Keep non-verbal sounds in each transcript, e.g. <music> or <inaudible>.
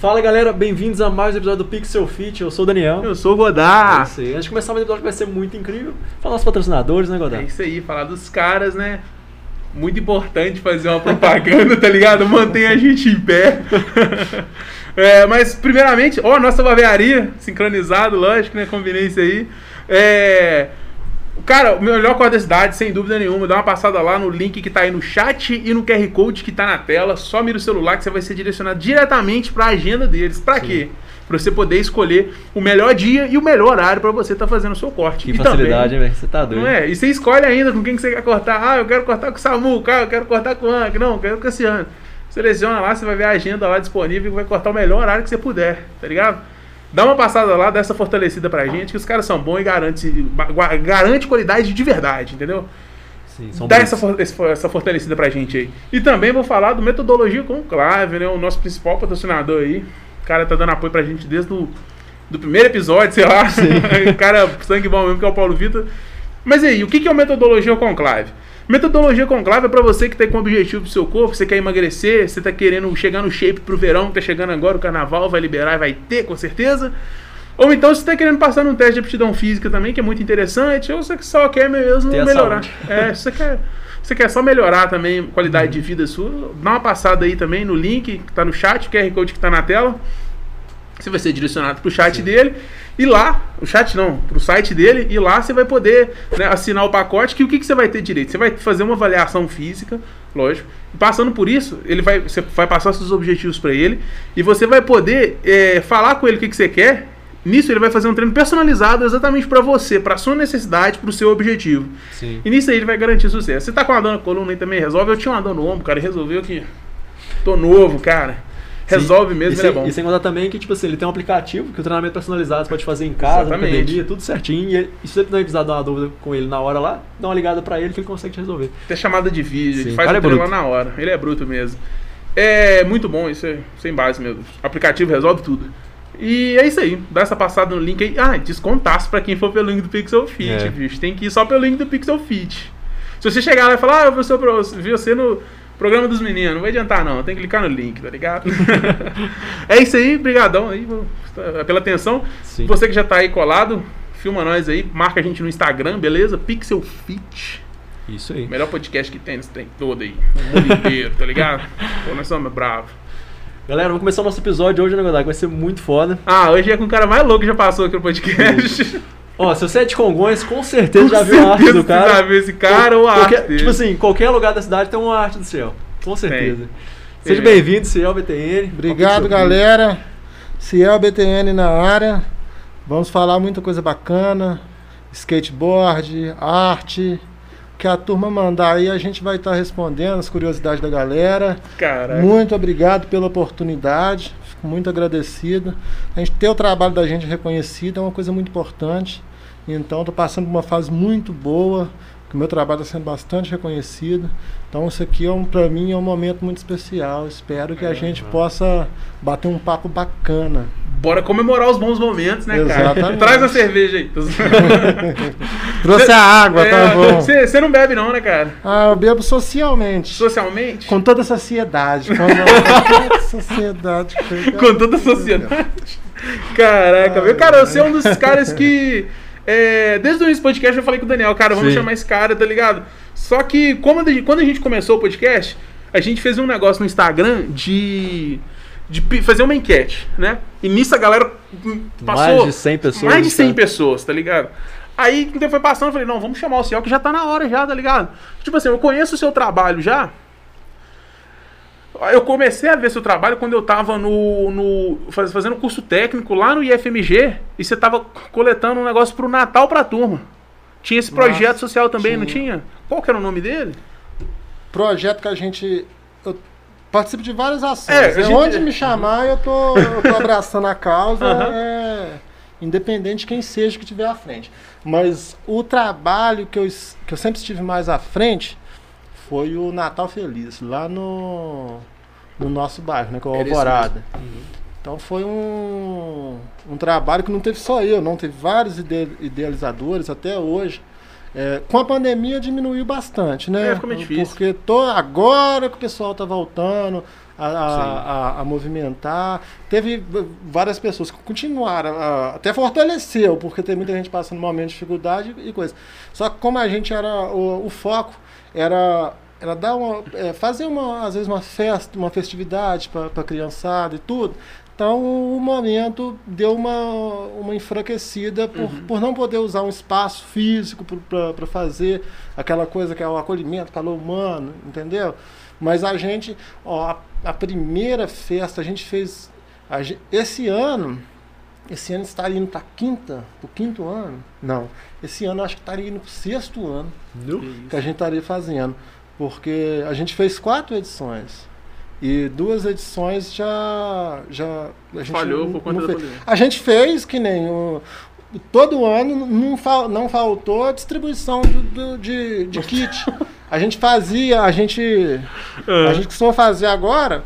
Fala galera, bem-vindos a mais um episódio do Pixel Fit. Eu sou o Daniel. Eu sou o É Godard. isso aí. Antes de começar o episódio que vai ser muito incrível, falar os patrocinadores, né, É Godard? isso aí, falar dos caras, né? Muito importante fazer uma propaganda, tá ligado? Mantém a gente em pé. <laughs> É, mas, primeiramente, ó, nossa barbearia, sincronizado, lógico, né? Combinei isso aí. É. Cara, o melhor corte da cidade, sem dúvida nenhuma. Dá uma passada lá no link que tá aí no chat e no QR Code que tá na tela. Só mira o celular que você vai ser direcionado diretamente pra agenda deles. Pra quê? Pra você poder escolher o melhor dia e o melhor horário pra você estar fazendo o seu corte. Que e facilidade, velho? Você tá doido. não é? E você escolhe ainda com quem que você quer cortar. Ah, eu quero cortar com o Samu, cara, eu quero cortar com o Ank. Não, eu quero com o Cassiano. Seleciona lá, você vai ver a agenda lá disponível e vai cortar o melhor horário que você puder, tá ligado? Dá uma passada lá, dá essa fortalecida pra gente, que os caras são bons e garante, garante qualidade de verdade, entendeu? Sim, são Dá essa, essa fortalecida pra gente aí. E também vou falar do Metodologia Conclave, né? O nosso principal patrocinador aí. O cara tá dando apoio pra gente desde o do primeiro episódio, sei lá. <laughs> o cara, sangue bom mesmo, que é o Paulo Vitor. Mas aí, o que que é o Metodologia Conclave? Metodologia Conclave é pra você que tem como objetivo pro seu corpo, você quer emagrecer, você tá querendo chegar no shape pro verão, que tá chegando agora, o carnaval vai liberar e vai ter, com certeza. Ou então você tá querendo passar num teste de aptidão física também, que é muito interessante, ou você só quer mesmo Ter a melhorar. É, <laughs> você quer, você quer só melhorar também a qualidade de vida sua, dá uma passada aí também no link que tá no chat, o QR Code que tá na tela. Você vai ser direcionado pro chat dele e lá, o chat não, pro site dele, e lá você vai poder né, assinar o pacote, que o que, que você vai ter direito? Você vai fazer uma avaliação física, lógico, e passando por isso, ele vai, você vai passar seus objetivos para ele, e você vai poder é, falar com ele o que, que você quer, nisso ele vai fazer um treino personalizado exatamente para você, para sua necessidade, para o seu objetivo. Sim. E nisso aí ele vai garantir sucesso. Você tá com uma dor na coluna aí também, resolve. Eu tinha uma dor no ombro, cara, resolveu que tô novo, cara. Resolve mesmo, e ele sem, é bom. E sem contar também que, tipo assim, ele tem um aplicativo que o treinamento personalizado você pode fazer em casa, na Exatamente. academia, tudo certinho. E, e se você precisar dar uma dúvida com ele na hora lá, dá uma ligada pra ele que ele consegue te resolver. Até chamada de vídeo, Sim, ele faz o é treino lá na hora. Ele é bruto mesmo. É muito bom, isso é sem base mesmo. Aplicativo resolve tudo. E é isso aí. Dá essa passada no link aí. Ah, descontaço pra quem for pelo link do Pixel Fit, É. bicho. Tem que ir só pelo link do Pixel Fit. Se você chegar lá e falar, ah, eu vi, pro- vi você no programa dos meninos, não vai adiantar não. Tem que clicar no link, tá ligado? <laughs> é isso aí, brigadão aí pela atenção. Sim. Você que já tá aí colado, filma nós aí, marca a gente no Instagram, beleza? Pixel Fit. Isso aí. Melhor podcast que tem, tem todo aí. O mundo inteiro, tá ligado? <laughs> Pô, nós somos bravos. Galera, vamos começar o nosso episódio hoje, né? Que vai ser muito foda. Ah, hoje é com o cara mais louco que já passou aqui no podcast. <laughs> Ó, se você é de Congonhas, com certeza já viu a arte do cara. Já viu esse cara ou a Qualquer- arte. Tipo assim, qualquer lugar da cidade tem uma arte do Ciel. Com certeza. Seja Tem. bem-vindo, Ciel BTN. Obrigado, galera. Ciel BTN na área. Vamos falar muita coisa bacana. Skateboard, arte. Que a turma mandar aí, a gente vai estar respondendo as curiosidades da galera. Caraca. Muito obrigado pela oportunidade. Fico muito agradecido. A gente ter o trabalho da gente reconhecido é uma coisa muito importante. Então, estou passando por uma fase muito boa. Que o meu trabalho está sendo bastante reconhecido. Então, isso aqui, é um, para mim, é um momento muito especial. Espero que a gente possa bater um papo bacana. Bora comemorar os bons momentos, né, cara? Exatamente. Traz a cerveja aí. <laughs> Trouxe a água, É, tá bom? Você você não bebe não, né, cara? Ah, eu bebo socialmente. Socialmente? Com toda a sociedade. <laughs> Com toda a sociedade. Com toda a sociedade. Caraca, meu. Cara, você é um dos caras que. É, desde o início do podcast eu falei com o Daniel, cara, vamos Sim. chamar esse cara, tá ligado? Só que como a gente- quando a gente começou o podcast, a gente fez um negócio no Instagram de. De fazer uma enquete, né? E nisso a galera hum, passou. Mais de 100 pessoas, Mais de 100 tá? pessoas, tá ligado? Aí então foi passando, eu falei, não, vamos chamar o Ciel que já tá na hora já, tá ligado? Tipo assim, eu conheço o seu trabalho já. Eu comecei a ver seu trabalho quando eu tava no, no faz- fazendo curso técnico lá no IFMG e você tava coletando um negócio pro Natal pra turma. Tinha esse projeto Nossa, social também, não tinha. tinha? Qual que era o nome dele? projeto que a gente. Eu participo de várias ações. É, a É, gente- Onde me chamar, eu tô, eu tô abraçando a causa, Aham. é, independente de quem seja que estiver à frente. Mas o trabalho que eu, que eu sempre estive mais à frente foi o Natal Feliz, lá no, no nosso bairro, né? Que é o esse Alvorada. Então foi um, um trabalho que não teve só eu, não teve vários ide- idealizadores até hoje. É, com a pandemia diminuiu bastante, né? É, ficou meio difícil. Porque tô, agora que o pessoal tá voltando a, a, a, a movimentar. Teve várias pessoas que continuaram, a, até fortaleceu, porque tem muita gente passando momento de dificuldade e coisa. Só que como a gente era, o, o foco era era dar uma, é, fazer uma, às vezes uma festa, uma festividade para a criançada e tudo. Então o momento deu uma, uma enfraquecida por, uhum. por não poder usar um espaço físico para fazer aquela coisa que é o acolhimento, calor humano, entendeu? Mas a gente, ó, a, a primeira festa a gente fez. A, esse ano, esse ano estaria indo para quinta, para o quinto ano? Não. Esse ano acho que estaria indo para o sexto ano que a gente estaria fazendo. Porque a gente fez quatro edições. E duas edições já. já a gente Falhou não, por conta da pandemia. A gente fez que nem. O, todo ano não, fal, não faltou a distribuição do, do de, de <laughs> kit. a gente fazia, a gente. A gente costuma fazer agora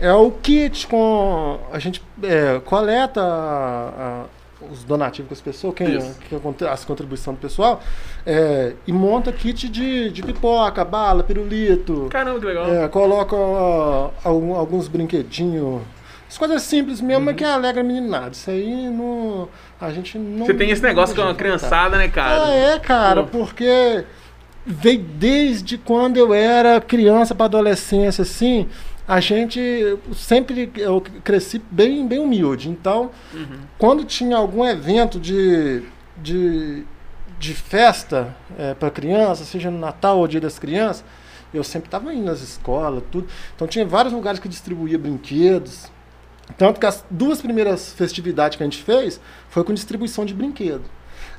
é o kit com. A gente é, coleta a, os donativos das pessoas, quem, que as contribuições do pessoal, é, e monta kit de, de pipoca, bala, pirulito. Caramba, que legal. É, coloca uh, alguns brinquedinhos. As coisas simples mesmo uhum. que alegra a meninada. Isso aí não. A gente não. Você tem esse negócio com a criançada, né, cara? Ah, é, cara, Pô. porque veio desde quando eu era criança para adolescência, assim a gente sempre eu cresci bem, bem humilde. Então, uhum. quando tinha algum evento de, de, de festa é, para criança, seja no Natal ou Dia das Crianças, eu sempre estava indo nas escolas, tudo. Então tinha vários lugares que distribuía brinquedos. Tanto que as duas primeiras festividades que a gente fez foi com distribuição de brinquedo.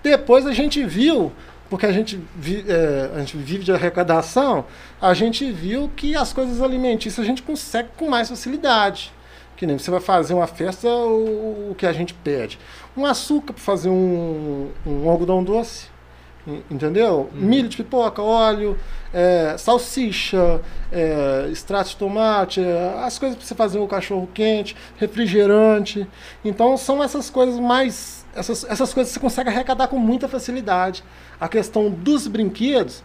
Depois a gente viu porque a gente, vi, é, a gente vive de arrecadação, a gente viu que as coisas alimentícias a gente consegue com mais facilidade. Que nem você vai fazer uma festa, o, o que a gente pede. Um açúcar para fazer um, um algodão doce. Entendeu? Uhum. Milho de pipoca, óleo, é, salsicha, é, extrato de tomate, é, as coisas para você fazer um cachorro quente, refrigerante. Então são essas coisas mais essas, essas coisas você consegue arrecadar com muita facilidade. A questão dos brinquedos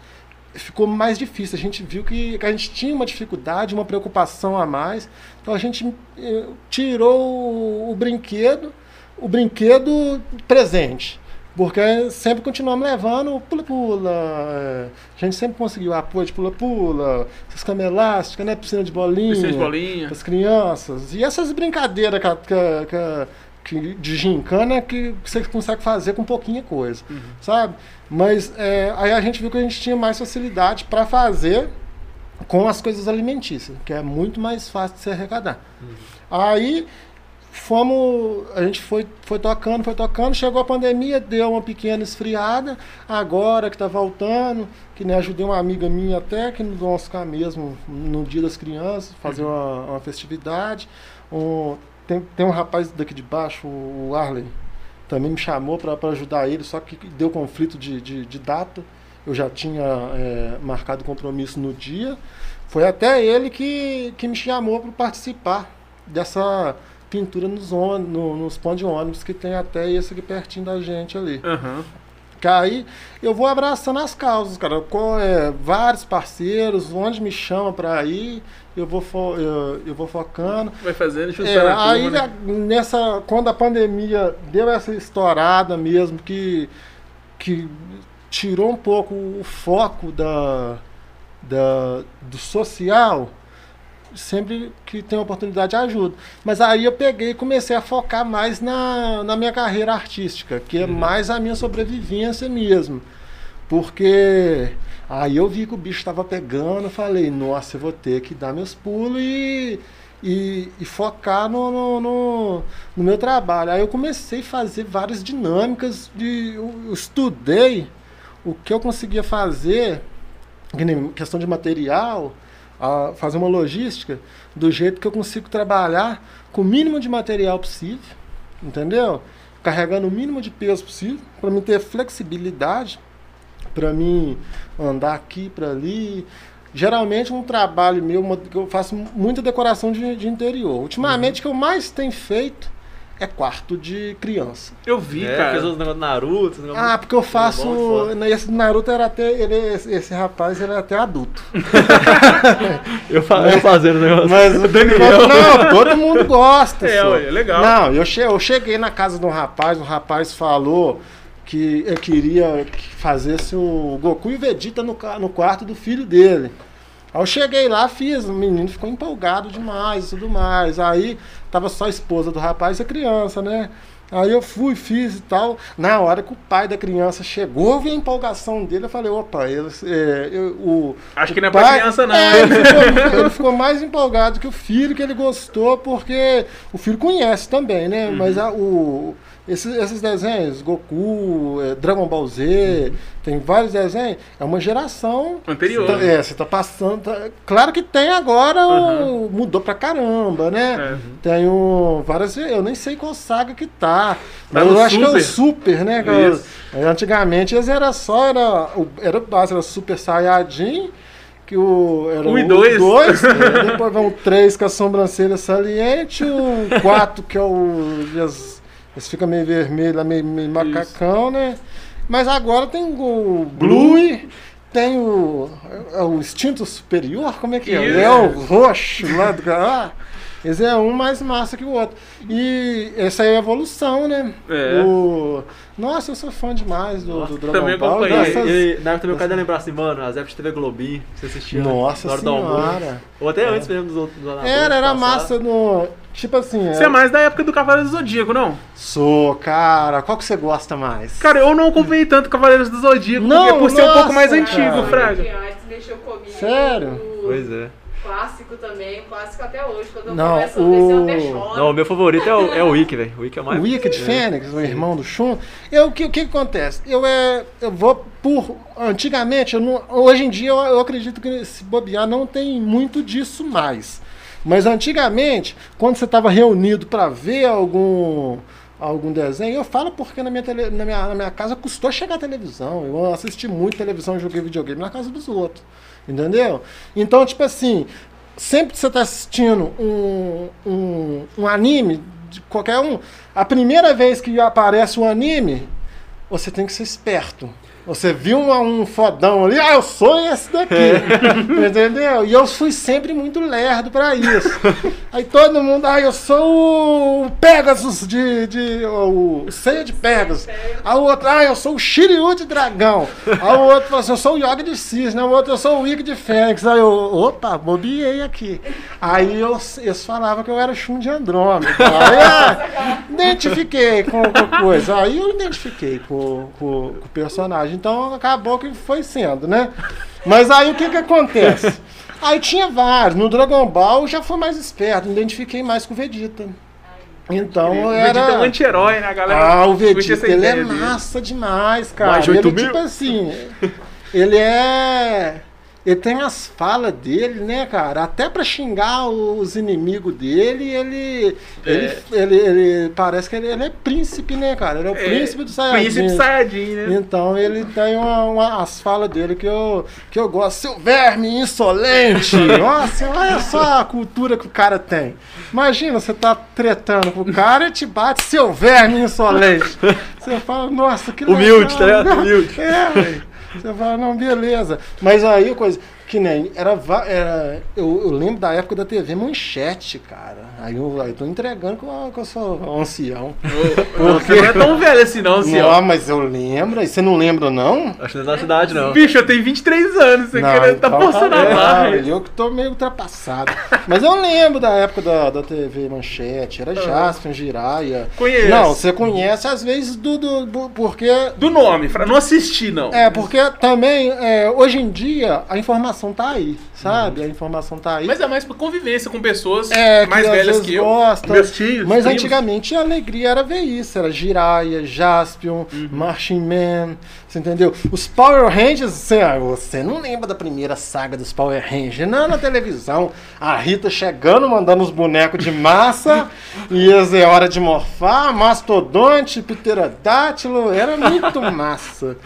ficou mais difícil. A gente viu que, que a gente tinha uma dificuldade, uma preocupação a mais. Então a gente eh, tirou o, o brinquedo, o brinquedo presente. Porque sempre continuamos levando pula-pula. A gente sempre conseguiu apoio de pula-pula, essas camas elásticas, né? Piscina de bolinha. Piscina de bolinha. As crianças. E essas brincadeiras que, que, que que, de gincana que você consegue fazer com pouquinha coisa, uhum. sabe? Mas é, aí a gente viu que a gente tinha mais facilidade para fazer com as coisas alimentícias, que é muito mais fácil de se arrecadar. Uhum. Aí fomos, a gente foi, foi tocando, foi tocando, chegou a pandemia, deu uma pequena esfriada, agora que está voltando, que nem ajudei uma amiga minha até, que nós ficar mesmo no dia das crianças, fazer uhum. uma, uma festividade. Um, tem, tem um rapaz daqui de baixo, o Arley, também me chamou para ajudar ele, só que deu conflito de, de, de data. Eu já tinha é, marcado compromisso no dia. Foi até ele que, que me chamou para participar dessa pintura nos, on, no, nos pontos de ônibus que tem até esse aqui pertinho da gente ali. Uhum. Que aí eu vou abraçando as causas, cara. Com é, vários parceiros, onde me chama para ir, eu vou, fo eu, eu, vou focando. Vai fazendo, é, Aí né? nessa, quando a pandemia deu essa estourada mesmo, que, que tirou um pouco o foco da, da, do social, sempre que tem oportunidade ajuda. Mas aí eu peguei e comecei a focar mais na, na minha carreira artística, que é uhum. mais a minha sobrevivência mesmo. Porque aí eu vi que o bicho estava pegando, falei, nossa, eu vou ter que dar meus pulos e, e, e focar no, no, no, no, meu trabalho. Aí eu comecei a fazer várias dinâmicas, de, eu, eu estudei o que eu conseguia fazer, questão de material, a fazer uma logística do jeito que eu consigo trabalhar com o mínimo de material possível, entendeu? Carregando o mínimo de peso possível, para mim ter flexibilidade, para mim andar aqui para ali. Geralmente um trabalho meu, eu faço muita decoração de, de interior. Ultimamente, uhum. o que eu mais tenho feito é quarto de criança. Eu vi, É, cara. fez uns negócios do Naruto. Ah, porque eu faço. Bom, né, Esse Naruto era até. Ele, esse, rapaz ele é até adulto. <laughs> Eu, fa eu fazendo o negócio. Mas o Daniel. Não, todo mundo gosta. <laughs> É, só. é legal. Não, eu, che eu cheguei na casa de um rapaz, o rapaz falou que eu queria que fazesse o Goku e Vegeta no, no quarto do filho dele. Aí eu cheguei lá, fiz, o menino ficou empolgado demais e tudo mais. Aí tava só a esposa do rapaz e a criança, né? Aí eu fui, fiz e tal. Na hora que o pai da criança chegou, eu vi a empolgação dele, eu falei, opa, ele, é, eu- o, Acho o que não é pra pai- criança, não. É, ele, ficou, ele ficou mais empolgado que o filho, que ele gostou, porque o filho conhece também, né? Uhum. Mas a- o, esses, esses desenhos, Goku, é, Dragon Ball Z, tem vários desenhos, é uma geração. Anterior. Tá- é, você tá passando. tá- claro que tem agora, o- mudou pra caramba, né? É. Tem o, várias. Eu nem sei qual saga que tá. Tá Mas eu acho que é o Super. Super, né? que é é, Antigamente eles era só, era, o- era o básico, era Super Saiyajin, que o. Era Um e o dois. dois, é, <laughs> depois vem o 3 com a sobrancelha saliente, o 4 que é o. Eles, eles ficam meio vermelho, meio, meio macacão, né? Mas agora tem o Blue. Tem o, é o instinto superior, como é que é? Isso. É o roxo lá do ah, Esse é um mais massa que o outro. E essa aí é a evolução, né? É. O... Nossa, eu sou fã demais do, do Dragon também Ball. acompanhei. dessas- E, e, na época também eu quero lembrar assim, mano, as épocas de TV Globinho, que você assistia. Nossa hora do almoço. senhora. Ou até antes mesmo dos outros. dos Era, era massa no. Tipo assim. Você é mais da época do Cavaleiro do Zodíaco, não? Sou, cara. Qual que você gosta mais? Cara, eu não acompanhei tanto Cavaleiros do Zodíaco, Não, porque por ser um pouco mais nossa, antigo, cara. Fraga. Sério? Pois é. Clássico também, clássico até hoje. Quando eu Não, começo a descer, eu até choro. Não, o meu favorito é o, é o Wiki, velho. O Wiki é o mais. O Wicked é. Fênix, o irmão do Shun. Eu, o que, o que que acontece? Eu, é, eu vou por. Antigamente, eu não- hoje em dia eu, eu acredito que se bobear não tem muito disso mais. Mas antigamente, quando você estava reunido para ver algum algum desenho, eu falo porque na minha, tele- na, minha, na minha casa custou chegar a televisão. Eu assisti muito televisão e joguei videogame na casa dos outros. Entendeu? Então, tipo assim, sempre que você está assistindo um, um, um anime, de qualquer um, a primeira vez que aparece um anime, você tem que ser esperto. Você viu um, um fodão ali, ah, eu sou esse daqui. <laughs> Entendeu? E eu fui sempre muito lerdo pra isso. Aí todo mundo, ah, eu sou o Pegasus de. de o Ceia de Pegasus. Aí o outro, ah, eu sou o Shiryu de dragão. Aí o outro falou assim, eu sou o Yoga de Cisne. Aí o outro, eu sou o Wiki de Fênix. Aí eu, opa, bobiei aqui. Aí eu, eles falavam que eu era o Shun de Andrômeda. Aí ah, identifiquei com, com coisa. Aí eu identifiquei com, com, com o personagem. Então acabou que foi sendo, né? Mas aí o que que acontece? <laughs> Aí tinha vários. No Dragon Ball eu já fui mais esperto, me identifiquei mais com o Vegeta. Então O era. Vegeta é um anti-herói, né, galera? Ah, o Vegeta, ele é dele. massa demais, cara. Mais de 8 ele, mil? tipo assim, ele é. Ele tem as falas dele, né, cara? Até pra xingar os inimigos dele, ele. Ele, ele, ele- parece que ele, ele é príncipe, né, cara? Ele é o É, príncipe do Saiyajin. Príncipe Saiyajin, né? Então ele tem uma, uma- as falas dele que eu, que eu gosto. Seu verme insolente! <laughs> Nossa, olha só a cultura que o cara tem. Imagina, você tá tretando com o cara e te bate, seu verme insolente. Você fala, nossa, que legal. Humilde, tá ligado? Humilde. <laughs> É, velho. Você fala, não, beleza. Mas aí, coisa, que nem, era, era eu, eu lembro da época da TV Manchete, cara. Aí eu, eu tô entregando que eu, que eu sou ancião. Você não é tão velho assim, não, Não, senhor. mas eu lembro. E você não lembra, não? Acho que não é da cidade, não. Bicho, eu tenho 23 anos, você querendo tá então forçando a barra. não, Eu que tô meio ultrapassado. Mas eu lembro da época da, da TV Manchete. Era Jasper, Jiraya. Conheço. Não, você conhece às vezes do, do, do- porque Do nome, Fra- não assisti, não. é, porque também, é, hoje em dia, a informação tá aí, sabe? A informação tá aí. Mas é mais por convivência com pessoas É, mais que velhas que eu. gostam. Meus tios. Mas primos. antigamente a alegria era ver isso. Era Jiraiya, Jaspion, Uhum. Marching Man, você entendeu? Os Power Rangers, você, ah, você não lembra da primeira saga dos Power Rangers? Não, na televisão. A Rita chegando, mandando os bonecos de massa. <laughs> e é hora de morfar. Mastodonte, Pterodátilo. Era muito massa.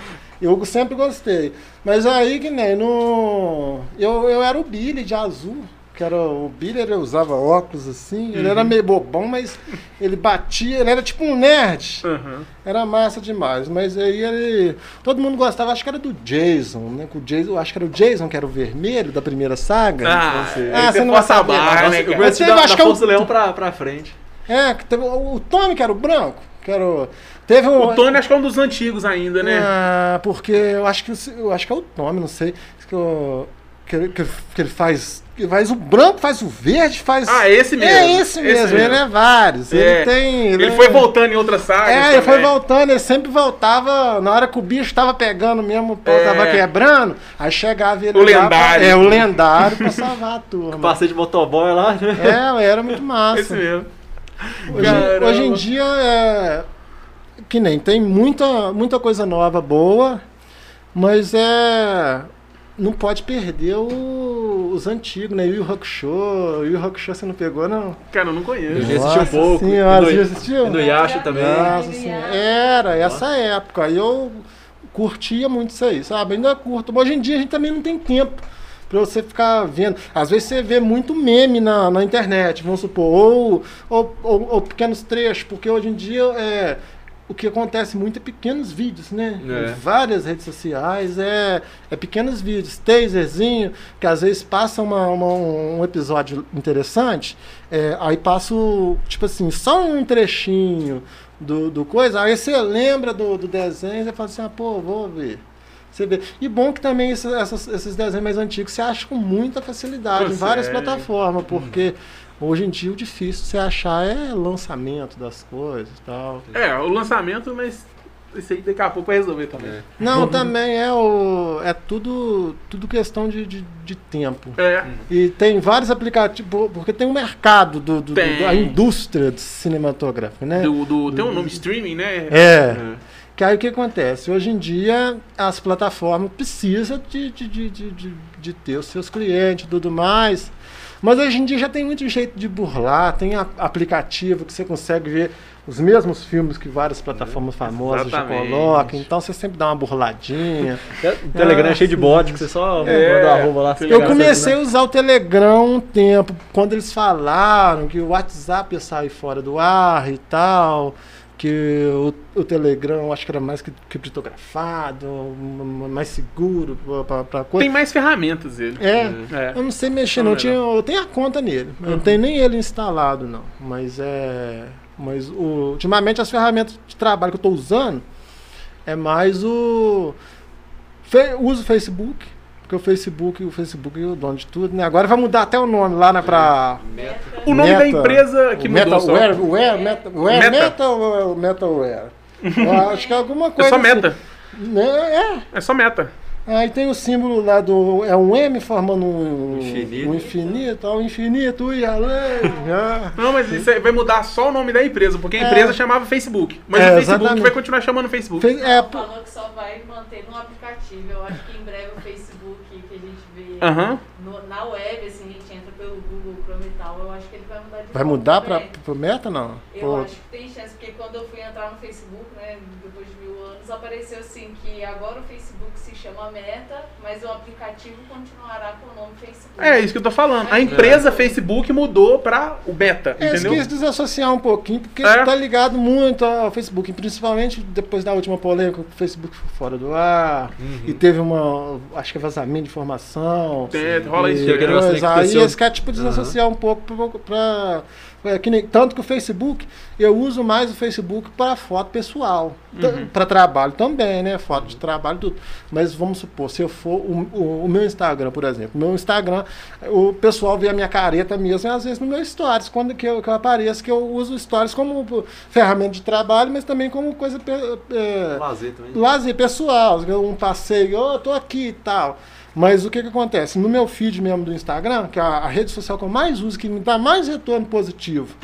Eu sempre gostei. Mas aí que nem no. Eu, eu era o Billy de azul. que era o Billy, ele usava óculos assim, ele era meio bobão, mas ele batia, ele era tipo um nerd. Aham. Era massa demais, mas aí ele. Todo mundo gostava, acho que era do Jason, né? O Jason, eu acho que era o Jason, que era o vermelho da primeira saga. Ah, sei. Ah, você não passa sabe, a barra, né, eu cara? conheci Você da, da é Leão pra, pra frente. É, o Tommy, que era o branco, que era o. Teve um. O Tony acho que é um dos antigos ainda, né? Ah, porque eu acho que eu acho que é o Tommy, não sei. Que, eu- que, ele- que, que ele faz. Que faz o branco, faz o verde, faz. Ah, esse mesmo. É esse mesmo, ele é vários. É. Ele tem. Ele é- foi voltando em outras sagas. É, ele foi também. voltando, ele sempre voltava na hora que o bicho tava pegando mesmo, o pau É. tava quebrando, aí chegava ele O lá lendário. Pra, é, o lendário pra salvar a turma. <laughs> Passei de motoboy lá, né? É, era muito massa. Esse mesmo. Hoje, hoje em dia é. Que nem tem muita, muita coisa nova boa, mas é. Não pode perder o- os antigos, né? Yu Yu Hakusho. Yu Yu Hakusho você não pegou, não? Cara, eu não Eu conheço. já assisti um pouco. senhora, E você já assistiu? E no Yasha também. Nossa ai. Era, essa época. Aí eu curtia muito isso aí, sabe? Ainda curto. Mas Hoje em dia a gente também não tem tempo pra você ficar vendo. Às vezes você vê muito meme na, na internet, vamos supor, ou, ou, ou- ou pequenos trechos, porque hoje em dia é. O que acontece muito é pequenos vídeos, né? É. Em várias redes sociais é, é pequenos vídeos, taserzinho, que às vezes passa uma, uma- um episódio interessante, é, aí passa, o, tipo assim, só um trechinho do, do coisa, aí você lembra do, do desenho e fala assim, ah, pô, vou ver. Você vê. E bom que também esses, esses desenhos mais antigos você acha com muita facilidade em várias Consegue. plataformas, porque hoje em dia o difícil você achar é lançamento das coisas e tal. É, o lançamento, mas isso aí daqui a pouco vai resolver também. É. Não, também é o. É tudo, tudo questão de, de, de tempo. É. E tem vários aplicativos, porque tem um mercado do, do- Tem. da indústria de cinematográfica, né? Do, do- tem um nome streaming, né? É. Que aí o que acontece? Hoje em dia as plataformas precisam de, de, de, de, de, de ter os seus clientes e tudo mais. Mas hoje em dia já tem muito jeito de burlar, tem a- aplicativo que você consegue ver os mesmos filmes que várias plataformas famosas já Exatamente. colocam. Então você sempre dá uma burladinha. <laughs> O Telegram é cheio de bot, que você só É. manda arroba lá. Eu comecei a acessando, usar o Telegram um tempo, quando eles falaram que o WhatsApp ia sair fora do ar e tal, que o, o Telegram acho que era mais cri- criptografado, mais seguro pra coisa. Tem mais ferramentas ele. É, É. eu não sei mexer, Não não. Tinha, eu tenho a conta nele. Eu não Uhum. tenho nem ele instalado, não. Mas é. Mas o, ultimamente as ferramentas de trabalho que eu estou usando é mais o. Fe, uso o Facebook. Porque o Facebook, o Facebook é o dono de tudo, né? Agora vai mudar até o nome lá, né? Pra. O nome Meta- da empresa que o mudou só. Metaware, Ware, Meta, Ware, Meta. Meta ou é o Metaware? <laughs> Acho que é alguma É coisa. só assim. meta. Né? É, É só meta. Aí tem o símbolo lá do. É um M formando um Infinito. Um infinito, o infinito e além. Não, mas isso aí vai mudar só o nome da empresa, porque a É. empresa chamava Facebook. Mas É, o Facebook exatamente. vai continuar chamando Facebook. Fez- é, Falou que só vai manter no aplicativo. Eu acho que em breve o Facebook que a gente vê Aham. no- na web, assim, a gente entra pelo Google Chrome e tal, eu acho que ele vai mudar de vai mudar também. pro meta, não? Eu Pô, acho que tem chance, porque quando eu fui entrar no Facebook, né, depois de anos, apareceu assim que agora o Facebook se chama Meta, mas o aplicativo continuará com o nome Facebook. É isso que eu tô falando. A empresa Facebook mudou pra o beta, É, entendeu? quis desassociar um pouquinho, porque É. tá ligado muito ao Facebook, principalmente depois da última polêmica, que o Facebook foi fora do ar, e teve uma, acho que vazamento de informação. É, rola isso. E coisa. que aí eles querem tipo, desassociar um pouco pra. É, que nem- tanto que o Facebook, eu uso mais o Facebook para foto pessoal. Uhum. Para trabalho também, né? Foto de trabalho, tudo. Mas vamos supor, se eu for. O, o- o meu Instagram, por exemplo. O meu Instagram, o pessoal vê a minha careta mesmo, às vezes no meu Stories, quando que eu, que eu apareço, que eu uso Stories como ferramenta de trabalho, mas também como coisa. é, Lazer também. lazer pessoal, um passeio, oh, eu tô aqui e tal. Mas o que que acontece? No meu feed mesmo do Instagram, que é a, a rede social que eu mais uso, que me dá mais retorno positivo,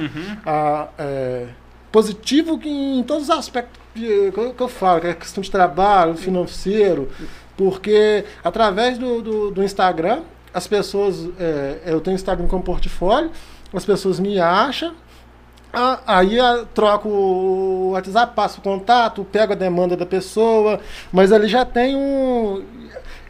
a- é, positivo que em todos os aspectos de- que, eu, que eu falo, que é questão de trabalho, financeiro, porque através do, do, do Instagram, as pessoas, é, eu tenho Instagram como portfólio, as pessoas me acham, ah, Aí eu troco o WhatsApp, passo o contato, pego a demanda da pessoa, mas ali já tem um.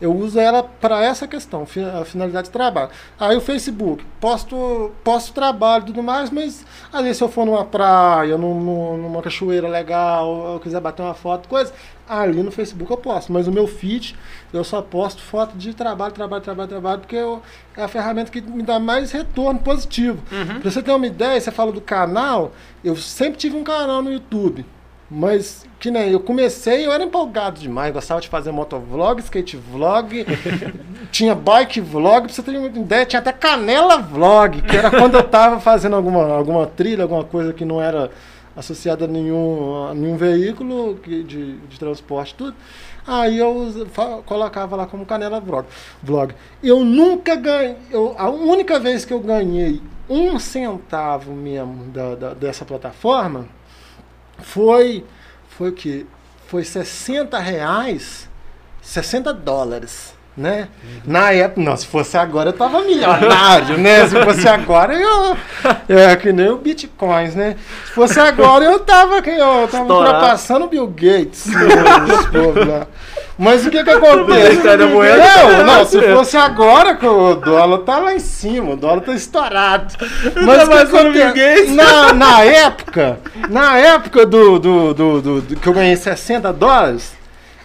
Eu uso ela para essa questão, a finalidade de trabalho. Aí o Facebook, posto, posto trabalho e tudo mais, mas vezes se eu for numa praia, num- num- numa cachoeira legal, eu quiser bater uma foto, coisa, ali no Facebook eu posto. Mas o meu feed, eu só posto foto de trabalho, trabalho, trabalho, trabalho, porque eu- é a ferramenta que me dá mais retorno positivo. Pra você ter uma ideia, você fala do canal, eu sempre tive um canal no YouTube. Mas, que nem eu comecei, eu era empolgado demais, gostava de fazer motovlog, skate vlog, <laughs> tinha bike vlog, pra você ter uma ideia, tinha até canela vlog, que era quando eu tava fazendo alguma, alguma trilha, alguma coisa que não era associada a nenhum, a nenhum veículo de, de transporte, tudo. Aí eu colocava lá como canela vlog. vlog. Eu nunca ganhei, eu, a única vez que eu ganhei um centavo mesmo da, da- dessa plataforma foi foi o que foi 60 reais 60 dólares né? Na época não se fosse agora eu tava milionário <laughs> né? Se fosse agora eu é que nem o bitcoins né? Se fosse agora eu tava eu tava Estourado. ultrapassando o Bill Gates <laughs> né. Mas o que que acontece não, não, se fosse agora que o dólar tá lá em cima, o dólar tá estourado. Mas o que passando Bill acontece? Na, na época, na época do, do, do, do- do- que eu ganhei 60 dólares,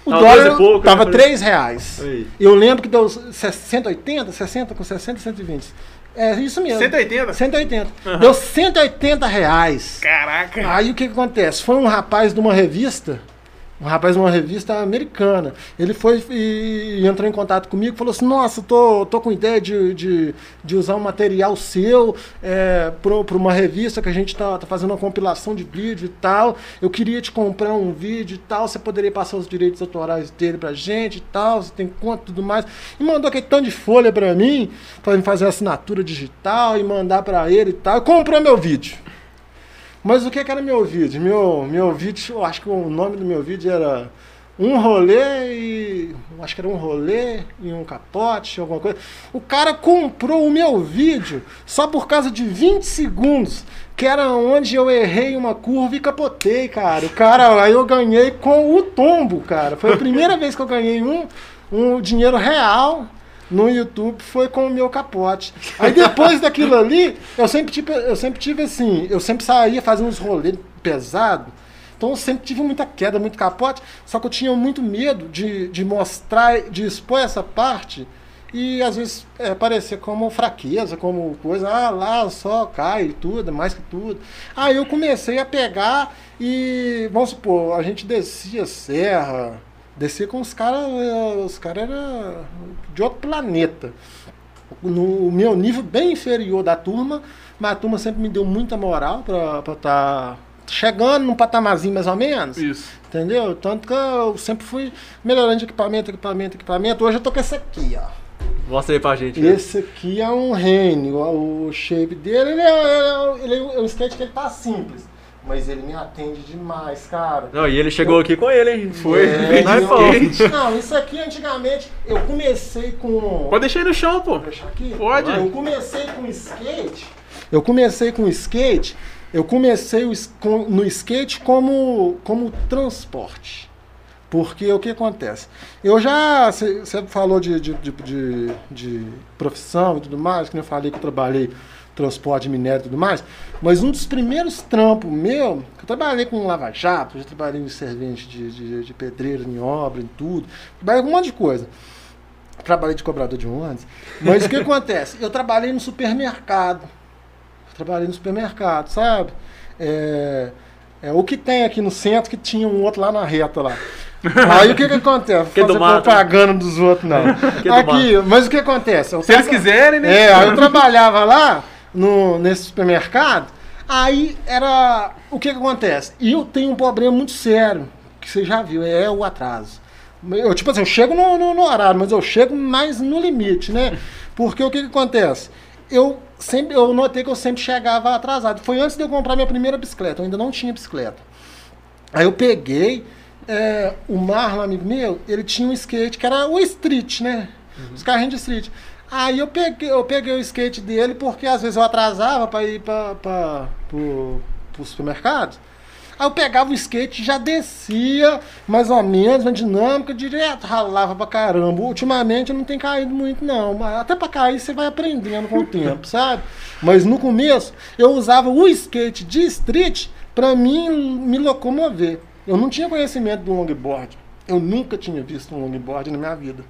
o dólar e pouco, tava né? 3 reais. Aí. Eu lembro que deu 180, 60 com 60, 120. É isso mesmo. 180? 180. Deu 180 reais. Caraca. Aí o que, que acontece? Foi um rapaz de uma revista, um rapaz de uma revista americana. Ele foi e, entrou em contato comigo falou assim: Nossa, tô, tô com ideia de, de, de usar um material seu é, para uma revista que a gente tá, tá fazendo uma compilação de vídeo e tal. Eu queria te comprar um vídeo e tal. Você poderia passar os direitos autorais dele pra gente e tal. Você tem conta e tudo mais. E mandou aquele tanto de folha pra mim, pra me fazer assinatura digital e mandar pra ele e tal. Comprou meu vídeo. Mas o que, que era meu vídeo? Meu, meu vídeo, eu acho que o nome do meu vídeo era um rolê e. Acho que era um rolê e um capote, alguma coisa. O cara comprou o meu vídeo só por causa de 20 segundos, que era onde eu errei uma curva e capotei, cara. O cara, aí eu ganhei com o tombo, cara. Foi a primeira <laughs> vez que eu ganhei um, um dinheiro real no YouTube foi com o meu capote. Aí depois daquilo ali, eu sempre tive, eu sempre tive assim, eu sempre saía fazendo uns rolês pesados. Então eu sempre tive muita queda, muito capote, só que eu tinha muito medo de, de mostrar, de expor essa parte e às vezes é, parecer como fraqueza, como coisa, ah, lá só cai tudo, mais que tudo. Aí eu comecei a pegar e, vamos supor, a gente descia serra, descia com os caras, os caras eram de outro planeta. No meu nível bem inferior da turma, mas a turma sempre me deu muita moral pra estar tá chegando num patamarzinho mais ou menos. Isso. Entendeu? Tanto que eu sempre fui melhorando de equipamento, equipamento, equipamento. Hoje eu tô com esse aqui, ó. Mostra aí pra gente. Esse aqui é um Rene. O, shape dele ele é, é- ele é um skate que ele tá simples. Mas ele me atende demais, cara. Não, e ele chegou aqui com ele, hein? Foi, É, Não é. Não, isso aqui antigamente eu comecei com. Pode deixar aí no chão, pô. Deixar aqui? Pode. Eu comecei com skate. Eu comecei com skate. Eu comecei no skate como, como transporte. Porque o que acontece? Eu já. Você falou de, de, de, de- de profissão e tudo mais, que nem eu falei que eu trabalhei transporte de minério e tudo mais. Mas um dos primeiros trampos meu, que eu trabalhei com lava jato, já trabalhei em servente de, de, de pedreiro, em obra, em tudo. Trabalhei com um monte de coisa. Trabalhei de cobrador de ônibus. Mas o que <laughs> acontece? Eu trabalhei no supermercado. Trabalhei no supermercado, sabe? É, é o que tem aqui no centro que tinha um outro lá na reta lá. <laughs> Aí o que que acontece? Que do fazer mato. propaganda dos outros, não. <laughs> Que do aqui, mas o que acontece? Eu Se eles traba- quiserem, né? é, aí eu trabalhava lá no, nesse supermercado, aí era. O que, que acontece? E eu tenho um problema muito sério, que você já viu, é o atraso. Eu, tipo assim, eu chego no, no- no horário, mas eu chego mais no limite, né? Porque o que, que acontece? Eu sempre, eu notei que eu sempre chegava atrasado. Foi antes de eu comprar minha primeira bicicleta, eu ainda não tinha bicicleta. Aí eu peguei, é, o Marlon, amigo meu, ele tinha um skate que era o street, né? Os carrinhos de street. Aí eu peguei, eu peguei o skate dele porque às vezes eu atrasava para ir para pro, pro supermercado. Aí eu pegava o skate já descia, mais ou menos, uma dinâmica, direto, ralava pra caramba. Ultimamente não tenho caído muito, não. Até pra cair você vai aprendendo com o tempo, <laughs> sabe? Mas no começo eu usava o skate de street pra mim me locomover. Eu não tinha conhecimento do longboard. Eu nunca tinha visto um longboard na minha vida.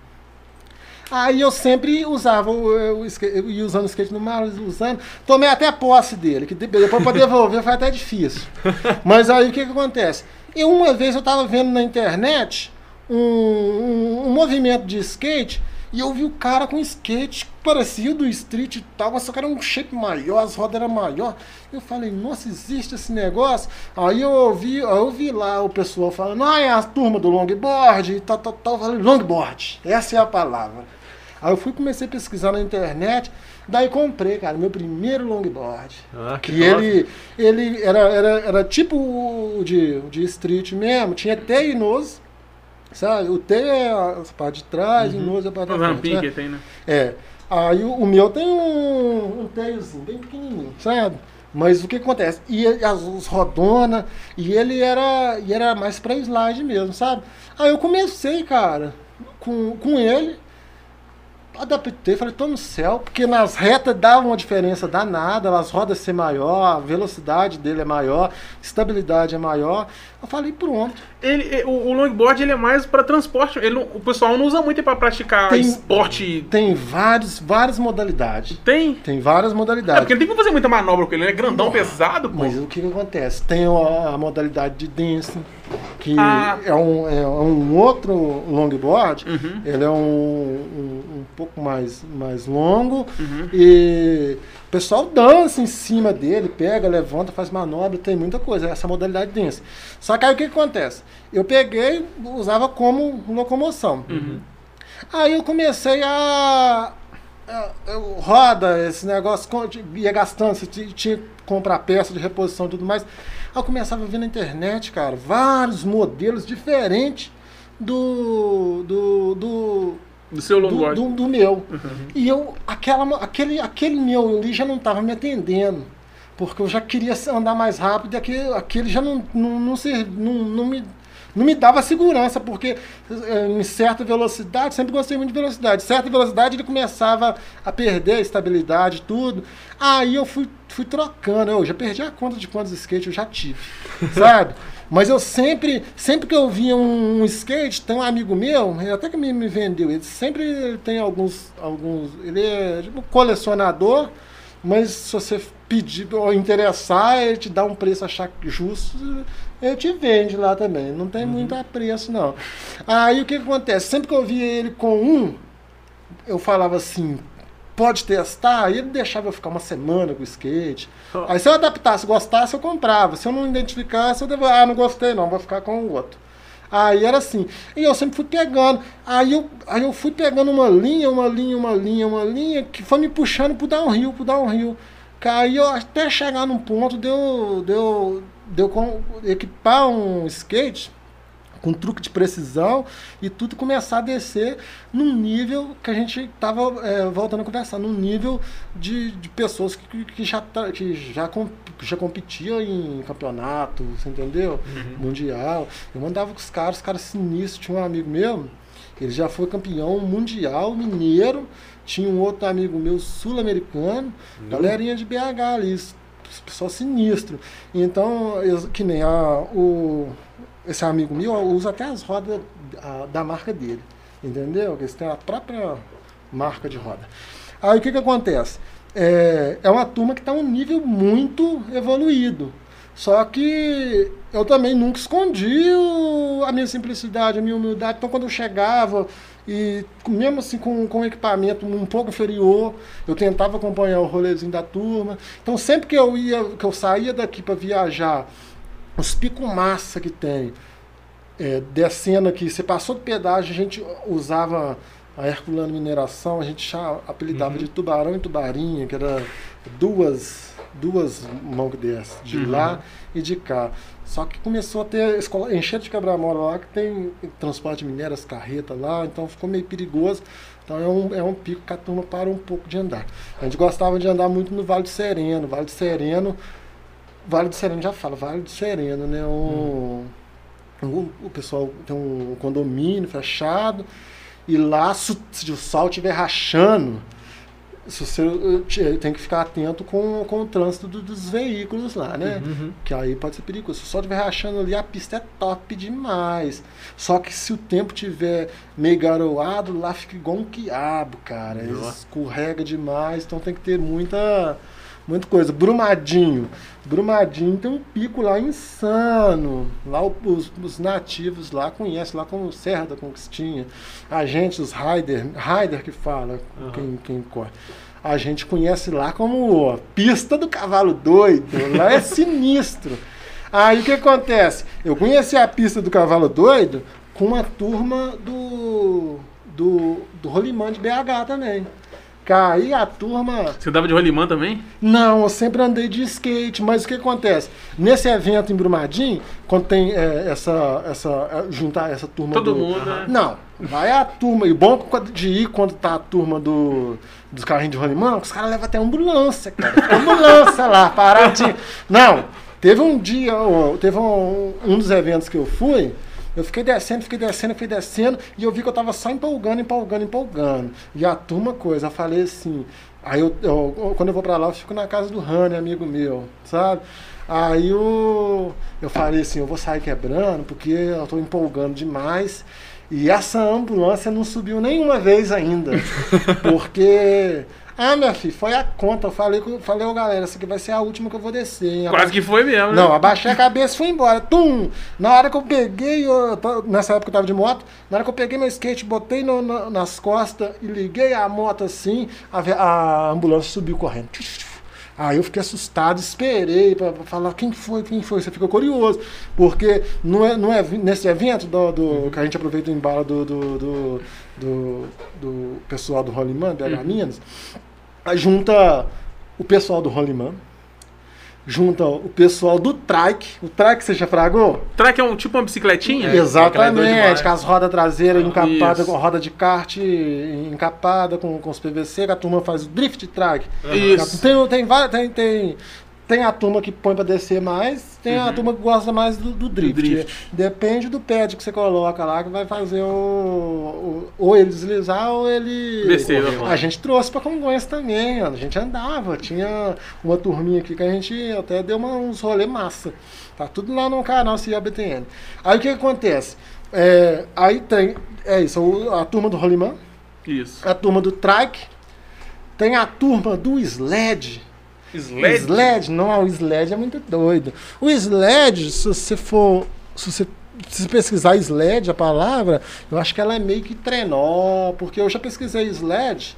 Aí eu sempre usava o, o skate, eu ia usando o skate no mar, usando. Tomei até posse dele, que de- depois para devolver foi até difícil. <laughs> Mas aí o que, que acontece? Eu uma vez eu estava vendo na internet um, um- um movimento de skate e eu vi o cara com skate parecido do street e tal, mas só que era um shape maior, as rodas eram maior. Eu falei, nossa, existe esse negócio? Aí eu ouvi, eu vi lá o pessoal falando, ah, é a turma do longboard e tal, tal, tal. Eu falei, longboard, essa é a palavra. Aí eu fui comecei a pesquisar na internet, daí comprei, cara, meu primeiro longboard. Ah, que Que ele, ele era, era, era tipo o de, de street mesmo, tinha T e nose, sabe? O T é a parte de trás e nose é a parte frente. rampinhos né? que tem, né? É. Aí o, o meu tem um, um teiozinho bem pequenininho, sabe? Mas o que acontece? E as, os rodona, e ele era, e era mais pra slide mesmo, sabe? Aí eu comecei, cara, com, com ele, adaptei, falei, tô no céu, porque nas retas dava uma diferença danada, as rodas ser maior, a velocidade dele é maior, estabilidade é maior. Eu falei, pronto. Ele, o, o longboard ele é mais pra transporte. Ele não- o pessoal não usa muito pra praticar Tem- esporte. Tem vários, várias modalidades. Tem. Tem várias É, modalidades. porque ele tem que fazer muita manobra com ele, ele é grandão, pesado, pô. Mas o que, que acontece? Tem a, a modalidade de dancing, que Ah. é, um, é um outro longboard. Uhum. Ele é um, um, um pouco mais, mais longo Uhum. e o pessoal dança em cima dele, pega, levanta, faz manobra, tem muita coisa, essa modalidade dance. Só que aí o que, que acontece? Eu peguei, usava como locomoção. Uhum. Aí eu comecei a. a- eu- roda, esse negócio, ia gastando, você ti- tinha que comprar peça de reposição e tudo mais. Aí eu começava a ver na internet, cara, vários modelos diferentes do. do. do. Do seu do, longboard. do- do meu. Uhum. E eu, aquela, aquele, aquele meu ali já não estava me atendendo. Porque eu já queria andar mais rápido e aquele, aquele já não, não, não, se, não, não me. Não me dava segurança, porque eh, em certa velocidade, sempre gostei muito de velocidade, certa velocidade ele começava a perder a estabilidade, tudo. Aí eu fui, fui trocando, eu já perdi a conta de quantos skates eu já tive, <laughs> sabe? Mas eu sempre, sempre que eu via um, um skate, tem um amigo meu, até que me, me vendeu, ele sempre tem alguns, alguns, ele é tipo colecionador, mas se você pedir ou interessar, ele te dá um preço achar justo, ele te vende lá também. Não tem muito a preço, não. Aí o que, que acontece? Sempre que eu via ele com um, eu falava assim, pode testar, e ele deixava eu ficar uma semana com o skate. Aí se eu adaptasse, gostasse, eu comprava. Se eu não identificasse, eu devo, ah, não gostei não, vou ficar com o outro. Aí era assim. E eu sempre fui pegando. Aí eu, aí eu fui pegando uma linha, uma linha, uma linha, uma linha, que foi me puxando pro downhill, pro downhill. Aí eu até chegar num ponto de eu, de eu, de eu com- equipar um skate com truque de precisão e tudo começar a descer num nível que a gente estava voltando a conversar, num nível de, de pessoas que, que já, tá- que já, com- já competiam em campeonato, você entendeu? Mundial. Eu mandava com os caras, os caras sinistros. Tinha um amigo meu, ele já foi campeão mundial mineiro. Tinha um outro amigo meu sul-americano, galerinha de BH ali, pessoal sinistro. Então, eu- que nem a, o, esse amigo meu usa até as rodas a- da marca dele, entendeu? Eles têm a própria marca de roda. Aí o que, que acontece? É, é uma turma que está um nível muito evoluído. Só que eu também nunca escondi o- a minha simplicidade, a minha humildade. Então, quando eu chegava, e mesmo assim com, com equipamento um pouco inferior, eu tentava acompanhar o rolezinho da turma. Então, sempre que eu ia, que eu saía daqui para viajar, os picos massa que tem, é, descendo aqui, você passou do pedágio, a gente usava a Herculano Mineração, a gente cha- apelidava de tubarão e tubarinha, que era duas, duas mãos que desce, de Uhum. lá e de cá. Só que começou a ter escola, enchente de quebra-mola lá, que tem transporte de minério, as carretas lá, então ficou meio perigoso. Então é um, é um pico que a turma para um pouco de andar. A gente gostava de andar muito no Vale do Sereno. Vale do Sereno Vale do Sereno já fala, Vale do Sereno, né? Um, um- o pessoal tem um condomínio fechado e lá, se, se o sol estiver rachando, se você eh, te- tem que ficar atento com, com o trânsito do- dos veículos lá, né? Uhum. Que aí pode ser perigoso. Se o sol estiver rachando ali, a pista é top demais. Só que se o tempo tiver meio garoado, lá fica igual um quiabo, cara. Nossa. Escorrega demais, então tem que ter muita, muita coisa. Brumadinho. Brumadinho tem um pico lá insano. Lá os, os nativos lá conhecem, lá como Serra da Conquistinha. A gente, os Raider, Raider que fala, Aham. quem, quem corre. A gente conhece lá como ó, pista do cavalo doido. Lá é sinistro. Aí o que acontece? Eu conheci a pista do cavalo doido com uma turma do do, do Rolimã de BH também. Que Aí a turma. Você dava de rolimã também? Não, eu sempre andei de skate, mas o que acontece? Nesse evento em Brumadinho, quando tem é, essa, essa. é, juntar essa turma Todo do. mundo, né? Não, vai a turma. E bom de ir quando tá a turma do, dos carrinhos de rolimã, os caras levam até ambulância, cara. Ambulância lá, paradinho. Não, teve um dia, teve um, um dos eventos que eu fui. Eu fiquei descendo, fiquei descendo, fiquei descendo, e eu vi que eu tava só empolgando, empolgando, empolgando. E a turma, coisa, eu falei assim. Aí eu, eu- quando eu vou pra lá, eu fico na casa do Rani, amigo meu, sabe? Aí eu, eu falei assim, eu vou sair quebrando, porque eu tô empolgando demais. E essa ambulância não subiu nenhuma vez ainda. <laughs> Porque. Ah, minha filha, foi a conta. Eu falei, falei, ô galera, essa aqui vai ser a última que eu vou descer. hein? Quase que foi mesmo, né? Não, abaixei a cabeça e fui embora. Tum! Na hora que eu peguei, eu- nessa época eu tava de moto, na hora que eu peguei meu skate, botei no- na- nas costas e liguei a moto assim, a, a ambulância subiu correndo. Aí eu fiquei assustado, esperei pra pra falar quem foi, quem foi. Você fica curioso, porque não é, não é nesse evento do, do- que a gente aproveita o embalo do, do, do, do- do pessoal do Rolimã, BH Minas, aí junta o pessoal do Rolimã, junta o pessoal do trike. O trike você já fragou? Track é um tipo uma bicicletinha? É, é Exatamente, demais. com as rodas traseiras encapadas, Isso. com roda de kart encapada com, com os PVC, que a turma faz o drift track. Isso. Tem, tem, várias- tem, tem, tem a turma que põe pra descer mais, tem a Uhum. turma que gosta mais do, do drift. drift. Depende do pad que você coloca lá, que vai fazer o, o- ou ele deslizar ou ele. Descer, A né? gente trouxe pra Congonhas também, a gente andava, tinha uma turminha aqui que a gente até deu uma- uns rolê massa. Tá tudo lá no canal CIABTN. Aí o que, acontece? É, aí tem, é isso, a turma do Rolimã, Isso. a turma do trike, tem a turma do sled. Sled? Sled, não, o sled é muito doido. O sled, se você for. Se você se pesquisar sled, a palavra, eu acho que ela é meio que trenó, porque eu já pesquisei sled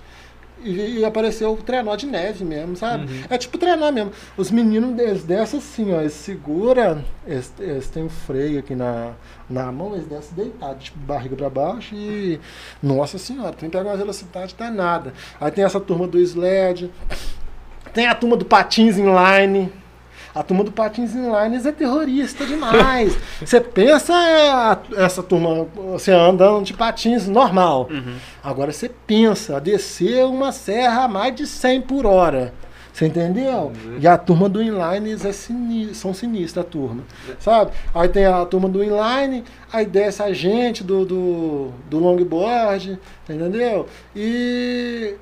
e, e apareceu o trenó de neve mesmo, sabe? É tipo trenó mesmo. Os meninos eles descem assim, ó, eles segura, eles, eles têm um freio aqui na, na mão, eles descem deitados, tipo, barriga pra baixo e. Nossa senhora, tem que pegar uma velocidade danada. Aí tem essa turma do sled, tem a turma do patins inline. A turma do patins inline é terrorista demais. <laughs> Você pensa é, essa turma, você andando de patins normal. Agora você pensa, descer uma serra a mais de 100 por hora. Você entendeu? E a turma do inline é sini- são sinistra a turma. Sabe? Aí tem a turma do inline, aí desce a gente do, do, do longboard, entendeu? E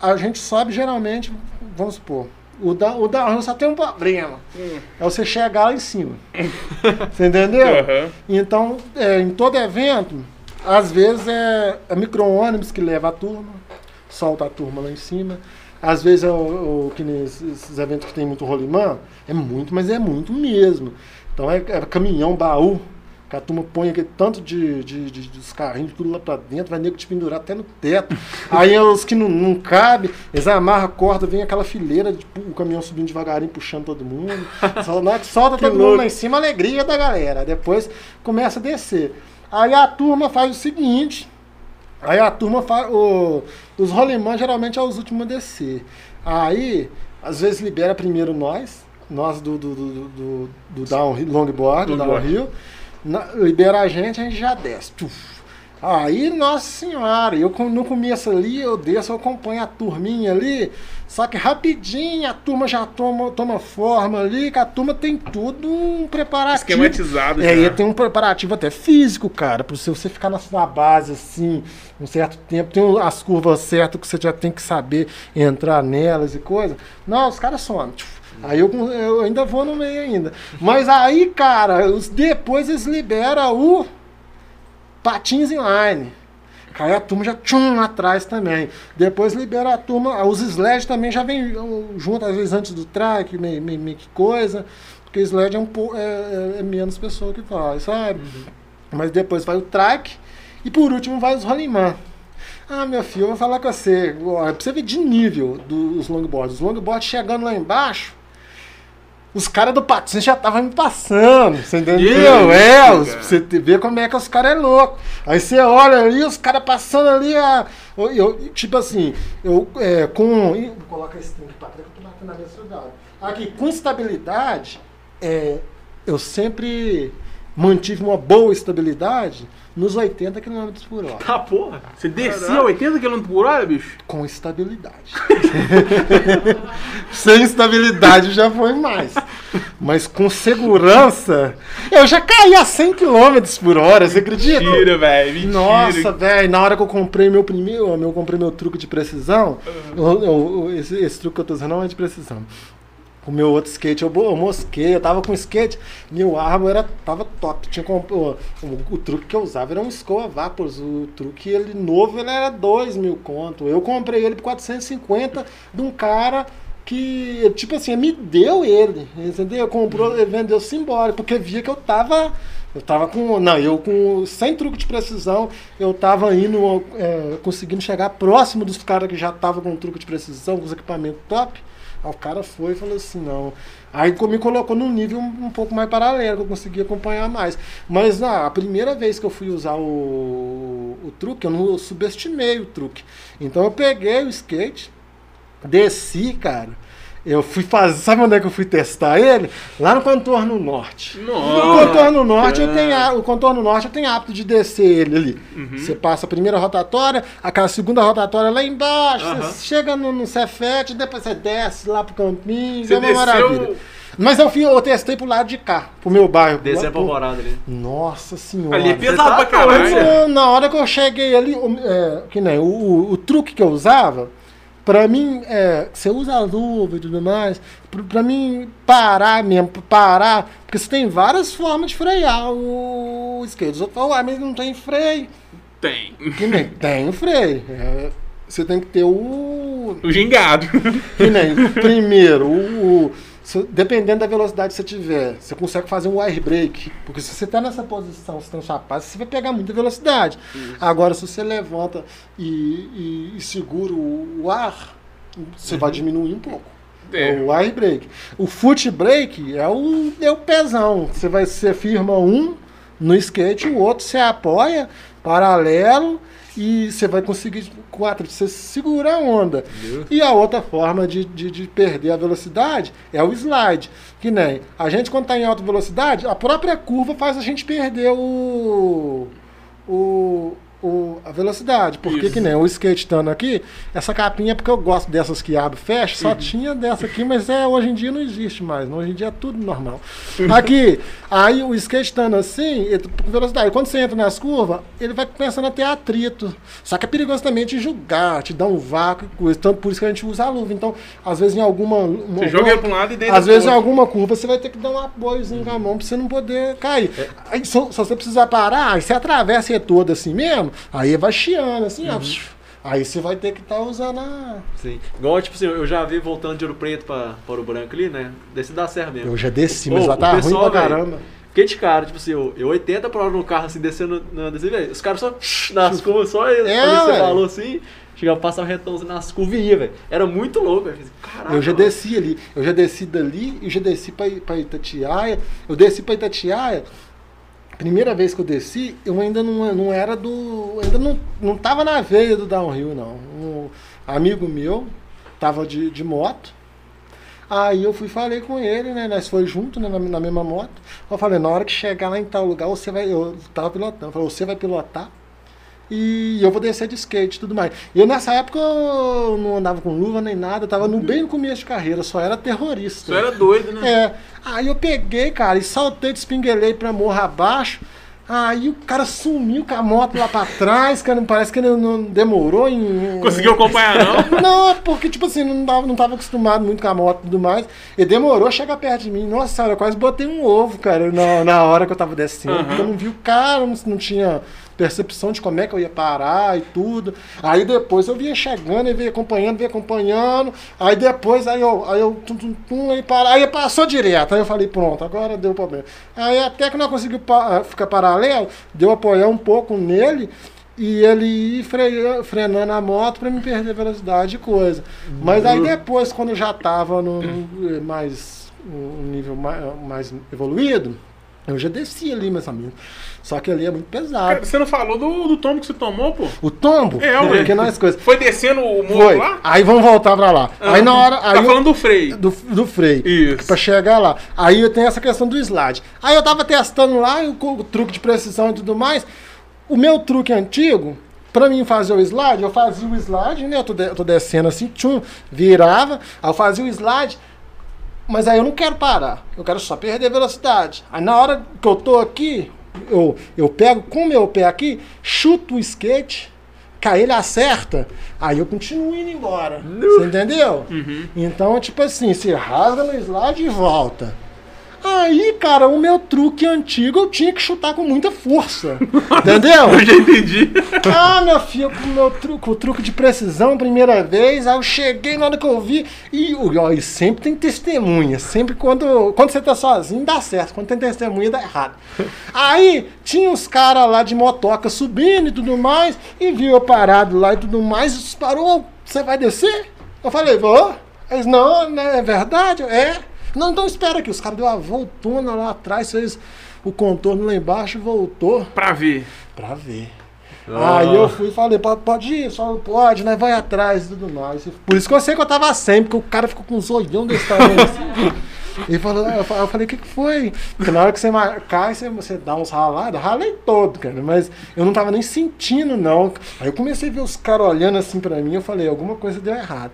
a gente sobe geralmente, vamos supor, o, da, o downhill só tem um problema. É você chegar lá em cima. Você <laughs> entendeu? Aham. Então, é, em todo evento, às vezes é, é micro-ônibus que leva a turma, solta a turma lá em cima. Às vezes é o, o- que nesses esses eventos que tem muito rolimã, é muito, mas é muito mesmo. Então é, é caminhão, baú, que a turma põe aquele tanto de, de, de- dos carrinhos tudo lá pra dentro, vai nego te pendurar até no teto. <laughs> Aí os que não, não cabe, eles amarram a corda, vem aquela fileira, de, o caminhão subindo devagarinho, puxando todo mundo. <laughs> Só, na hora que solta todo mundo louco. lá em cima, alegria da galera. Depois começa a descer. Aí a turma faz o seguinte. Aí a turma faz. O, os rolimãs geralmente é os últimos a descer. Aí, às vezes libera primeiro nós, nós do, do, do, do, do downhill, longboard, do Longboard. downhill. Libera a gente, a gente já desce. Tuf. Aí, nossa senhora, eu no começo ali, eu desço, eu acompanho a turminha ali, só que rapidinho a turma já toma, toma forma ali, que a turma tem tudo um preparativo. Esquematizado É, já. tem um preparativo até físico, cara, para você você ficar na sua base assim, um certo tempo. Tem as curvas certas que você já tem que saber entrar nelas e coisa. Não, os caras somem. Aí eu, eu ainda vou no meio ainda. Mas aí, cara, os- depois eles liberam o patins inline. Aí a turma já tchum atrás também. Depois libera a turma. Os sled também já vem junto, às vezes antes do track, meio, meio, meio que coisa. Porque sled é, um, é, é- é menos pessoa que faz, sabe? Mas depois vai o track. E por último vai os rolimã. Ah, meu filho, eu vou falar com você. Ó, Pra você ver de nível dos longboards. Os longboards chegando lá embaixo. Os caras do patins já estavam me passando, você entendeu? É, os- você ver como é que os caras é louco. Aí você olha ali, os caras passando ali, a, eu, eu- tipo assim, eu é, com. colocar esse trem aqui pra trás que eu tô batendo na minha cidade. Aqui, com estabilidade, é, eu sempre mantive uma boa estabilidade nos 80 km por hora. Tá porra. Você descia 80 km por hora, bicho? Com estabilidade. <laughs> Sem estabilidade já foi mais. Mas com segurança, eu já caí a 100 km por hora, você acredita? Mentira, velho. Nossa, velho, na hora que eu comprei meu primeiro, eu comprei meu truque de precisão, eu- eu- esse, esse truque que eu tô usando não é de precisão. O meu outro skate, eu, eu mosquei, eu tava com skate, meu arma era, tava top. Tinha o, o, o truque que eu usava era um Skoa Vapors, o truque ele novo ele era 2 mil conto. Eu comprei ele por 450 de um cara que, tipo assim, me deu ele, entendeu? Comprou, ele vendeu simbólico, porque via que eu tava eu tava com. Não, eu com. Sem truque de precisão, eu tava indo, é, conseguindo chegar próximo dos caras que já estavam com truque de precisão, com os equipamentos top. O cara foi e falou assim, não. Aí me colocou num nível um, um pouco mais paralelo, que eu consegui acompanhar mais. Mas na a primeira vez que eu fui usar o, o truque, eu não eu subestimei o truque. Então eu peguei o skate, desci, cara. Eu fui fazer. Sabe onde é que eu fui testar ele? Lá no contorno norte. No Nossa. contorno norte eu tenho o contorno norte eu tenho hábito de descer ele ali. Uhum. Você passa a primeira rotatória, aquela segunda rotatória lá embaixo, você chega no, no Cefete, depois você desce lá pro campinho, Você é uma desceu- maravilha. Mas eu, fui, eu testei pro lado de cá, pro meu bairro. Descer pra pro- alvorada ali. Nossa senhora. Ali é pesado tá pra caralho. na hora que eu cheguei ali, é, que nem o, o, o truque que eu usava, pra mim, é, você usa a luva e tudo mais, pra, pra mim parar mesmo, parar, porque você tem várias formas de frear o skate. Falam, ah, mas não tem freio. Tem. Que nem tem o freio. É, você tem que ter o. O gingado. Que nem, <laughs> primeiro, o, o- se- dependendo da velocidade que você tiver, você consegue fazer um air brake. Porque se você está nessa posição, você tem um chapado, você vai pegar muita velocidade. Agora, se você levanta e, e- e segura o, ar, você vai diminuir um pouco. É. É. o air brake. O foot brake é o, é o pezão. Você vai você firma um no skate, o outro você apoia paralelo e você vai conseguir quatro, você segura a onda. E a outra forma de, de, de perder a velocidade é o slide. Que nem a gente quando está em alta velocidade, a própria curva faz a gente perder o, o, o- a velocidade. Porque Isso. que nem o skate estando aqui, essa capinha é porque eu gosto dessas que abre e fecha, só tinha dessa aqui, mas é, hoje em dia não existe mais. Hoje em dia é tudo normal. Aqui, aí o skate estando assim, ele tá com velocidade. Quando você entra nas curvas, ele vai começando a ter atrito. Só que é perigoso também te julgar, te dar um vácuo e coisa. Tanto por isso que a gente usa a luva. Então, às vezes em alguma. uma- Você joga ele pra um lado e deita às vezes em outro. alguma curva você vai ter que dar um apoiozinho com a mão pra você não poder cair. Aí, se, se você precisar parar, aí você atravessa todo assim mesmo, aí vai chiando assim, ó. Aí você vai ter que estar usando a. Sim. Igual, tipo assim, eu já vi voltando de Ouro Preto pra Ouro Branco ali, né? Desci da Serra mesmo. Eu já desci, Ô, mas lá o tá ruim pessoal, pra velho, caramba. Fiquei de cara, tipo assim, eu, eu 80 por hora no carro, assim, descendo na descendo, velho. Os caras só nas curvas, só eles, É, você falou assim, chegava a passar o retãozinho nas curvas e ia, velho. Era muito louco, velho. Eu já desci ali, eu já desci dali e já desci pra, pra Itatiaia. Eu desci pra Itatiaia. Primeira vez que eu desci, eu ainda não, não era do. Ainda não, não tava na veia do downhill, não. Um amigo meu tava de, de moto. Aí eu fui falei com ele, né? Nós foi junto, né, na, na mesma moto. Eu falei, na hora que chegar lá em tal lugar, você vai. Eu tava pilotando. Eu falei, você vai pilotar e eu vou descer de skate e tudo mais. Eu nessa época eu não andava com luva nem nada, eu tava no bem no começo de carreira, só era terrorista. Isso era doido, né? É. Aí eu peguei, cara, e saltei, despinguelei pra morro abaixo. Aí o cara sumiu com a moto lá pra trás, cara, parece que ele não demorou em. Conseguiu acompanhar, não? <laughs> Não, porque, tipo assim, não tava, não tava acostumado muito com a moto e tudo mais. E demorou a chegar perto de mim. Nossa senhora, eu quase botei um ovo, cara, na, na hora que eu tava descendo. Aham. Porque eu não vi o cara, não, não tinha percepção de como é que eu ia parar e tudo. Aí depois eu vinha chegando, e vinha acompanhando, vinha acompanhando. Aí depois, aí eu, aí eu tum, tum, tum, aí, para, aí passou direto. Aí eu falei, pronto, agora deu problema. Aí até que não conseguiu pa- ficar paralelo, deu apoiar um pouco nele. E ele ir freia- frenando a moto para me perder velocidade e coisa. Mas aí depois, quando eu já tava no, no- mais um nível mais, mais evoluído, eu já desci ali, meus amigos. Só que ali é muito pesado. Cara, você não falou do, do tombo que você tomou, pô? O tombo? É, ué. porque nós coisas. Foi descendo o morro Foi. lá? Aí vamos voltar pra lá. Aí na hora. Tá Aí eu- falando do freio. do, do freio. Isso. Pra chegar lá. Aí eu tenho essa questão do slide. Aí eu tava testando lá o, o truque de precisão e tudo mais. O meu truque antigo, pra mim fazer o slide, eu fazia o slide, né? Eu tô, de- eu tô descendo assim, tchum, virava. Aí eu fazia o slide. Mas aí eu não quero parar. Eu quero só perder velocidade. Aí na hora que eu tô aqui, eu, eu pego com o meu pé aqui, chuto o skate, cai ele acerta, aí eu continuo indo embora. Você entendeu? Então, tipo assim, você rasga no slide e volta. Aí, cara, o meu truque antigo eu tinha que chutar com muita força. <laughs> entendeu? Eu já entendi. Ah, meu filho, com o meu truque, o truque de precisão, primeira vez, aí eu cheguei na hora que eu vi, e, ó, e sempre tem testemunha, sempre quando, quando você tá sozinho dá certo, quando tem testemunha dá errado. Aí tinha uns caras lá de motoca subindo e tudo mais, e viu eu parado lá e tudo mais, e disparou, você vai descer? Eu falei, vou. Eles, não, né, é verdade? É. Não, então espera aqui, os caras deu uma voltona lá atrás, fez o contorno lá embaixo e voltou Pra ver. pra ver. Ah. Aí eu fui e falei, pode, ir, só não pode, né? Vai atrás e tudo mais. Por isso que eu sei que eu tava sem, porque o cara ficou com um zoião desse tamanho assim. <laughs> E falou, eu fa- eu falei, o que, que foi? Porque na hora que você mar- cai, você, você dá uns ralados, eu ralei todo, cara. Mas eu não tava nem sentindo, não. Aí eu comecei a ver os caras olhando assim pra mim, eu falei, alguma coisa deu errado.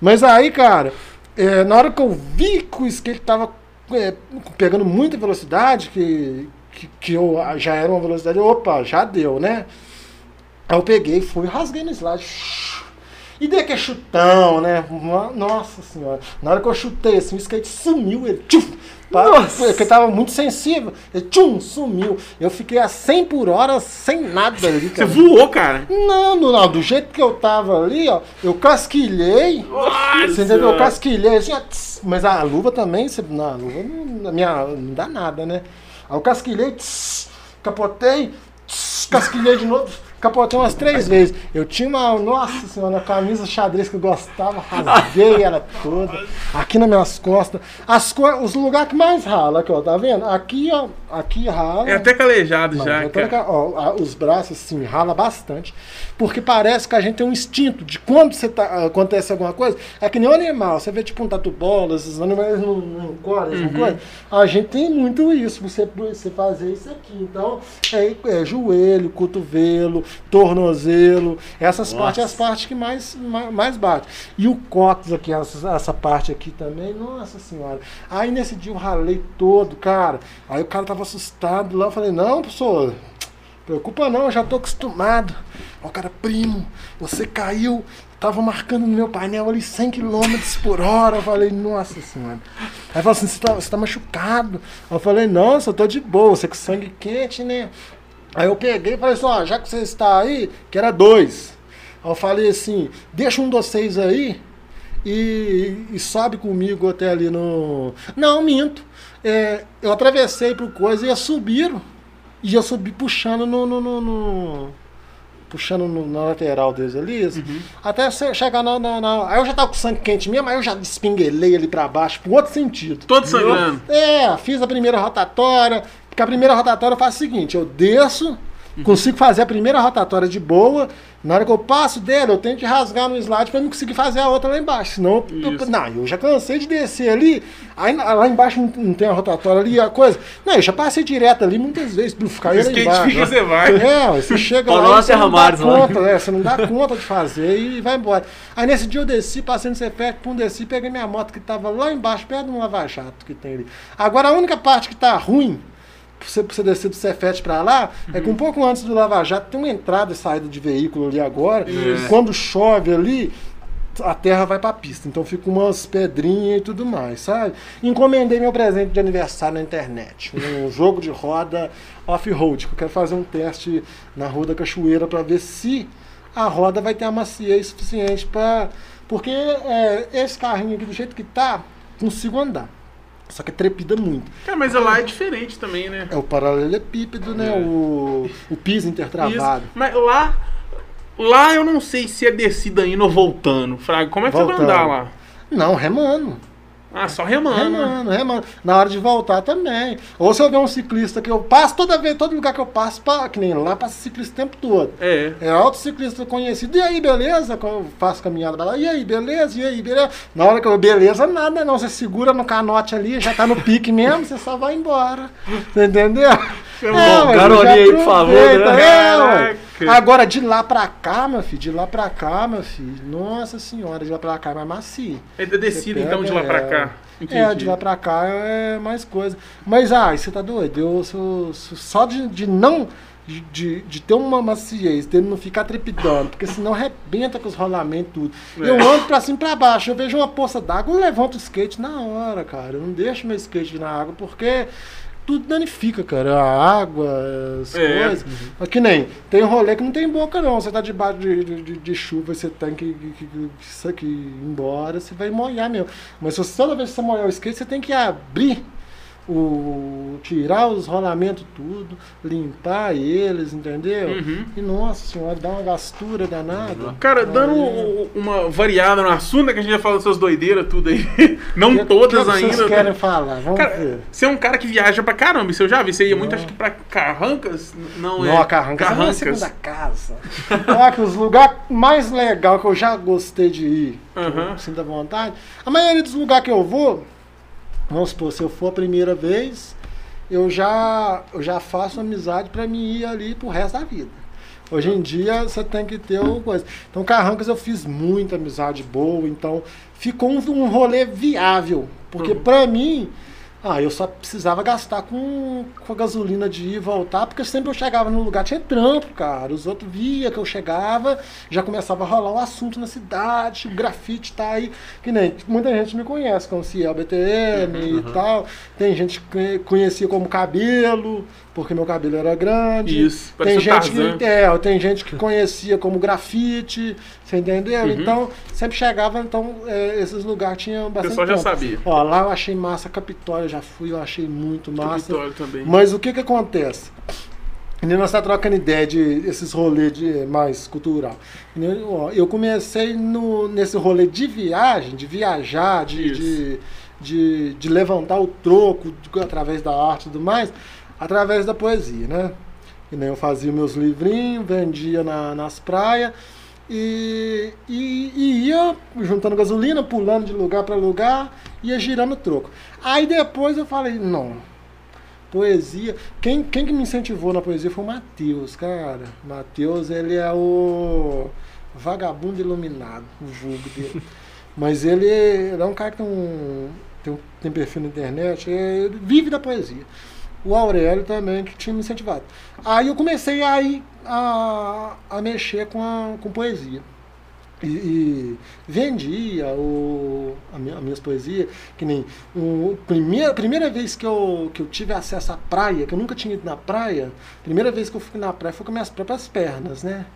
Mas aí, cara, é, na hora que eu vi que o skate tava é, pegando muita velocidade, que, que, que eu já era uma velocidade, opa, já deu, né? Aí eu peguei, fui, rasguei no slide. E dei aquele chutão, né? No- Nossa senhora. Na hora que eu chutei, assim, o skate sumiu, ele tchum, pa- Porque tava muito sensível. Ele tchum, sumiu. Eu fiquei a 100 por hora sem nada ali, Você cara. voou, cara. Não, não, não, do jeito que eu tava ali, ó, eu casquilhei. Você entendeu? Eu casquilhei assim, ó, tss, mas a luva também, você, na luva não, minha, não dá nada, né? Aí eu casquilhei, tss, capotei, tss, casquilhei de novo, capotei umas três vezes. Eu tinha uma, nossa senhora, uma camisa xadrez que eu gostava, rasguei ela toda, aqui nas minhas costas. As co os lugares que mais rala, aqui, ó, tá vendo? Aqui, ó, aqui rala. É até calejado Não, já, tô cara. ó, os braços assim rala bastante, porque parece que a gente tem um instinto de quando você tá, acontece alguma coisa, é que nem um animal, você vê tipo um tatu-bola, esses animais não, correm, Uhum. essa coisa. A gente tem muito isso, você, você fazer isso aqui. Então, é, é joelho, cotovelo, tornozelo, essas Nossa. partes, as partes que mais, mais, mais bate. E o cóccix aqui, essa, essa parte aqui também, nossa senhora. Aí nesse dia eu ralei todo, cara. Aí o cara tava assustado lá, eu falei, não, professor, preocupa não, eu já tô acostumado. Aí o cara, primo, você caiu, tava marcando no meu painel ali 100 km por hora. Eu falei, nossa senhora. Aí falou assim, você tá, tá machucado. Eu falei, não, eu tô de boa, você com sangue quente, né? Aí eu peguei e falei assim, ó, já que você está aí, que era dois. Aí eu falei assim, deixa um de vocês aí e, e sobe comigo até ali no. Não, minto. É, eu atravessei pro coisa e subiram. E eu subi puxando no. no- no- no- puxando no- na lateral deles ali. Até você chegar na, na, na- Aí eu já tava com sangue quente mesmo, aí eu já espinguelei ali pra baixo, pro outro sentido. Todo sangrando. É, fiz a primeira rotatória. Porque a primeira rotatória eu faço o seguinte: eu desço, consigo fazer a primeira rotatória de boa, Na hora que eu passo dele, eu tenho que rasgar no slide para não conseguir fazer a outra lá embaixo. Senão, eu, Isso. não, eu já cansei de descer ali. Aí lá embaixo não, não tem a rotatória ali, a coisa. Não, eu já passei direto ali muitas vezes, bluf, caiu lá Skate embaixo. fica, você vai. É, você chega lá lá, você não dá lá. conta, né? Você não dá conta de fazer e vai embora. Aí nesse dia eu desci, passei no Cefet, pum, desci, peguei minha moto que tava lá embaixo, perto de um lava-jato que tem ali. Agora a única parte que tá ruim, você, você descer do Cefet pra lá, é que um pouco antes do lava-jato tem uma entrada e saída de veículo ali agora. Quando chove ali, a terra vai pra pista. Então fica umas pedrinhas e tudo mais, sabe? Encomendei meu presente de aniversário na internet. Um <laughs> jogo de roda off-road. que Eu quero fazer um teste na Rua da Cachoeira para ver se a roda vai ter a maciez suficiente para. Porque é, esse carrinho aqui, do jeito que tá, consigo andar. Só que trepida muito. Cara, mas lá é diferente também, né? É o paralelepípedo, né? É. O, o piso intertravado. Isso. Mas lá. Lá eu não sei se é descida indo ou voltando. Fraga, como é que você vai Voltando. andar lá? Não, remando. Ah, só remando. né? Remando, remando. Na hora de voltar também. Ou se eu ver um ciclista que eu passo, toda vez, todo lugar que eu passo, pa- que nem lá, passa ciclista o tempo todo. É. É outro ciclista conhecido. E aí, beleza? Quando eu faço caminhada pra lá. E aí, beleza? E aí, beleza? Na hora que eu, beleza, nada não. Você segura no canote ali, já tá no pique mesmo, você só vai embora. Entendeu? É bom, já caroninha aí, por favor, né? é, Agora, de lá pra cá, meu filho, de lá pra cá, meu filho, nossa senhora, de lá pra cá é mais macio. É da descida então de lá pra pega, cá. É, Entendi. de lá pra cá é mais coisa. Mas, ai, você tá doido? Eu sou, sou- só de, de não. De, de, de ter uma maciez, dele não ficar trepidando, porque senão arrebenta com os rolamentos tudo. É. Eu ando pra cima e pra baixo, eu vejo uma poça d'água, eu levanto o skate na hora, cara. Eu não deixo meu skate na água, porque tudo danifica, cara. A água, as É. coisas. Mas que nem, tem rolê que não tem boca, não. Você tá debaixo de, de, de- chuva você tem que, que, que, isso aqui ir embora, você vai molhar mesmo. Mas se você, toda vez que você molhar o skate, você tem que abrir o. tirar os rolamentos tudo, limpar eles, entendeu? Uhum. E nossa senhora, dá uma gastura danada. Cara, dando uma variada no assunto, né, que a gente já falou dessas doideiras tudo aí. <laughs> Não que- todas que ainda. Vocês querem falar? Vamos Cara, ver. você é um cara que viaja pra caramba, isso eu já vi. Você ia muito, Não. acho que pra Carrancas? Não, é. Não, Carrancas é a segunda casa. Os lugares mais legais que eu já gostei de ir, eu sinto vontade. A maioria dos lugares que eu vou, vamos supor, se eu for a primeira vez, eu já, eu já faço amizade pra mim ir ali pro resto da vida. Hoje em dia você tem que ter uma coisa. Então, Carrancas eu fiz muita amizade boa, então ficou um, um rolê viável. Porque Uhum. pra mim, ah, eu só precisava gastar com, com a gasolina de ir e voltar, porque sempre eu chegava no lugar, tinha trampo, cara. Os outros via que eu chegava, já começava a rolar o assunto na cidade, o grafite tá aí. Que nem muita gente me conhece como Ciel BTM e tal. Tem gente que conhecia como cabelo, porque meu cabelo era grande. Isso, Tem gente, Tarzan. que, é, tem gente que conhecia como grafite, você entendeu? Uhum. Então, sempre chegava, então, é, esses lugares tinham O bastante. pessoal já ponto. sabia. Ó, lá eu achei massa, Capitólio já fui, eu achei muito massa. Capitólio também. Mas o que que acontece? E nem nós tá trocando ideia de esses rolês de mais cultural. Eu comecei no, nesse rolê de viagem, de viajar, de, de, de, de levantar o troco através da arte e tudo mais, através da poesia, né? E nem eu fazia meus livrinhos, vendia na- nas praias e, e, e ia juntando gasolina, pulando de lugar para lugar, ia girando o troco. Aí depois eu falei, não, poesia. Quem, quem que me incentivou na poesia foi o Matheus, cara. Matheus, ele é o vagabundo iluminado, o vulgo dele. <laughs> Mas ele, ele é um cara que tem um, tem, um- tem perfil na internet, é, ele vive da poesia. O Aurélio também, que tinha me incentivado. Aí eu comecei a, ir a, a mexer com, a, com poesia. E, e vendia o, a minha, as minhas poesias, que nem o, primeira, primeira vez que eu, que eu tive acesso à praia, que eu nunca tinha ido na praia, primeira vez que eu fui na praia foi com minhas próprias pernas, né?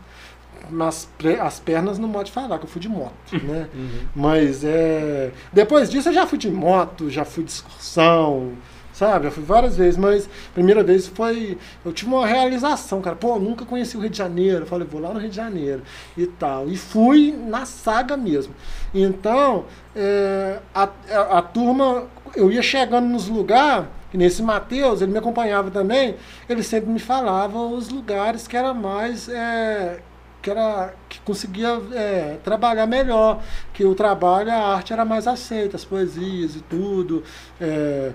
Mas as pernas não pode falar, que eu fui de moto, <laughs> né? Mas é. Depois disso eu já fui de moto, já fui de excursão, sabe? Já fui várias vezes, mas a primeira vez foi. Eu tive uma realização, cara. Pô, eu nunca conheci o Rio de Janeiro. Eu falei, vou lá no Rio de Janeiro e tal. E fui na saga mesmo. Então, é, a, a, a turma, eu ia chegando nos lugares. Nesse Matheus, ele me acompanhava também, ele sempre me falava os lugares que era mais. é, que, era, que conseguia é, trabalhar melhor, que o trabalho, a arte era mais aceita, as poesias e tudo. É,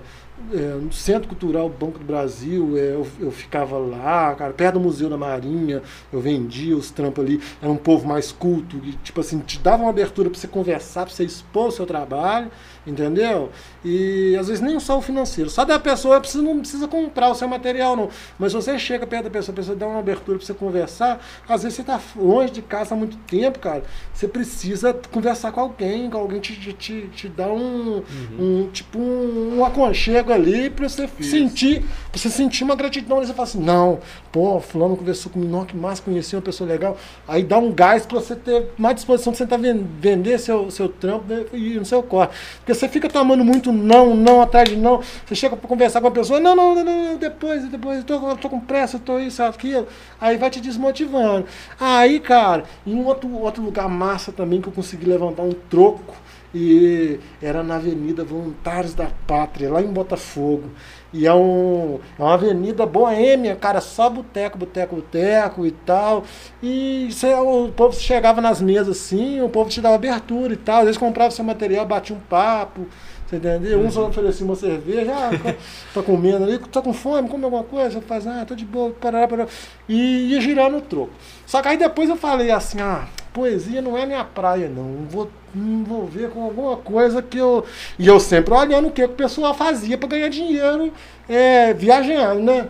é, no Centro Cultural Banco do Brasil, é, eu, eu, ficava lá, cara, perto do Museu da Marinha, eu vendia os trampos ali, era um povo mais culto, e, tipo assim, te dava uma abertura para você conversar, para você expor o seu trabalho, entendeu? E às vezes nem só o financeiro, só da pessoa precisa, não precisa comprar o seu material, não. Mas se você chega perto da pessoa, a pessoa dá uma abertura para você conversar, às vezes você está longe de casa há muito tempo, cara. Você precisa conversar com alguém, com alguém te, te, te, te dá um, uhum. um tipo um, um aconchego ali para você Isso. sentir, pra você sentir uma gratidão. E você fala assim, não, pô, fulano conversou comigo, não, que mais conheci uma pessoa legal. Aí dá um gás para você ter mais disposição de você tentar vender seu, seu trampo né, e no seu corre. Porque você fica tomando muito não, não atrás de não. Você chega para conversar com a pessoa, não, não, não, não depois, depois, eu tô, eu tô com pressa, eu tô isso, aquilo. Aí vai te desmotivando. Aí, cara, em um outro, outro lugar massa também que eu consegui levantar um troco. E era na Avenida Voluntários da Pátria, lá em Botafogo. E é, um, é uma avenida boêmia, cara, só boteco, boteco, boteco e tal. E você, o povo chegava nas mesas assim, o povo te dava abertura e tal. Às vezes comprava seu material, batia um papo. Você entendeu? Uhum. Um só oferecia uma cerveja, ah, tá, <laughs> tá comendo ali, tá com fome, come alguma coisa, faz, ah, tô de boa, parará, parará. E ia girando o troco. Só que aí depois eu falei assim, ah, poesia não é minha praia, não. Vou me envolver com alguma coisa que eu. E eu sempre olhando o que, que o pessoal fazia para ganhar dinheiro é, viajando, né?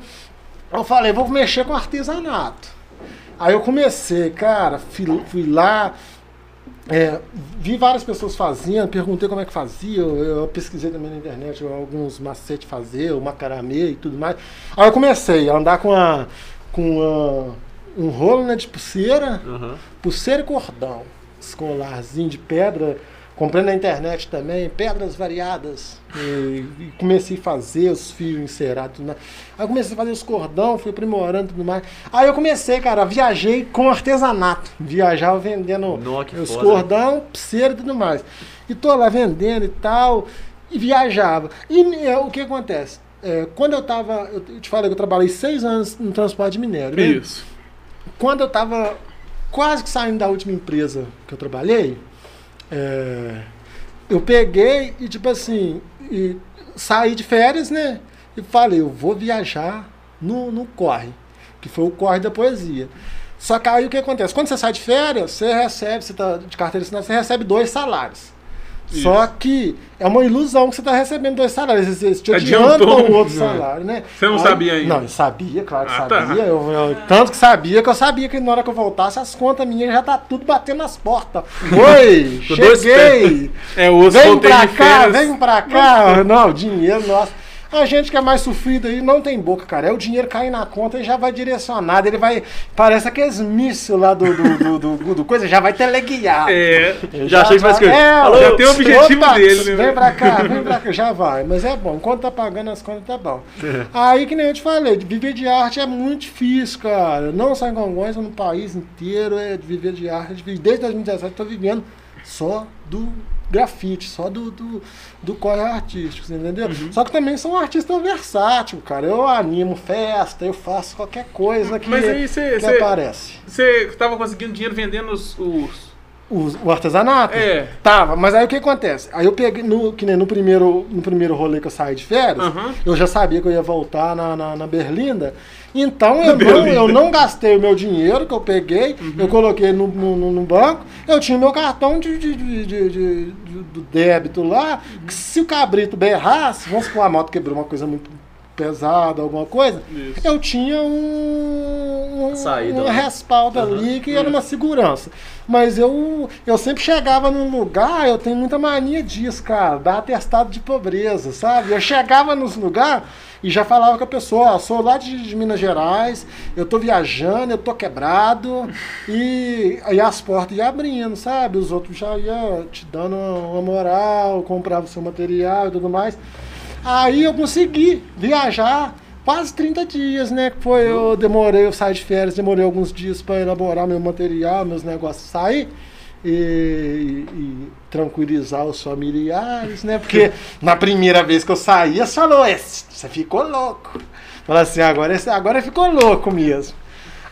Eu falei, vou mexer com artesanato. Aí eu comecei, cara, fui, fui lá, é, vi várias pessoas fazendo, perguntei como é que fazia, eu, eu pesquisei também na internet alguns macetes fazer, o macaramê e tudo mais. Aí eu comecei a andar com, a, com a, um rolo né, de pulseira, uhum. pulseira e cordão, escolarzinho de pedra, Comprei na internet também, pedras variadas. E, e comecei a fazer os fios encerados. Né? Aí comecei a fazer os cordão, fui aprimorando e tudo mais. Aí eu comecei, cara, viajei com artesanato. Viajava vendendo os foda. cordão, pulseira e tudo mais. E tô lá vendendo e tal. E viajava. E é, o que acontece? É, quando eu tava. Eu te falei que eu trabalhei seis anos no transporte de minério. Né? Isso. Quando eu tava quase que saindo da última empresa que eu trabalhei é, eu peguei e, tipo assim, e saí de férias, né? E falei, eu vou viajar no, no corre, que foi o corre da poesia. Só que aí o que acontece? Quando você sai de férias, você recebe, você tá de carteira assinada, você recebe dois salários. Isso. Só que é uma ilusão que você está recebendo dois salários. Você te adianta o outro salário, né? Você não Aí, sabia ainda? Não, eu sabia, claro que ah, tá. sabia. Tá. Eu, eu, tanto que sabia que eu sabia que na hora que eu voltasse, as contas minhas já tá tudo batendo nas portas. <laughs> Oi, cheguei! É, vem pra cá, vem pra cá. Não, dinheiro, nossa. A gente que é mais sofrido aí não tem boca, cara. É o dinheiro cair na conta e já vai direcionado. Ele vai. Parece aqueles mísseis lá do, do, do, do, coisa, já vai teleguiar. É. Já, achei que mais coisa. É, já tem o objetivo dele, né? Vem pra cá, vem pra cá, já vai. Mas é bom. Enquanto tá pagando as contas, tá bom. É. Aí que nem eu te falei, viver de arte é muito difícil, cara. Não só em Congonhas, no país inteiro é de viver de arte. Desde 2017 tô vivendo só do grafite, só do, do, do corre artístico, entendeu? Uhum. Só que também sou um artista versátil, cara. Eu animo festa, eu faço qualquer coisa que, Mas aí cê, que cê, aparece. Você estava conseguindo dinheiro vendendo os, os... O, o, artesanato? É. Tava, mas aí o que acontece? Aí eu peguei, no, que nem no primeiro, no primeiro rolê que eu saí de férias, uhum. eu já sabia que eu ia voltar na, na, na Berlinda. Então eu não, eu não gastei o meu dinheiro que eu peguei, uhum. eu coloquei no, no, no, banco, eu tinha meu cartão de, de, de, de, de do débito lá, que se o cabrito berrasse, vamos supor a moto quebrou uma coisa muito pesada, alguma coisa, Isso. eu tinha um, um, Saída, um respaldo uhum. ali que era uma segurança. Mas eu, eu sempre chegava num lugar, eu tenho muita mania disso, cara, dar atestado de pobreza, sabe? Eu chegava nos lugares e já falava com a pessoa, ó, sou lá de, de, Minas Gerais, eu tô viajando, eu tô quebrado, e aí as portas iam abrindo, sabe? Os outros já iam te dando uma moral, comprava o seu material e tudo mais. Aí eu consegui viajar quase 30 dias, né? Que foi, eu demorei, eu saí de férias, demorei alguns dias para elaborar meu material, meus negócios sair e, e, tranquilizar os familiares, né? Porque <laughs> na primeira vez que eu saí, você falou, você ficou louco. Falou assim, agora, agora ficou louco mesmo.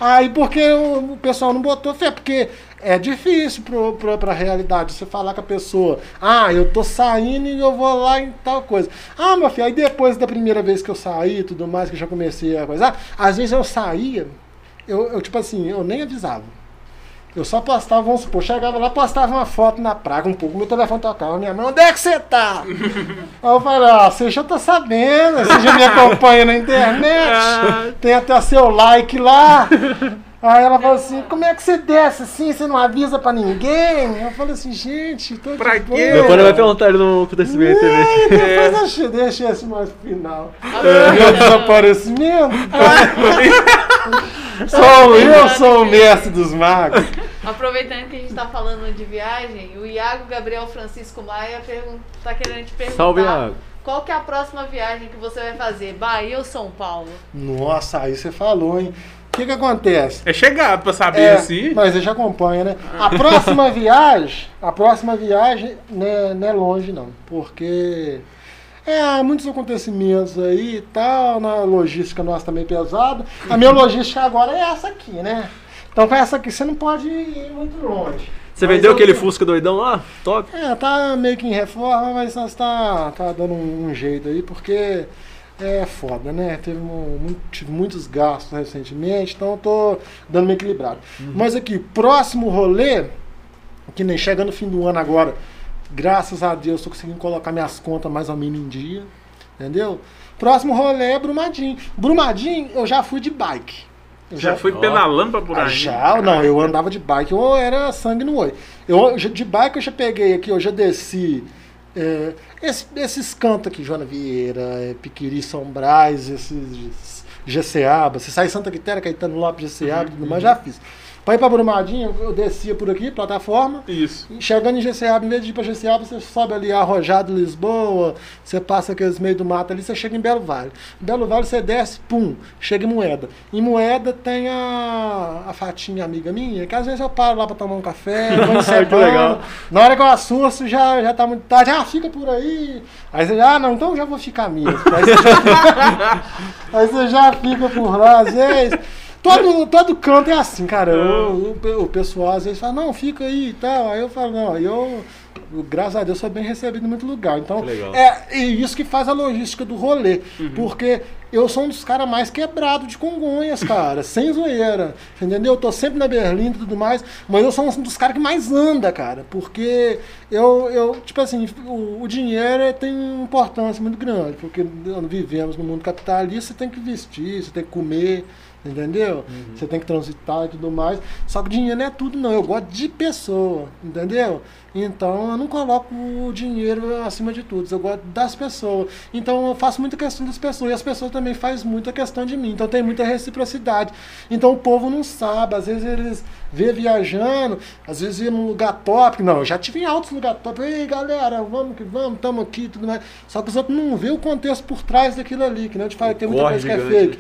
Aí porque o, o pessoal não botou fé, porque é difícil pro, pro, pra realidade você falar com a pessoa, ah, eu tô saindo e eu vou lá em tal coisa. Ah, meu filho, aí depois da primeira vez que eu saí e tudo mais, que eu já comecei a coisa, às vezes eu saía, eu, eu tipo assim, eu nem avisava. Eu só postava, vamos supor, chegava lá, postava uma foto na praia, um pouco, meu telefone tocava, minha mãe, onde é que você tá? <laughs> Aí eu falei, ó, você já tá sabendo, você já me acompanha na internet, <laughs> tem até seu like lá. Aí ela falou assim, como é que você desce assim, você não avisa pra ninguém? Eu falei assim, gente, tô Pra de quê? boa. Meu pai vai perguntar ele no acontecimento. É, depois deixa, deixa esse mais pro final. Meu desaparecimento. <laughs> sou, eu sou o mestre dos magos. Aproveitando que a gente tá falando de viagem, o Iago Gabriel Francisco Maia pergun- tá querendo te perguntar. Salve, Iago. Qual que é a próxima viagem que você vai fazer? Bahia ou São Paulo? Nossa, aí você falou, hein? O que que acontece? É chegado pra saber É, assim. mas eu já acompanho, né? A próxima <laughs> viagem, a próxima viagem não é, não é longe não, porque é, há muitos acontecimentos aí e tal, na logística nossa também pesada. A minha logística agora é essa aqui, né? Então com essa aqui você não pode ir muito longe. Você Mas vendeu eu aquele tenho- Fusca doidão lá? Top. É, tá meio que em reforma, mas nós tá, tá dando um, um jeito aí, porque é foda, né? Teve um- tive muitos gastos recentemente, então eu tô dando meio equilibrado. Mas aqui, próximo rolê, que nem chega no fim do ano agora, graças a Deus tô conseguindo colocar minhas contas mais ou menos em dia, entendeu? Próximo rolê é Brumadinho. Brumadinho eu já fui de bike. Eu Já foi Ó. pedalando pra por ah, aí. já, não, eu andava de bike, eu era sangue no olho. Eu, já- de bike eu já peguei aqui, eu já desci é, esse- esses cantos aqui, Joana Vieira, é, Piquiri, São Brás, esses GCABA. Você sai Santa Quitéria, Caetano Lopes, GCABA, tudo mais, já fiz. Pra ir pra Brumadinho, eu descia por aqui, plataforma, Isso. Chegando em GCAB, em vez de ir pra GCAB, você sobe ali Arrojado, Lisboa, você passa aqueles meio do mato ali, você chega em Belo Vale. Em Belo Vale você desce, pum, chega em Moeda. Em Moeda tem a, a Fatinha, amiga minha, que às vezes eu paro lá pra tomar um café, <laughs> Que legal. Na hora que eu assusto, já, já tá muito tarde, ah, fica por aí. Aí você já, ah, não, então já vou ficar mesmo. Aí você já, <laughs> aí você já fica por lá, às vezes. Todo, todo canto é assim, cara. O, o, o pessoal às vezes fala, não, fica aí e tal. Aí eu falo, não, eu, eu, graças a Deus, sou bem recebido em muito lugar. Então, legal. é e isso que faz a logística do rolê. Porque eu sou um dos caras mais quebrados de Congonhas, cara, <laughs> sem zoeira. Entendeu? Eu tô sempre na Berlim e tudo mais, mas eu sou um dos caras que mais anda, cara. Porque eu, eu tipo assim, o, o dinheiro é- tem importância muito grande. Porque vivemos no mundo capitalista, você tem que vestir, você tem que comer. Entendeu? Você tem que transitar e tudo mais. Só que dinheiro não é tudo, não. Eu gosto de pessoa, entendeu? Então eu não coloco o dinheiro acima de tudo. Eu gosto das pessoas. Então eu faço muita questão das pessoas. E as pessoas também fazem muita questão de mim. Então tem muita reciprocidade. Então o povo não sabe. Às vezes eles vê viajando, às vezes ia num lugar top. Não, eu já tive em altos lugares top. Ei, galera, vamos que vamos, estamos aqui tudo mais. Só que os outros não vê o contexto por trás daquilo ali. Que não eu te falei, tem muita Corre coisa que é gigante, fake.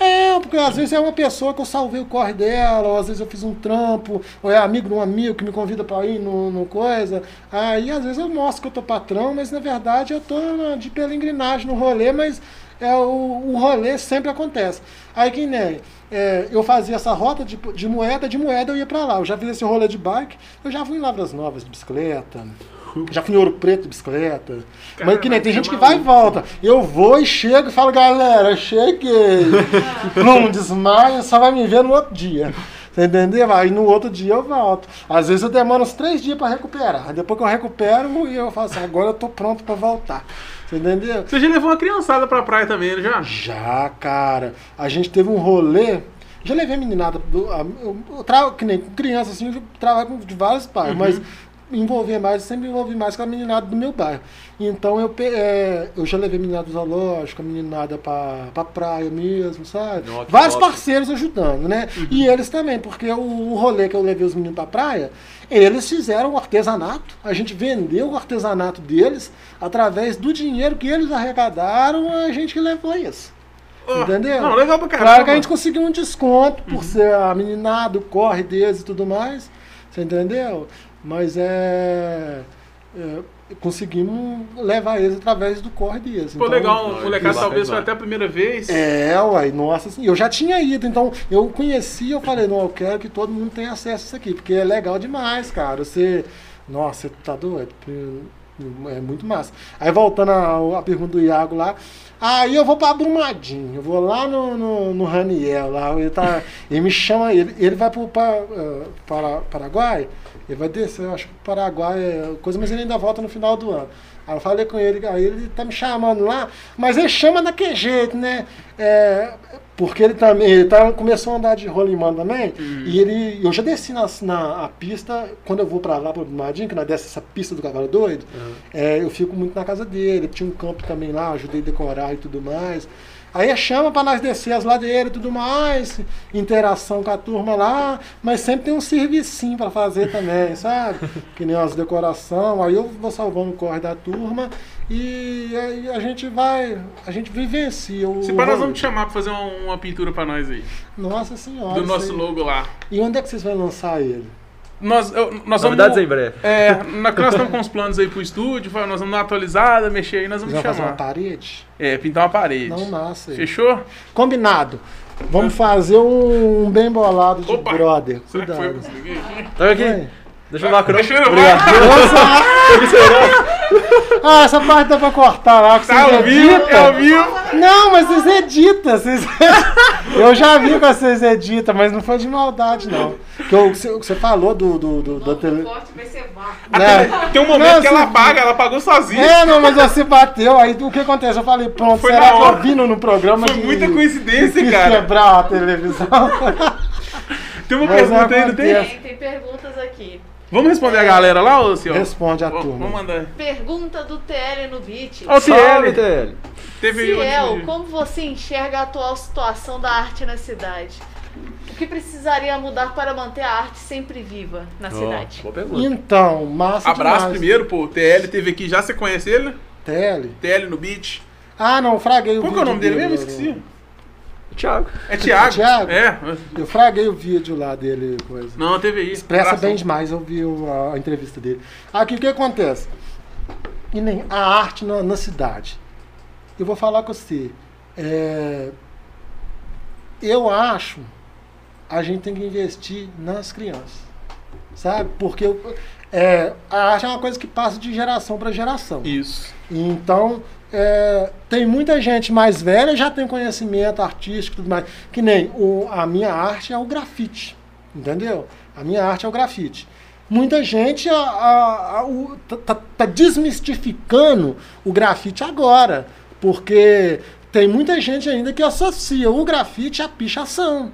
É, porque às vezes é uma pessoa que eu salvei o corre dela, ou às vezes eu fiz um trampo, ou é amigo de um amigo que me convida pra ir no, no coisa. Aí às vezes eu mostro que eu tô patrão, mas na verdade eu tô de pelengrinagem no rolê, mas é o, o rolê sempre acontece. Aí que nem é, eu fazia essa rota de, de moeda, de moeda eu ia pra lá. Eu já fiz esse rolê de bike, eu já fui em Lavras Novas de bicicleta. Já fui em Ouro Preto de bicicleta. Mas que nem tem gente que vai e volta. Eu vou e chego e falo, galera, cheguei. <laughs> Não desmaia, só vai me ver no outro dia. Você entendeu? Aí no outro dia eu volto. Às vezes eu demoro uns três dias pra recuperar. Aí Depois que eu recupero, e eu falo assim, agora eu tô pronto pra voltar. Você entendeu? Você já levou uma criançada pra praia também, né, já? Já, cara. A gente teve um rolê. Já levei a meninada. Do, a, eu, eu tra- que nem com criança, assim, eu trabalho com de vários bairros, mas me envolver mais, sempre envolvi mais com a meninada do meu bairro. Então eu, é, eu já levei a meninada do zoológico, a meninada pra, pra praia mesmo, sabe? Que Vários top. parceiros ajudando, né? E eles também, porque o, o rolê que eu levei os meninos pra praia, eles fizeram o artesanato, a gente vendeu o artesanato deles, através do dinheiro que eles arrecadaram, a gente que levou isso. Ó, Entendeu? Não, legal pra caramba. Claro que a gente conseguiu um desconto por ser a meninada, o corre deles e tudo mais. Você entendeu? Mas é. é, conseguimos levar eles através do corre deles. Pô, Então, legal, Não, molecada talvez foi até a primeira vez. É, uai, nossa, assim, eu já tinha ido, então eu conheci, eu falei, não, eu quero que todo mundo tenha acesso a isso aqui, porque é legal demais, cara. Você. Nossa, você tá doido. É muito massa. Aí voltando à, pergunta do Iago lá. Aí eu vou pra Brumadinho, eu vou lá no, no, no Raniel, lá, ele, tá, ele me chama, ele, ele vai pro pa, eh, para, Paraguai, ele vai descer, eu acho que o Paraguai é coisa, mas ele ainda volta no final do ano. Aí eu falei com ele, aí ele tá me chamando lá, mas ele chama daquele jeito, né? É, porque ele também, ele tá, começou a andar de rolimã também, e ele, eu já desci na, na a pista, quando eu vou pra lá, pro Brumadinho, que nós desce essa pista do Cavalo Doido, é, eu fico muito na casa dele, tinha um campo também lá, ajudei a decorar e tudo mais. Aí chama para nós descer as ladeiras e tudo mais, interação com a turma lá, mas sempre tem um servicinho para fazer também, <laughs> sabe? Que nem as decoração, aí eu vou salvando o corre da turma e aí a gente vai, a gente vivencia o Se para nós vamos te chamar pra fazer uma, uma pintura pra nós aí. Nossa senhora. Do nosso aí. logo lá. E onde é que vocês vão lançar ele? Nós, eu- nós vamos. Novidades em breve. É, na- nós estamos com uns planos aí pro estúdio, nós vamos dar uma atualizada, mexer aí, nós Vocês vamos vão fazer uma chamar. parede? É, pintar uma parede. Não nasce. Fechou? Combinado. Vamos fazer um bem bolado de Opa! brother. Será que foi? Cuidado. Eu consegui aqui? Tá aqui. Deixa eu macro. Deixa eu. Obrigado. <laughs> Ah, essa parte dá pra cortar lá, que Tá vocês ao vivo, editam. ao vivo. Não, mas vocês editam. Vocês... <laughs> Eu já vi que vocês editam, mas não foi de maldade, não. Que eu- você, você falou do, do, do, da O tele... corte vai ser vácuo. né? Tem um momento Não, que ela você- apaga, ela apagou sozinha. É, não, mas você bateu, aí o que acontece? Eu falei, pronto, Foi será que eu vi no, no programa Foi de- muita coincidência, de cara. quebrar a televisão? Tem uma Mas pergunta aí, não tem? Tem, tem perguntas aqui. Vamos responder a galera lá, ô senhor? Responde a turma. Vamos mandar. Pergunta do TL no beat. Salve, TL. TL. Teve Ciel, como você enxerga a atual situação da arte na cidade? O que precisaria mudar para manter a arte sempre viva na Ó, cidade? Boa pergunta. Então, massa Abraço demais. primeiro, pô. O TL teve aqui, já você conhece ele? TL. TL no beat. Ah, não, fraguei o Qual que é o vídeo nome dele mesmo? eu- Esqueci. Thiago. É Thiago. Thiago? É. Eu fraguei o vídeo lá dele, coisa. Não, teve aí. Expressa bem demais, eu vi a, a entrevista dele. Aqui o que acontece? E nem a arte na, na cidade. Eu vou falar com você. É, eu acho a gente tem que investir nas crianças. Sabe? Porque eu- é, a arte é uma coisa que passa de geração para geração. Isso. Então, é, tem muita gente mais velha já tem conhecimento artístico tudo mais. Que nem o, a minha arte é o grafite. Entendeu? A minha arte é o grafite. Muita gente a- a- a- o- tá, tá- tá desmistificando o grafite agora. Porque tem muita gente ainda que associa o grafite à pichação.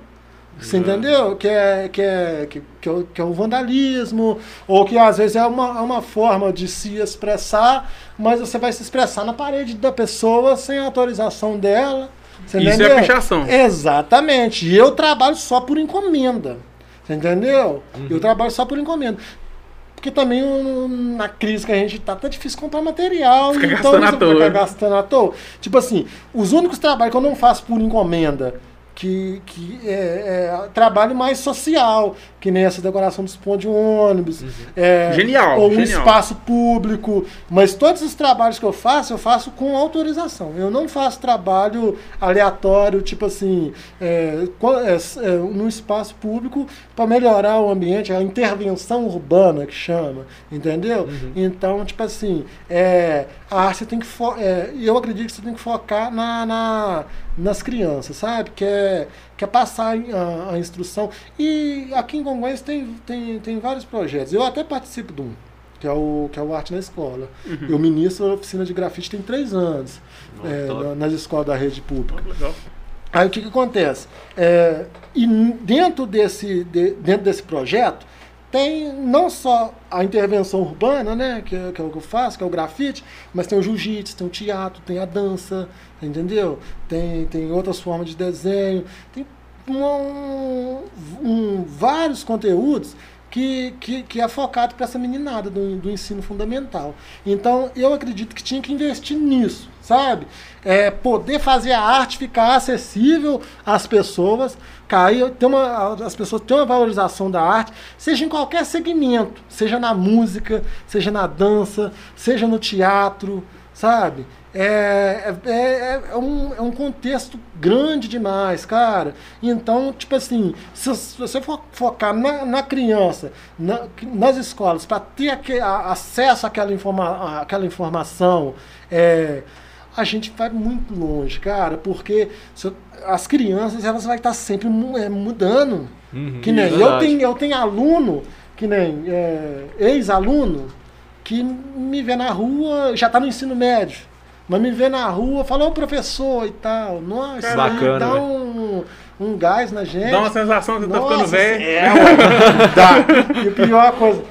Você entendeu? Que é, que, é, que, que, é o, que é o vandalismo, ou que às vezes é uma, é uma forma de se expressar, mas você vai se expressar na parede da pessoa sem autorização dela. Você Isso é entendeu? pichação. Exatamente. E eu trabalho só por encomenda. Você entendeu? Eu trabalho só por encomenda. Porque também na crise que a gente tá, tá difícil comprar material. Fica então gastando à toa, fica gastando à toa. Tipo assim, os únicos trabalhos que eu não faço por encomenda, que, que é, é trabalho mais social, que nem essa decoração dos pontos de ônibus. é, Genial, Ou um genial. espaço público. Mas todos os trabalhos que eu faço, eu faço com autorização. Eu não faço trabalho aleatório, tipo assim, é, é, é, num espaço público para melhorar o ambiente, a intervenção urbana que chama, entendeu? Então, tipo assim, é, a arte tem que é, eu acredito que você tem que focar na, na- nas crianças, sabe? Que é, que é passar a, a instrução. E aqui em Congonhas tem, tem, tem vários projetos. Eu até participo de um, que é o, que é o Arte na Escola. Eu ministro a oficina de grafite tem três anos, é, top. na- nas escolas da rede pública. Legal. Aí o que, que acontece? É, e dentro desse, de- dentro desse projeto tem não só a intervenção urbana, né, que é, que é o que eu faço, que é o grafite, mas tem o jiu-jitsu, tem o teatro, tem a dança, entendeu? Tem, tem outras formas de desenho, tem um, um- vários conteúdos que, que, que é focado para essa meninada do, do ensino fundamental. Então, eu acredito que tinha que investir nisso, sabe? É, poder fazer a arte ficar acessível às pessoas, cair, ter uma, as pessoas terem uma valorização da arte, seja em qualquer segmento, seja na música, seja na dança, seja no teatro, sabe? É, é, é, é, um, é um contexto grande demais, cara. Então, tipo assim, se, se você for focar na, na criança, na, nas escolas, para ter aquele, a, acesso àquela, informa, àquela informação, é, a gente vai muito longe, cara, porque se, as crianças elas vão estar sempre é, mudando. Uhum, que nem eu tenho, eu tenho aluno, que nem é, ex-aluno, que me vê na rua, já está no ensino médio. Mas me vê na rua, fala, ô professor e tal. Nossa, Bacana, dá um, um gás na gente. Dá uma sensação que você tá ficando Nossa, velho. É, <laughs> <laughs> dá. E a pior coisa,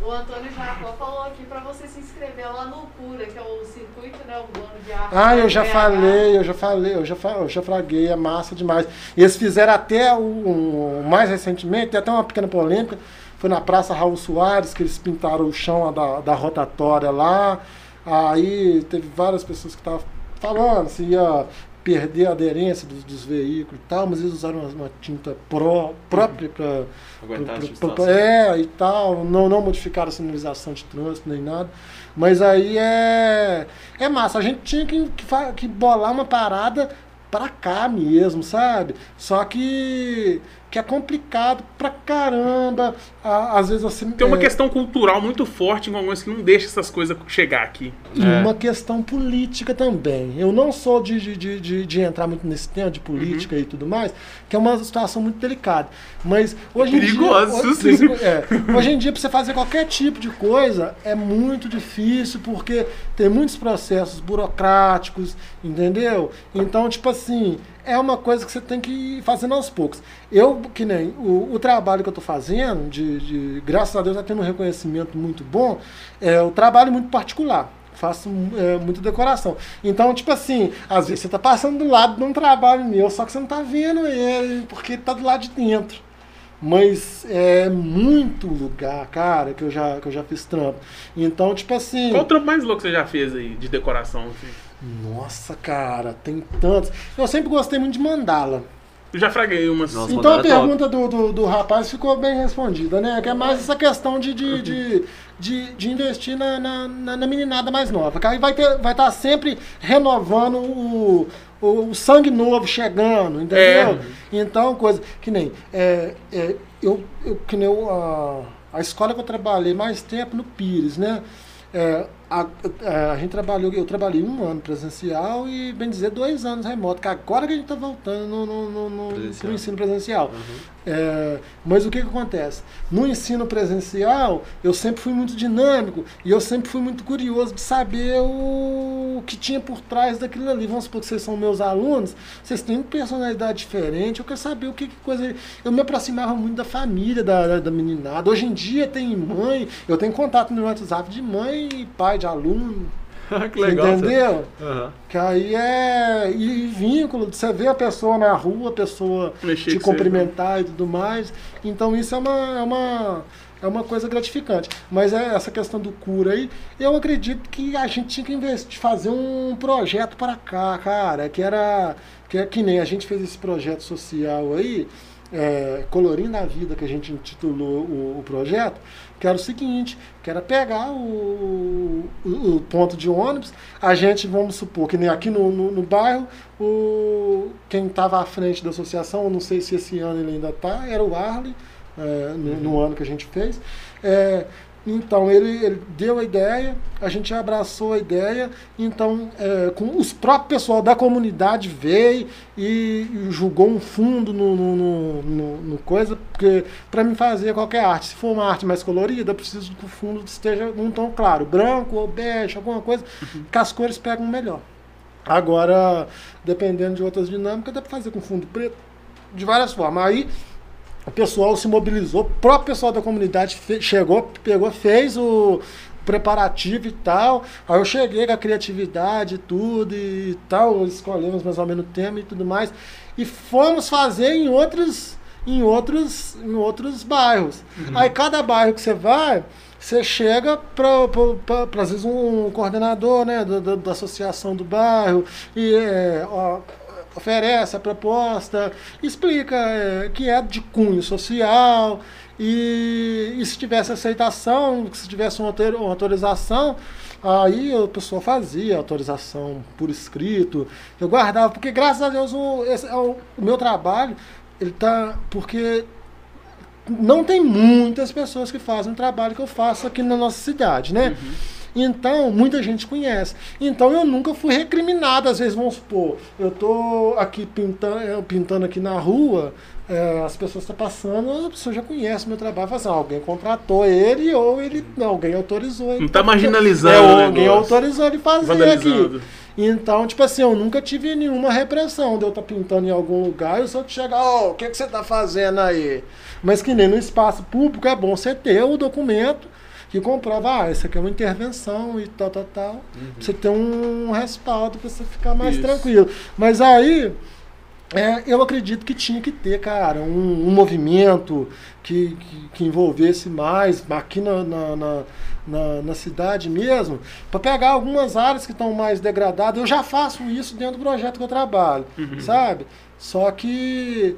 O Antônio Jacó falou aqui pra você se inscrever lá no CURA, que é o Circuito né, Urbano de Arte. Ah, eu já falei, eu já falei, eu já, eu já fraguei, é massa demais. E eles fizeram até o, o- mais recentemente, tem até uma pequena polêmica, foi na Praça Raul Soares, que eles pintaram o chão da, da rotatória lá. Aí teve várias pessoas que estavam falando se ia perder a aderência dos, dos veículos e tal, mas eles usaram uma, uma tinta pró, própria para Aguentar a Pro- pro- substância. pro- É, e tal, não, não modificaram a sinalização de trânsito nem nada. Mas aí é. É massa. A gente tinha que, que, que bolar uma parada pra cá mesmo, sabe? Só que. Que é complicado pra caramba. À- Às vezes você. Tem uma é, questão cultural muito forte em Congonhas que não deixa essas coisas chegar aqui. E É. uma questão política também. Eu não sou de, de, de, de, de entrar muito nesse tema de política e tudo mais, que é uma situação muito delicada. Mas hoje em Perigoso, dia. Hoje, sim. é, hoje em dia, para você fazer qualquer tipo de coisa, é muito difícil, porque tem muitos processos burocráticos, entendeu? Então, tipo assim, é uma coisa que você tem que ir fazendo aos poucos. Eu, que nem o, o trabalho que eu estou fazendo, de, de, graças a Deus, está tendo um reconhecimento muito bom, é o trabalho muito particular. Faço é, muita decoração. Então, tipo assim, às vezes você tá passando do lado de um trabalho meu, só que você não tá vendo ele, porque ele tá do lado de dentro. Mas é muito lugar, cara, que eu já, que eu já fiz trampo. Então, tipo assim. Qual o trampo mais louco que você já fez aí de decoração? assim? Nossa, cara, tem tantos. Eu sempre gostei muito de mandala. Eu já fraguei umas. Nossa. Então a é pergunta do, do, do rapaz ficou bem respondida, né? Que é mais essa questão de, de, de, de, de investir na, na, na- na meninada mais nova. Que aí vai estar vai tá sempre renovando o, o, o sangue novo chegando, entendeu? Então, coisa que nem. É, é, eu, eu, que nem eu, a, a escola que eu trabalhei mais tempo no Pires, né? É, a, a, a gente trabalhou, eu trabalhei um ano presencial e, bem dizer, dois anos remoto, que agora que a gente está voltando no, no, no, no, ensino presencial. É, mas o que, que acontece? No ensino presencial, eu sempre fui muito dinâmico e eu sempre fui muito curioso de saber o que tinha por trás daquilo ali. Vamos supor que vocês são meus alunos, vocês têm personalidade diferente, eu quero saber o que, que coisa. Eu me aproximava muito da família da, da meninada. Hoje em dia tem mãe, eu tenho contato no WhatsApp de mãe e pai de aluno. <laughs> que legal. entendeu? Aham. Que aí é. E, vínculo, você vê a pessoa na rua, a pessoa Mexer te você, cumprimentar e tudo mais. Então isso é uma, é uma, é uma coisa gratificante. Mas é essa questão do cura aí, eu acredito que a gente tinha que investir, fazer um projeto para cá, cara, que era. Que é que nem a gente fez esse projeto social aí, é, Colorindo a Vida, que a gente intitulou o, o projeto, que era o seguinte, que era pegar o, o, o ponto de ônibus, a gente, vamos supor, que nem aqui no, no, no bairro, o, quem estava à frente da associação, eu não sei se esse ano ele ainda está, era o Arley, é, no, no ano que a gente fez. É, então ele, ele deu a ideia, a gente abraçou a ideia, então é, com os próprios pessoal da comunidade veio e, e julgou um fundo no, no, no, no- coisa, porque para mim fazer qualquer arte, se for uma arte mais colorida, eu preciso que o fundo esteja num tom claro, branco ou bege, alguma coisa, que as cores pegam melhor. Agora, dependendo de outras dinâmicas, dá para fazer com fundo preto, de várias formas. Aí o pessoal se mobilizou, o próprio pessoal da comunidade chegou, pegou, fez o preparativo e tal. Aí eu cheguei com a criatividade e tudo e tal, escolhemos mais ou menos o tema e tudo mais. E fomos fazer em outros em outros, em outros bairros. Aí cada bairro que você vai, você chega para, às vezes, um coordenador né, da, da, da associação do bairro e é, ó, oferece a proposta, explica é, que é de cunho social e, e se tivesse aceitação, se tivesse uma, autorização, aí a pessoa fazia autorização por escrito, eu guardava, porque graças a Deus o, esse, é o, o meu trabalho, ele tá, porque não tem muitas pessoas que fazem o trabalho que eu faço aqui na nossa cidade, né? Uhum. Então, muita gente conhece. Então, eu nunca fui recriminado. Às vezes, vamos supor, eu tô aqui pintando, pintando aqui na rua, é, as pessoas estão passando, a pessoa já conhece meu trabalho, fala assim, alguém contratou ele ou ele, não, alguém autorizou ele. Não está marginalizando. É, alguém autorizou ele fazer aqui. Então, tipo assim, eu nunca tive nenhuma repressão de eu estar tá pintando em algum lugar e o senhor chegar, ó, oh, o que, que você está fazendo aí? Mas que nem no espaço público é bom você ter o documento que comprova, ah, isso aqui é uma intervenção e tal, tal, tal. Uhum. Você ter um respaldo para você ficar mais isso. tranquilo. Mas aí, é, eu acredito que tinha que ter, cara, um, um movimento que, que, que, envolvesse mais aqui na, na, na, na, na cidade mesmo, para pegar algumas áreas que estão mais degradadas. Eu já faço isso dentro do projeto que eu trabalho, uhum. sabe? Só que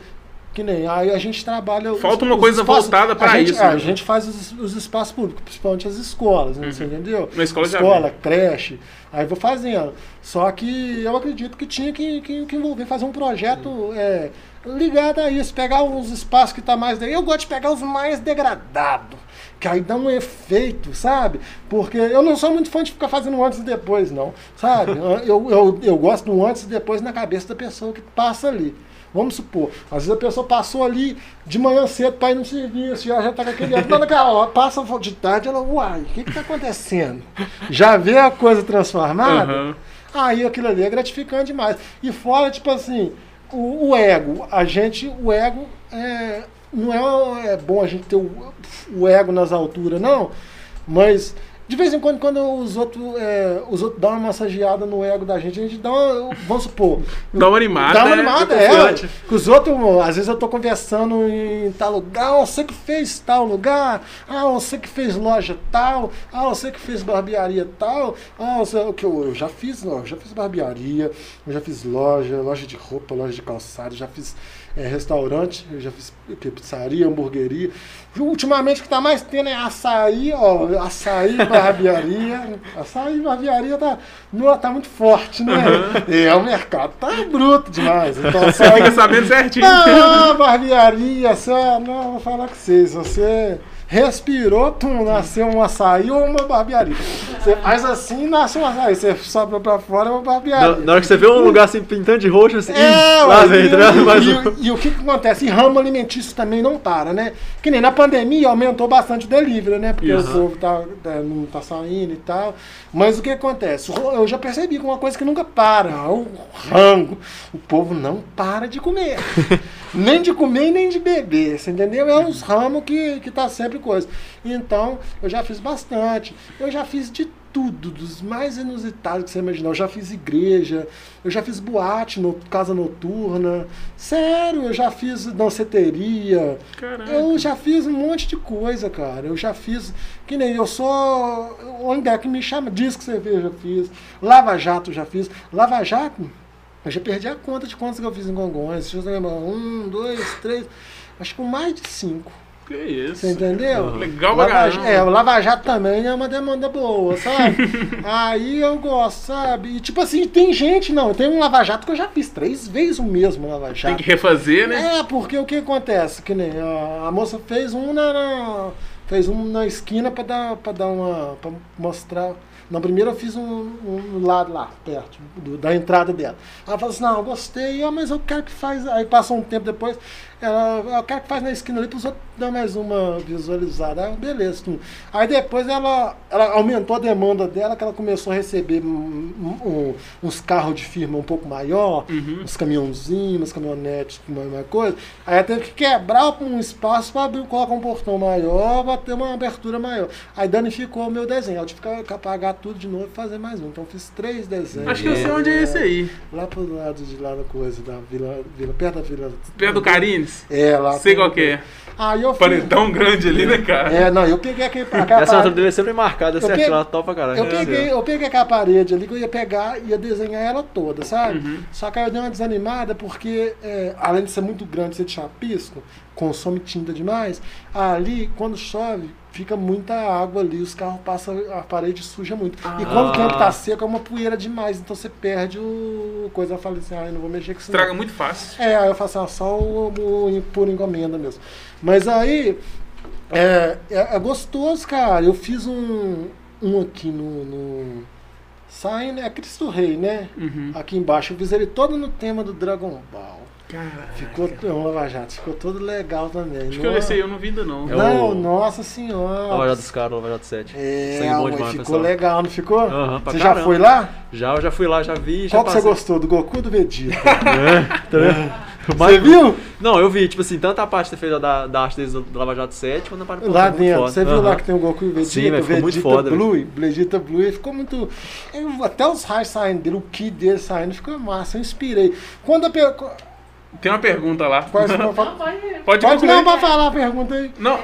que nem aí a gente trabalha. Falta os, uma coisa espaços, voltada para isso. É, né? A gente faz os, os, espaços públicos, principalmente as escolas, né, uhum. você entendeu? Na escola, escola creche. Aí vou fazendo. Só que eu acredito que tinha que, que, que envolver, fazer um projeto uhum. é, ligado a isso, pegar os espaços que tá mais. Eu gosto de pegar os mais degradados. Que aí dá um efeito, sabe? Porque eu não sou muito fã de ficar fazendo antes e depois, não. Sabe? <laughs> eu, eu, eu gosto do antes e depois na cabeça da pessoa que passa ali. Vamos supor, às vezes a pessoa passou ali de manhã cedo para ir no serviço, já está com aquele ano, naquela passa de tarde, ela, uai, o que está acontecendo? Já vê a coisa transformada? Uhum. Aí aquilo ali é gratificante demais. E fora, tipo assim, o, o ego, a gente, o ego é, não é, é bom a gente ter o, o ego nas alturas, não, mas de vez em quando, quando os outros, é, os outros dão uma massageada no ego da gente, a gente dá uma, vamos supor. Dá uma animada. Dá uma né? animada, é. é que os outros, às vezes eu tô conversando em tal lugar, ah, você que fez tal lugar, ah, você que fez loja tal, ah, você que fez barbearia tal, ah, você, que eu, eu já fiz, eu já fiz barbearia, eu já fiz loja, loja de roupa, loja de calçado, já fiz é, restaurante, eu já fiz pizzaria, hamburgueria. Ultimamente o que tá mais tendo é açaí, ó, açaí, barbearia. <laughs> açaí, barbearia tá, não, tá muito forte, né? Uhum. É, o mercado tá bruto demais. Então, <laughs> você fica sabendo certinho. Ah, barbearia, só, não, vou falar com vocês, você respirou, pum, nasceu um açaí ou uma barbearia. Você faz assim nasce um açaí. Você sobe pra fora é uma barbearia. Na, na, hora que você vê um lugar assim pintando de roxo, assim, é, lá vem, e, e, e, o que, que acontece? E ramo alimentício também não para, né? Que nem na pandemia aumentou bastante o delivery, né? Porque uhum. o povo tá, tá, não tá saindo e tal. Mas o que acontece? Eu já percebi que uma coisa que nunca para, o rango. O povo não para de comer. <laughs> nem de comer e nem de beber, você entendeu? É uns ramos que, que tá sempre coisa. Então, eu já fiz bastante. Eu já fiz de tudo, dos mais inusitados que você imaginar. Eu já fiz igreja, eu já fiz boate, no, casa noturna. Sério, eu já fiz danceteria. Caraca. Eu já fiz um monte de coisa, cara. Eu já fiz. Que nem eu sou. Onde é que me chama? Disco cerveja fiz. Lava Jato já fiz. Lava Jato, eu já perdi a conta de quantos que eu fiz em Gongonhas. Deixa eu lembrar. Um, dois, três. Acho que mais de cinco. Que isso? Você entendeu? Uhum. Legal Lava, É, o Lava Jato também é uma demanda boa, sabe? <laughs> Aí eu gosto, sabe? E tipo assim, tem gente, não, tem um Lava Jato que eu já fiz três vezes o mesmo Lava Jato. Tem que refazer, né? É, porque o que acontece? Que nem a, moça fez um na, na, fez um na esquina pra dar, pra dar uma. pra mostrar na primeira eu fiz um, um lado lá, perto do, da entrada dela. Ela falou assim, não, eu gostei, ah, mas eu quero que faz. Aí passou um tempo depois, ela, eu quero que faz na esquina ali para os outros dar mais uma visualizada. Aí, beleza. Tudo. Aí depois ela, ela aumentou a demanda dela, que ela começou a receber um, um, uns carros de firma um pouco maior, uhum. uns caminhãozinhos, umas caminhonetes mais, mais coisa. Aí ela teve que quebrar um espaço para abrir, colocar um portão maior, para ter uma abertura maior. Aí danificou o meu desenho. Eu tive que apagar tudo de novo e fazer mais um. Então fiz três desenhos. Acho que eu sei onde é esse aí. Lá pro lado de lá da coisa, da vila, vila perto da vila. Perto do Carine? Gomes. É, lá. Sei qual que é. Aí eu fui. Paredão grande ali, né, cara? É, não, eu peguei aquele, aquela Essa parede. dele é sempre marcada, Eu certinho, peguei- lá, top pra caralho. Eu peguei, eu peguei aquela parede ali que eu ia pegar e ia desenhar ela toda, sabe? Uhum. Só que aí eu dei uma desanimada porque, é, além de ser muito grande, ser de chapisco, consome tinta demais. Ali, quando chove, fica muita água ali, os carros passam, a parede suja muito. E quando o tempo tá seco, é uma poeira demais, então você perde o coisa. Eu falei assim, ah, eu não vou mexer com isso. não. Estraga muito fácil. É, aí eu faço assim, só o, o- por encomenda mesmo. Mas aí, é, é, é gostoso, cara. Eu fiz um, um aqui no, no Sign, é Cristo Rei, né? Uhum. Aqui embaixo. Eu fiz ele todo no tema do Dragon Ball. Caraca. Ficou, é um Lava Jato, ficou todo legal também. Acho que eu Nossa. esse aí eu não vi ainda, não. É Não, o- nossa senhora. Lava Jato dos caras, Lava Jato 7. É, Sangue bom mas demais, ficou pessoal. legal, não ficou? Pra você já caramba. foi lá? Já, eu já fui lá, já vi, já Qual que você gostou? Do Goku ou do Vegeta? <laughs> É, tá vendo? Você viu? Não, eu vi, tipo assim, tanto a parte feita da, da arte deles do Lava Jato 7, quanto a parte Lá dentro, foda. você viu Aham. lá que tem o Goku e o Vegeta, Sim, mas ficou muito Vegeta foda, Blue, Vegeta Blue, e ficou muito... eu- até os raios saindo dele, o Ki dele saindo, ficou massa, eu inspirei. Quando a. Tem uma pergunta lá. Quais <laughs> Não, pode, pode. Pode pode concluir. não, pode falar a pergunta aí. Não,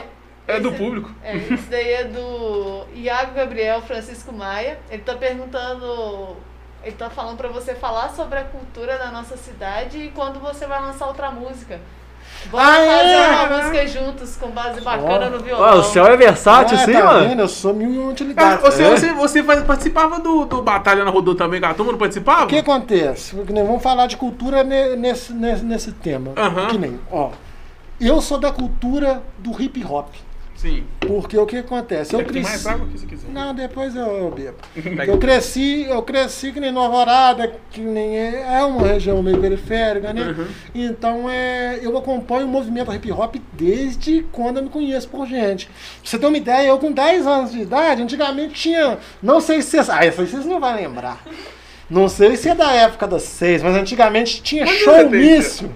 é do Esse- público. É, isso daí é do Iago Gabriel Francisco Maia. Ele tá perguntando. Ele tá falando pra você falar sobre a cultura da nossa cidade e quando você vai lançar outra música. Vamos Ah, fazer é? uma música juntos com base bacana no violão. Ó, o céu é versátil, Ah, assim, tá mano. vendo? Eu sou mil e uma Ah, utilidades. você, É? você, você participava do, do Batalha na Rodô também, com a turma não participava? O que acontece? Porque nós vamos falar de cultura ne- nesse, nesse, nesse tema. Aham. Que nem, ó. Eu sou da cultura do hip hop. Sim. Porque o que acontece? Eu Tem mais cresci. água aqui se quiser. Não, depois eu, bebo. <laughs> Eu cresci, eu cresci que nem Nova Alvorada, que nem é, é uma região meio periférica, né? Uhum. Então é, eu acompanho o movimento hip hop desde quando eu me conheço por gente. Pra você ter uma ideia, eu com 10 anos de idade, antigamente tinha. Não sei se vocês. Ah, vocês não vão lembrar. Não sei se é da época das seis, mas antigamente tinha Quantos show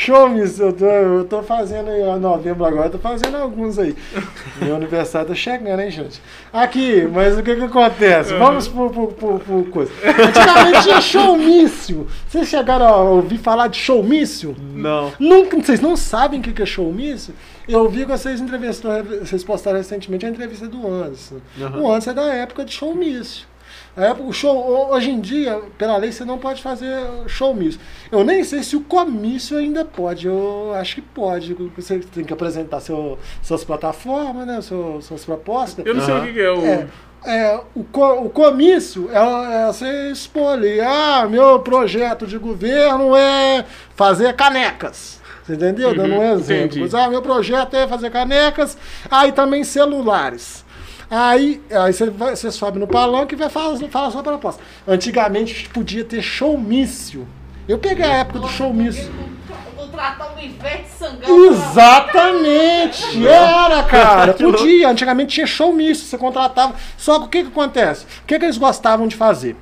você tem, mício. Show mício, eu tô, eu tô fazendo aí, ó, novembro agora, eu tô fazendo alguns aí. <laughs> Meu aniversário tá chegando, hein, gente? Aqui, mas o que que acontece? Vamos por, por, por, por coisa. Antigamente tinha showmício. Vocês chegaram a ouvir falar de showmício? Não. Nunca, vocês não sabem o que que é showmício? Eu vi que vocês entrevistaram, vocês postaram recentemente a entrevista do Anderson. Aham. O Anderson é da época de showmício. A época, o show, hoje em dia, pela lei, você não pode fazer showmício. Eu nem sei se o comício ainda pode. Eu acho que pode. Você tem que apresentar seu, suas plataformas, né? Seu, suas propostas. Eu não sei o que, é o. É, é, o, co- o comício é, é você expor ali, ah, meu projeto de governo é fazer canecas. Você entendeu? Dando um Uhum, exemplo. entendi. Ah, meu projeto é fazer canecas, aí também celulares. Aí, aí você, vai, você sobe no palanque e vai falar, fala a sua proposta. Antigamente podia ter showmício. Eu peguei a época do showmício. Contratar o Ivete Sangalo. Exatamente! <laughs> Era, cara. <laughs> Podia. Antigamente tinha showmício, você contratava. Só que o que, que acontece? O que, que eles gostavam de fazer?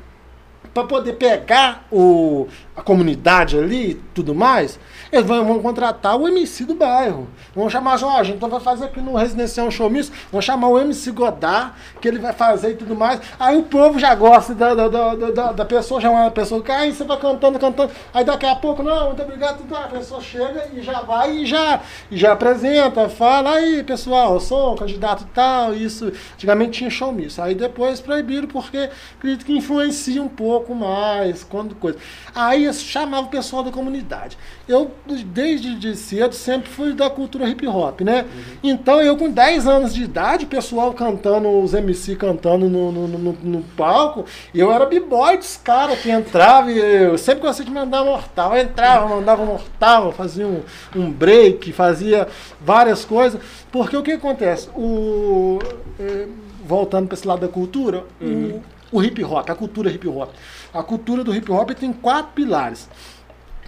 Para poder pegar o, a comunidade ali e tudo mais, eles vão, vão contratar o MC do bairro. Vão chamar, ó, a gente vai fazer aqui no Residencial um showmício, vão chamar o MC Godard, que ele vai fazer e tudo mais. Aí o povo já gosta da, da, da, da, da pessoa, já é uma pessoa que aí você vai cantando, cantando. Aí daqui a pouco, não, muito obrigado, tudo, a pessoa chega e já vai e já, e já apresenta, fala, aí pessoal, eu sou um candidato tal, isso. Antigamente tinha showmício. Aí depois proibiram porque acredito que influencia um pouco mais, quando coisa. Aí chamava o pessoal da comunidade. Eu, desde de cedo, sempre fui da cultura hip hop, né? Então eu com 10 anos de idade, o pessoal cantando, os MC cantando no, no, no, no palco, eu era b-boy dos caras que entrava e eu sempre gostei de mandar mortal. Eu entrava, mandava mortal, fazia um, um break, fazia várias coisas. Porque o que acontece? O, eh, voltando para esse lado da cultura, o, o hip hop, a cultura hip hop. A cultura do hip hop tem quatro pilares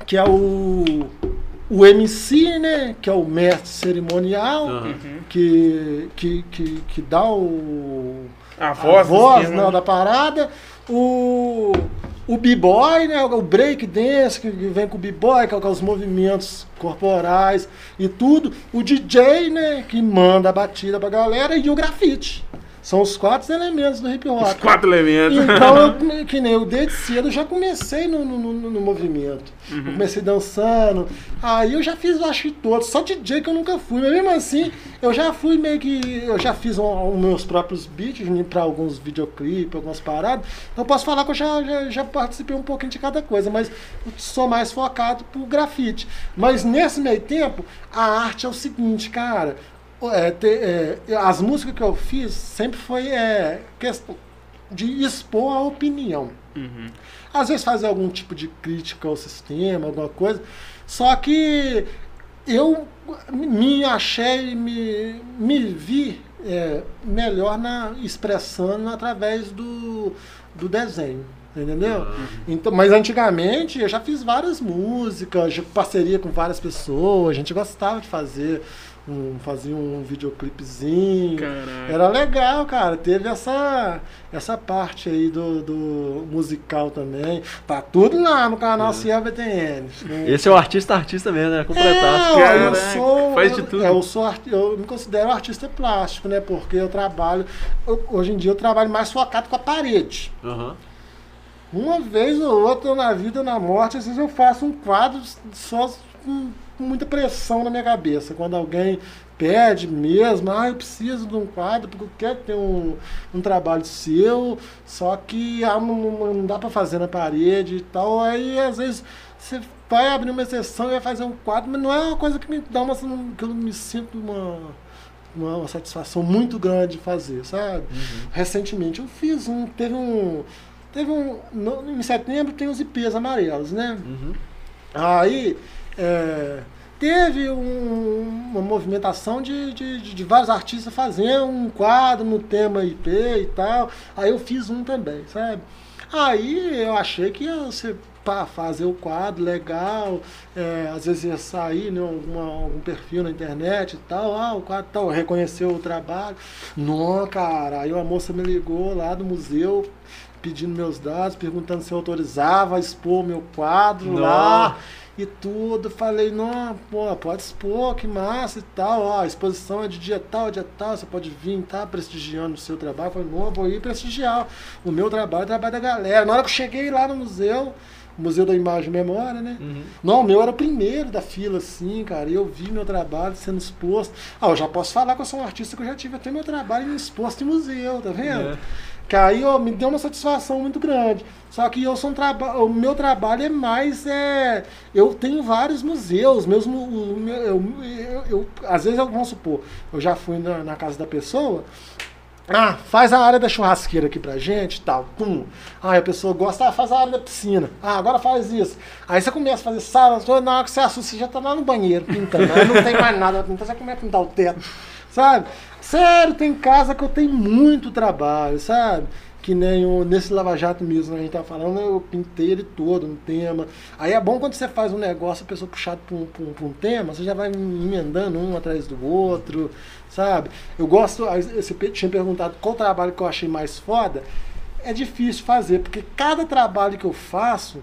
que é o, o MC, né? Que é o mestre cerimonial, Aham. que, que, que, que dá o, A voz, do voz né, da parada. O, o b-boy, né? O break dance, que vem com o b-boy, que é os movimentos corporais e tudo. O DJ, né? Que manda a batida pra galera. E o grafite. São os quatro elementos do hip hop. Os quatro elementos. Então, eu, <laughs> que nem eu desde cedo já comecei no, no, no, no movimento. Uhum. Eu comecei dançando. Aí eu já fiz, acho que todos. Só DJ que eu nunca fui. Mas mesmo assim, eu já fui meio que. Eu já fiz os meus próprios beats para alguns videoclipes, algumas paradas. Então eu posso falar que eu já, já, já, participei um pouquinho de cada coisa. Mas sou mais focado pro grafite. Mas nesse meio tempo, a arte é o seguinte, cara. É, ter, é, as músicas que eu fiz sempre foi é, questão de expor a opinião. Uhum. Às vezes fazer algum tipo de crítica ao sistema, alguma coisa. Só que eu me achei, me, me vi é, melhor na expressando através do, do desenho. Entendeu? Uhum. Então, mas antigamente eu já fiz várias músicas, já parceria com várias pessoas, a gente gostava de fazer um, fazia um videoclipezinho. Caraca. Era legal, cara. Teve essa, essa parte aí do, do musical também. Tá tudo lá no canal É. Ciel BTN. Esse é o artista artista mesmo, né? Completaço. É, eu Caraca, sou, faz de tudo. é, Eu, sou eu me considero artista plástico, né? Porque eu trabalho. eu- hoje em dia eu trabalho mais focado com a parede. Aham. Uma vez ou outra na vida ou na morte, às vezes eu faço um quadro só com, com muita pressão na minha cabeça. Quando alguém pede mesmo, ah, eu preciso de um quadro porque eu quero ter um, um trabalho seu, só que ah, não, não- dá para fazer na parede e tal. Aí às vezes você vai abrir uma exceção e vai fazer um quadro, mas não é uma coisa que me dá uma. que eu me sinto uma. Uma, satisfação muito grande de fazer, sabe? Recentemente eu fiz um. Teve um. Teve um. no- em setembro tem os IPs amarelos, né? Uhum. Aí é, teve um- uma movimentação de, de, de- vários artistas fazendo um quadro no tema IP e tal. Aí eu fiz um também, sabe? Aí eu achei que ia ser para fazer o quadro legal, é, às vezes ia sair né, alguma, algum perfil na internet e tal, ah, o quadro tal, reconheceu o trabalho. Não, cara, aí uma moça me ligou lá do museu pedindo meus dados, perguntando se eu autorizava a expor meu quadro Nó. lá e tudo. Falei, não, pô, pode expor, que massa e tal. Ó, a exposição é de dia tal, dia tal, você pode vir, tá prestigiando o seu trabalho. Falei, não, vou ir prestigiar o meu trabalho, o trabalho da galera. Na hora que eu cheguei lá no museu, Museu da Imagem e Memória, né? Uhum. Não, o meu era o primeiro da fila, assim, cara. E eu vi meu trabalho sendo exposto. Ah, eu já posso falar que eu sou um artista que eu já tive até meu trabalho exposto em museu, tá vendo? É. Que aí ó, me deu uma satisfação muito grande. Só que eu sou um traba o meu trabalho é mais. É, eu tenho vários museus, meus, mu- o eu, eu- eu- às vezes eu vamos supor, eu já fui na, na casa da pessoa. Ah, faz a área da churrasqueira aqui pra gente tal. Pum. Ah, a pessoa gosta, ah, faz a área da piscina. Ah, agora faz isso. Aí você começa a fazer sala, na hora que você assusta, você já tá lá no banheiro pintando. Aí não tem mais nada pra pintar, você começa a pintar o teto. Sabe? Sério, tem casa que eu tenho muito trabalho, sabe? Que nem o, nesse Lava Jato mesmo, a gente tá falando, eu pintei ele todo no tema. Aí é bom quando você faz um negócio, a pessoa puxado pra um, pra um- pra um tema, você já vai emendando um atrás do outro, sabe? Eu gosto, você tinha perguntado qual trabalho que eu achei mais foda. É difícil fazer, porque cada trabalho que eu faço,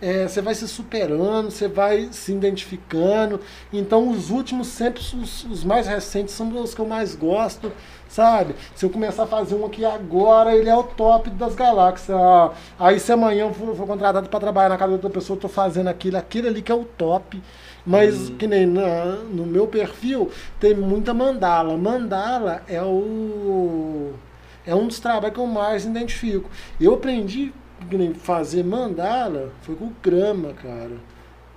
é, você vai se superando, você vai se identificando. Então, os últimos, sempre os, os mais recentes, são os que eu mais gosto, sabe? Se eu começar a fazer um aqui agora, ele é o top das galáxias. Ah, Aí, se amanhã eu for, for contratado para trabalhar na casa de outra pessoa, eu tô fazendo aquilo, aquele ali que é o top. Mas, que nem na- no meu perfil, tem muita mandala. Mandala é o. É um dos trabalhos que eu mais identifico. Eu aprendi fazer mandala foi com o Grama, cara.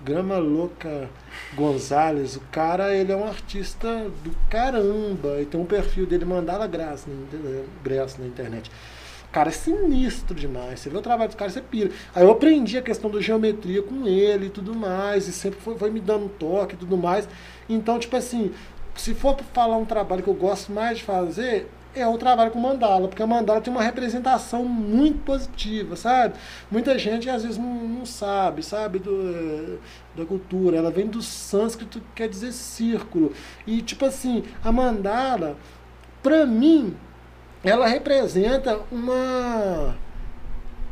Grama Louca Gonzalez. O cara, ele é um artista do caramba. E tem um perfil dele, Mandala Graça, inter- Graça na internet. O cara é sinistro demais. Você vê o trabalho do cara, você pira. Aí eu aprendi a questão da geometria com ele e tudo mais. E sempre foi, foi me dando toque e tudo mais. Então, tipo assim, se for falar um trabalho que eu gosto mais de fazer, é o trabalho com mandala, porque a mandala tem uma representação muito positiva, sabe? Muita gente às vezes não, não sabe, sabe, do, da cultura. Ela vem do sânscrito, que quer dizer círculo. E, tipo assim, a mandala, pra mim, ela representa uma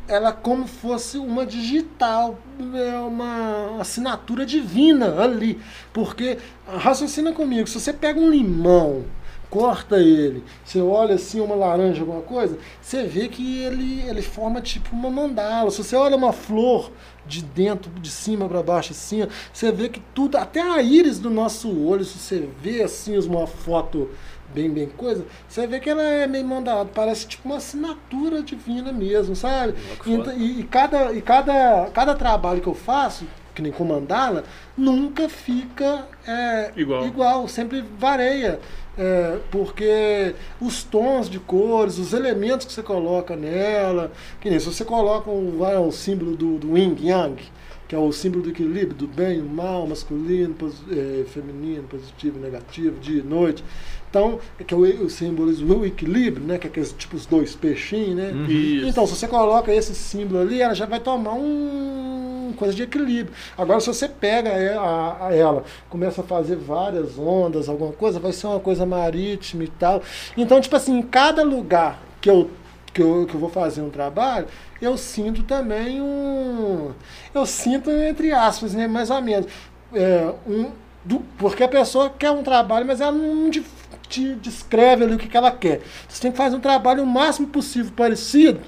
ela como fosse uma digital, é uma assinatura divina ali. Porque, raciocina comigo, se você pega um limão, corta ele, você olha assim uma laranja, alguma coisa, você vê que ele, ele forma tipo uma mandala. Se você olha uma flor de dentro, de cima para baixo assim, você vê que tudo, até a íris do nosso olho, se você vê assim uma foto bem, bem coisa, você vê que ela é meio mandada, parece tipo uma assinatura divina mesmo, sabe? Que E, e cada, e cada, cada trabalho que eu faço, que nem com mandala, nunca fica é, Igual. sempre varia. É, porque os tons de cores, os elementos que você coloca nela, que nem se você coloca um, vai, um símbolo do, do Yin Yang, que é o símbolo do equilíbrio, do bem, o mal, masculino, pos- é, feminino, positivo, negativo, dia e noite. Então, que é o, o simbolismo do equilíbrio, né? Que é aqueles tipo os dois peixinhos, né? Isso. Então, se você coloca esse símbolo ali, ela já vai tomar um coisa de equilíbrio. Agora, se você pega e- a- a- ela, começa a fazer várias ondas, alguma coisa, vai ser uma coisa marítima e tal. Então, tipo assim, em cada lugar que eu, que eu, que eu vou fazer um trabalho, eu sinto também um. Eu sinto, entre aspas, né, mais ou menos. é, um, do- porque a pessoa quer um trabalho, mas ela não te, te descreve ali o que, que ela quer. Você tem que fazer um trabalho o máximo possível parecido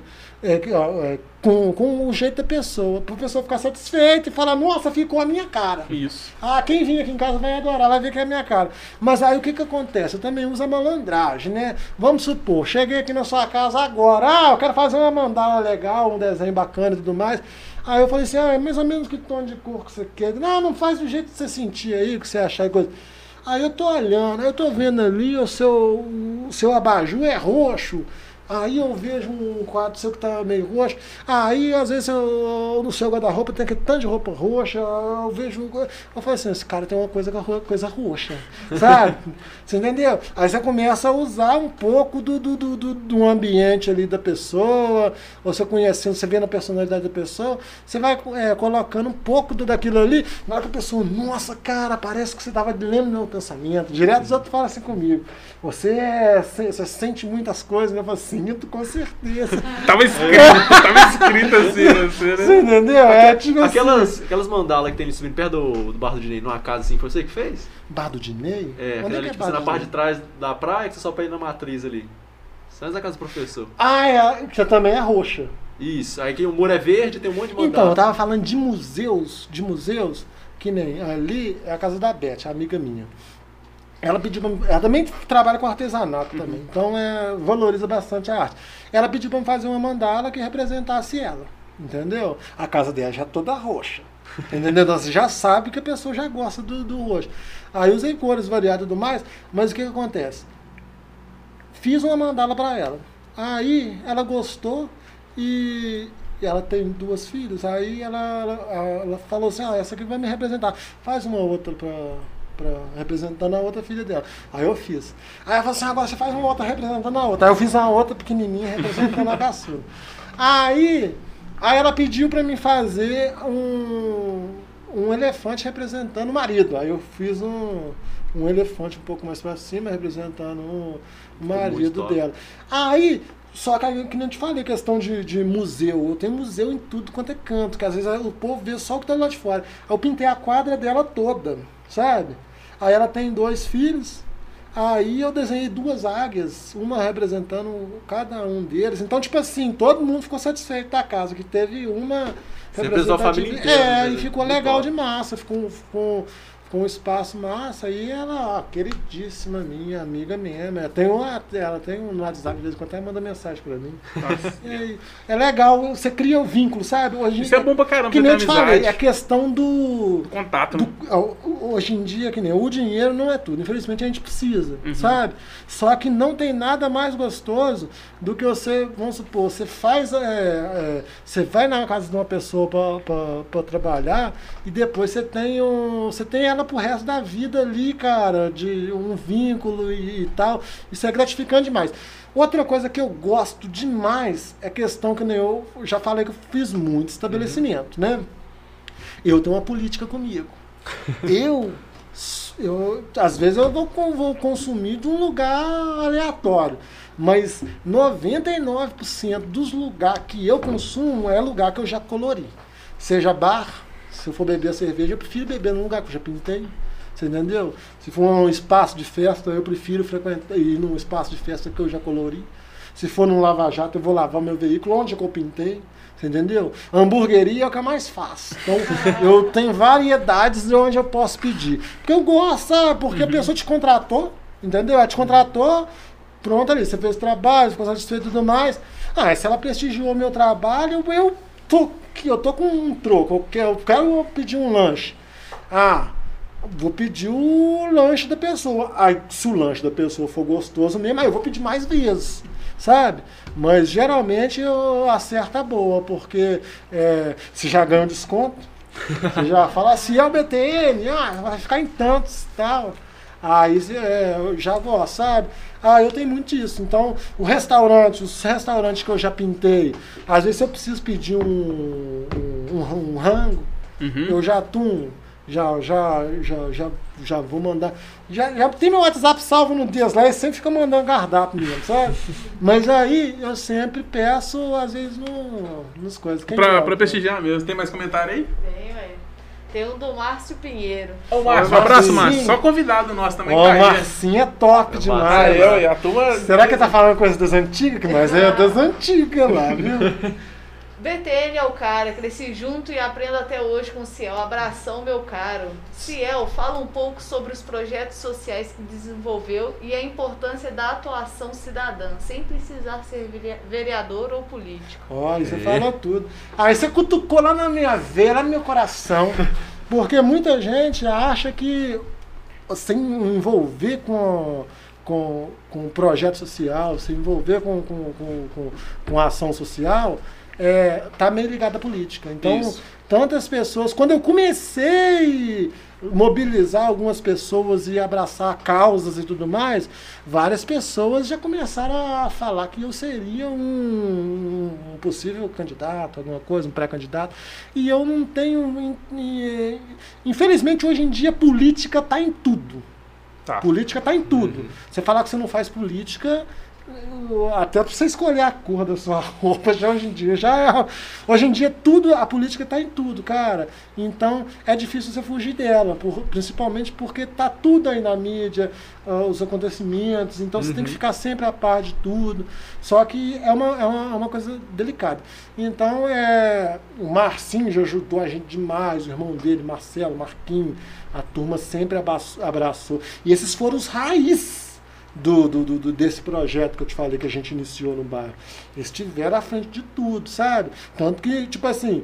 é, é, com, com o jeito da pessoa, para a pessoa ficar satisfeita e falar, nossa, ficou a minha cara. Isso. Ah, quem vir aqui em casa vai adorar, vai ver que é a minha cara. Mas aí o que que acontece? Eu também uso a malandragem, né? Vamos supor, cheguei aqui na sua casa agora, ah, eu quero fazer uma mandala legal, um desenho bacana e tudo mais. Aí eu falei assim, ah, é mais ou menos que tom de cor que você quer. Não, não faz do jeito que você sentir aí, que você achar e coisa. Aí eu tô olhando, eu tô vendo ali o seu, o seu abajur é roxo. Aí eu vejo um quadro seu que tá meio roxo. Aí, às vezes, eu, no seu guarda-roupa tem aquele tanto de roupa roxa. Eu vejo. um Eu falo assim: esse cara tem uma coisa, coisa roxa. Sabe? <laughs> Você entendeu? Aí você começa a usar um pouco do, do, do, do, do ambiente ali da pessoa. Ou você conhecendo, você vendo a personalidade da pessoa. Você vai é, colocando um pouco do, daquilo ali. Na hora que a pessoa, nossa, cara, parece que você tava lendo meu pensamento. Direto os outros falam assim comigo. Você, é- você sente muitas coisas. Eu falo, sinto, com certeza. <laughs> Tava escrito, tava escrito assim, <laughs> você, Você né? entendeu? É tipo assim. Aquelas, aquelas mandalas que tem ali subindo perto do, do bar do Dinei, numa casa assim, foi você que fez? Bar do Dinei? É, Onde aquela ali, que tipo, assim, na parte de trás da praia, que você só ir na matriz ali. Antes da casa do professor. Ah, é, que também é roxa. Isso, aí que o muro é verde, tem um monte de mandala. Então, eu tava falando de museus, de museus, que nem ali é a casa da Beth, a amiga minha. Ela pediu pra, ela também trabalha com artesanato Uhum. também, então é, valoriza bastante a arte. Ela pediu me fazer uma mandala que representasse ela, entendeu? A casa dela já é toda roxa. Entendeu? Então, você já sabe que a pessoa já gosta do, do roxo. Aí usei cores variadas e tudo mais, mas o que, que acontece? Fiz uma mandala para ela. Aí ela gostou e e ela tem duas filhas. Aí ela, ela, ela falou assim: ah, essa aqui vai me representar. Faz uma outra para pra, representando a outra filha dela. Aí eu fiz. Aí ela falou assim: agora você faz uma outra representando a outra. Aí eu fiz uma outra pequenininha representando a caçula. Aí, aí ela pediu para mim fazer um, um elefante representando o marido. Aí eu fiz um, um elefante um pouco mais para cima representando o marido dela. Aí, só que, aí, que nem eu te falei, questão de, de museu. Eu tenho museu em tudo quanto é canto, que às vezes o povo vê só o que tá lá de fora. Aí eu pintei a quadra dela toda, sabe? Aí ela tem dois filhos. Aí eu desenhei duas águias, uma representando cada um deles. Então, tipo assim, todo mundo ficou satisfeito da casa, que teve uma Você representou a família inteira, É, né? e ficou legal de massa, ficou, ficou, um espaço massa. E ela, ó, queridíssima minha amiga mesmo. Ela tem, uma, ela tem um WhatsApp, de vez em quando ela manda mensagem pra mim. Aí, é legal, você cria o vínculo, sabe? Hoje, Isso é bom pra caramba, Que nem eu te falei, a questão do, Contato, do- né? hoje em dia, que nem o dinheiro não é tudo. Infelizmente a gente precisa, Uhum. sabe? Só que não tem nada mais gostoso do que você, vamos supor, você faz, é, é, você vai na casa de uma pessoa para trabalhar e depois você tem um, você tem ela pro resto da vida ali, cara, de um vínculo e, e tal. Isso é gratificante demais. Outra coisa que eu gosto demais é questão que eu já falei que eu fiz muito estabelecimento, né? Eu tenho uma política comigo. <laughs> Eu, eu às vezes eu vou, vou consumir de um lugar aleatório, mas 99% dos lugares que eu consumo é lugar que eu já colori. Seja bar, se eu for beber a cerveja, eu prefiro beber num lugar que eu já pintei. Você entendeu? Se for um espaço de festa, eu prefiro frequentar ir num espaço de festa que eu já colori. Se for num lava-jato, eu vou lavar meu veículo onde eu pintei. Você entendeu? Hamburgueria é o que eu mais faço. Então, <laughs> eu tenho variedades de onde eu posso pedir. Porque eu gosto, sabe? Porque a pessoa te contratou, entendeu? Ela te contratou, pronto ali, você fez o trabalho, ficou satisfeito e tudo mais. Ah, se ela prestigiou meu trabalho, eu tô, eu tô com um troco, eu quero, eu quero pedir um lanche. Ah, vou pedir o lanche da pessoa. Aí, se o lanche da pessoa for gostoso mesmo, aí eu vou pedir mais vezes, sabe? Mas geralmente eu acerto a boa, porque é, se já ganha um desconto, você já fala assim, é o BTN, ah, vai ficar em tantos tal. Aí é, eu já gosto, sabe? Ah, eu tenho muito disso. Então, o restaurante, os restaurantes que eu já pintei, às vezes eu preciso pedir um, um, um, um rango, Uhum. eu já tum, já, já, já, já, já vou mandar. Já, já tem meu WhatsApp salvo no Deus lá, e sempre fica mandando cardápio mesmo, sabe? <laughs> Mas aí eu sempre peço, às vezes, no, nos coisas. Quem Pra, pra prestigiar mesmo. Tem mais comentário aí? Tem, velho. Tem um do Márcio Pinheiro. Ô, Márcio, Um abraço. Márcio. Só convidado nosso também Ó, tá aí. Marcinho é top É demais. Ah, eu e a turma. Será que ele tá falando coisa das antigas? Mas é das antigas lá, viu? <laughs> BTN é o cara, cresci junto e aprendo até hoje com o Ciel. Abração, meu caro. Ciel, fala um pouco sobre os projetos sociais que desenvolveu e a importância da atuação cidadã, sem precisar ser vere- vereador ou político. Olha, você É. falou tudo. Aí você cutucou lá na minha veia, lá no meu coração. Porque muita gente acha que se envolver com, com, com projeto social, se envolver com, com, com, com, com a ação social, é, tá meio ligado à política. Então, Isso. tantas pessoas. Quando eu comecei a mobilizar algumas pessoas e abraçar causas e tudo mais, várias pessoas já começaram a falar que eu seria um, um possível candidato, alguma coisa, um pré-candidato. E eu não tenho. in- in- Infelizmente, hoje em dia, política está em tudo. Tá. Política está em tudo. Você falar que você não faz política, até pra você escolher a cor da sua <laughs> roupa, já hoje em dia, já é, hoje em dia tudo, a política está em tudo, cara. Então é difícil você fugir dela, por- principalmente porque tá tudo aí na mídia, ah, os acontecimentos, então você tem que ficar sempre a par de tudo. Só que é uma, é uma, é uma coisa delicada. Então é, o Marcinho já ajudou a gente demais, o irmão dele, Marcelo, Marquinho, a turma sempre abraçou. E esses foram os raiz do, do, do- desse projeto que eu te falei que a gente iniciou no bairro. Eles estiveram à frente de tudo, sabe? Tanto que, tipo assim,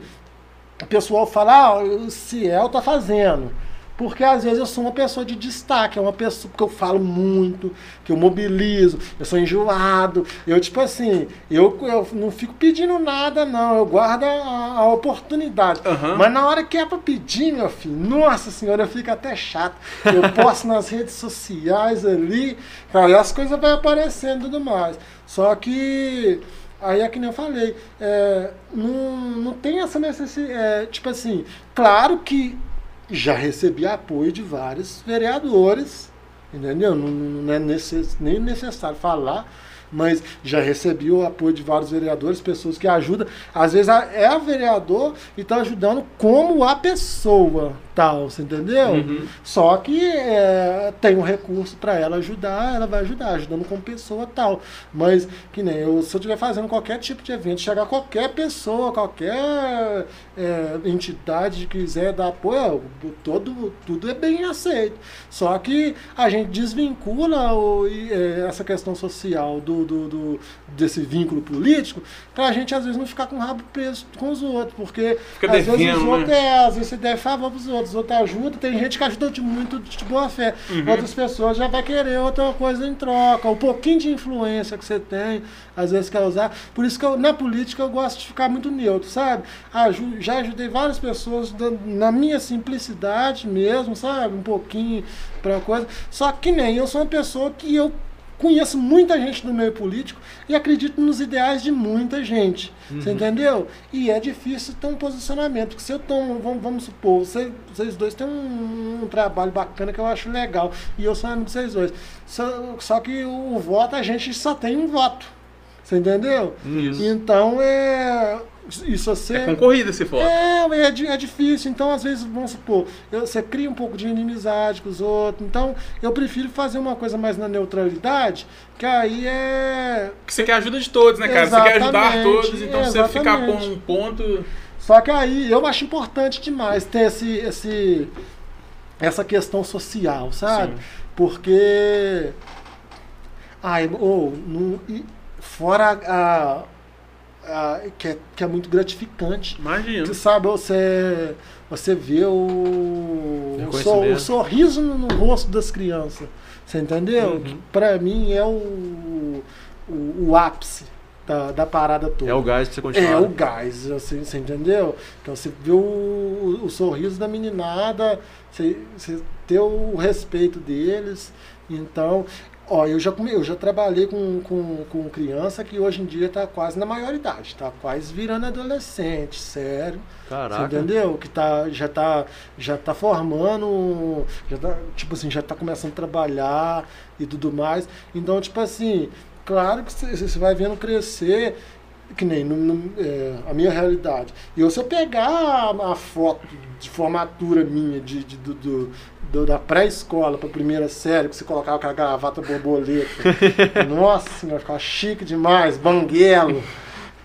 o pessoal fala, ah, o Ciel tá fazendo. Porque às vezes eu sou uma pessoa de destaque, é uma pessoa que eu falo muito, que eu mobilizo, eu sou enjoado. Eu, tipo assim, eu, eu não fico pedindo nada, não. Eu guardo a, a oportunidade. Aham. Mas na hora que é pra pedir, meu filho, nossa senhora, eu fico até chato. Eu <laughs> posto nas redes sociais ali, cara, e as coisas vão aparecendo e tudo mais. Só que. Aí é que nem eu falei, é, não, não tem essa necessidade. tipo assim, claro que já recebi apoio de vários vereadores, entendeu? Não, não é necess, nem necessário falar, mas já recebi o apoio de vários vereadores, pessoas que ajudam. Às vezes é a vereador e está ajudando como a pessoa tal, você entendeu? Uhum. Só que é, tem um recurso para ela ajudar, ela vai ajudar, ajudando como pessoa tal. Mas que nem eu, se eu estiver fazendo qualquer tipo de evento, chegar qualquer pessoa, qualquer é, entidade que quiser dar apoio, todo, tudo é bem aceito. Só que a gente desvincula o- é, essa questão social do, do- do- desse vínculo político para a gente às vezes não ficar com o rabo preso com os outros, porque Fica às vezes os devendo, outros né? é, às vezes você deve favor pros outros, os outros ajudam, tem gente que ajuda de muito de boa fé. Uhum. Outras pessoas já vai querer outra coisa em troca, o pouquinho de influência que você tem, às vezes quer usar. Por isso que eu, na política eu gosto de ficar muito neutro, sabe? Aju- já ajudei várias pessoas na minha simplicidade mesmo, sabe? Um pouquinho pra coisa. Só que nem eu sou uma pessoa que eu conheço muita gente no meio político e acredito nos ideais de muita gente. Você entendeu? E é difícil ter um posicionamento. Porque se eu tomo, vamos, vamos supor, vocês, vocês dois têm um, um trabalho bacana que eu acho legal. E eu sou amigo de vocês dois. Só, só que o, voto, a gente só tem um voto. Você entendeu? Isso. Então, é, isso você. É concorrida se for. É, é, é difícil. Então, às vezes, vamos supor, eu- você cria um pouco de inimizade com os outros. Então, eu prefiro fazer uma coisa mais na neutralidade, que aí é. Porque você quer a ajuda de todos, né, cara? Você quer ajudar Exatamente, todos, então você ficar com exatamente. um ponto. Só que aí eu acho importante demais ter esse, esse, essa questão social, sabe? Sim. Porque. Ai, ou, e fora a. que, é, que é muito gratificante. Imagina. Você sabe, você, você vê o, o, sor- o sorriso no, rosto das crianças. Você entendeu? Uhum. Que pra mim é o, o, o ápice da, da parada toda. É o gás pra você continuar. É o gás, assim, você entendeu? Então você vê o, o, o sorriso da meninada, você, você ter o respeito deles. Então, ó, eu já, eu já trabalhei com, com, com criança que hoje em dia está quase na maioridade, está quase virando adolescente, sério. Você Caraca. entendeu? Que tá, já, tá, já tá formando, já tá, tipo assim, já tá começando a trabalhar e tudo mais. Então, tipo assim, claro que você você vai vendo crescer, que nem no- no- é, a minha realidade. E eu, se eu pegar a, a foto de formatura minha de, de- do, do- do- da pré-escola para primeira série, que você colocava com a gravata borboleta, <laughs> nossa senhora, ficava chique demais, banguelo.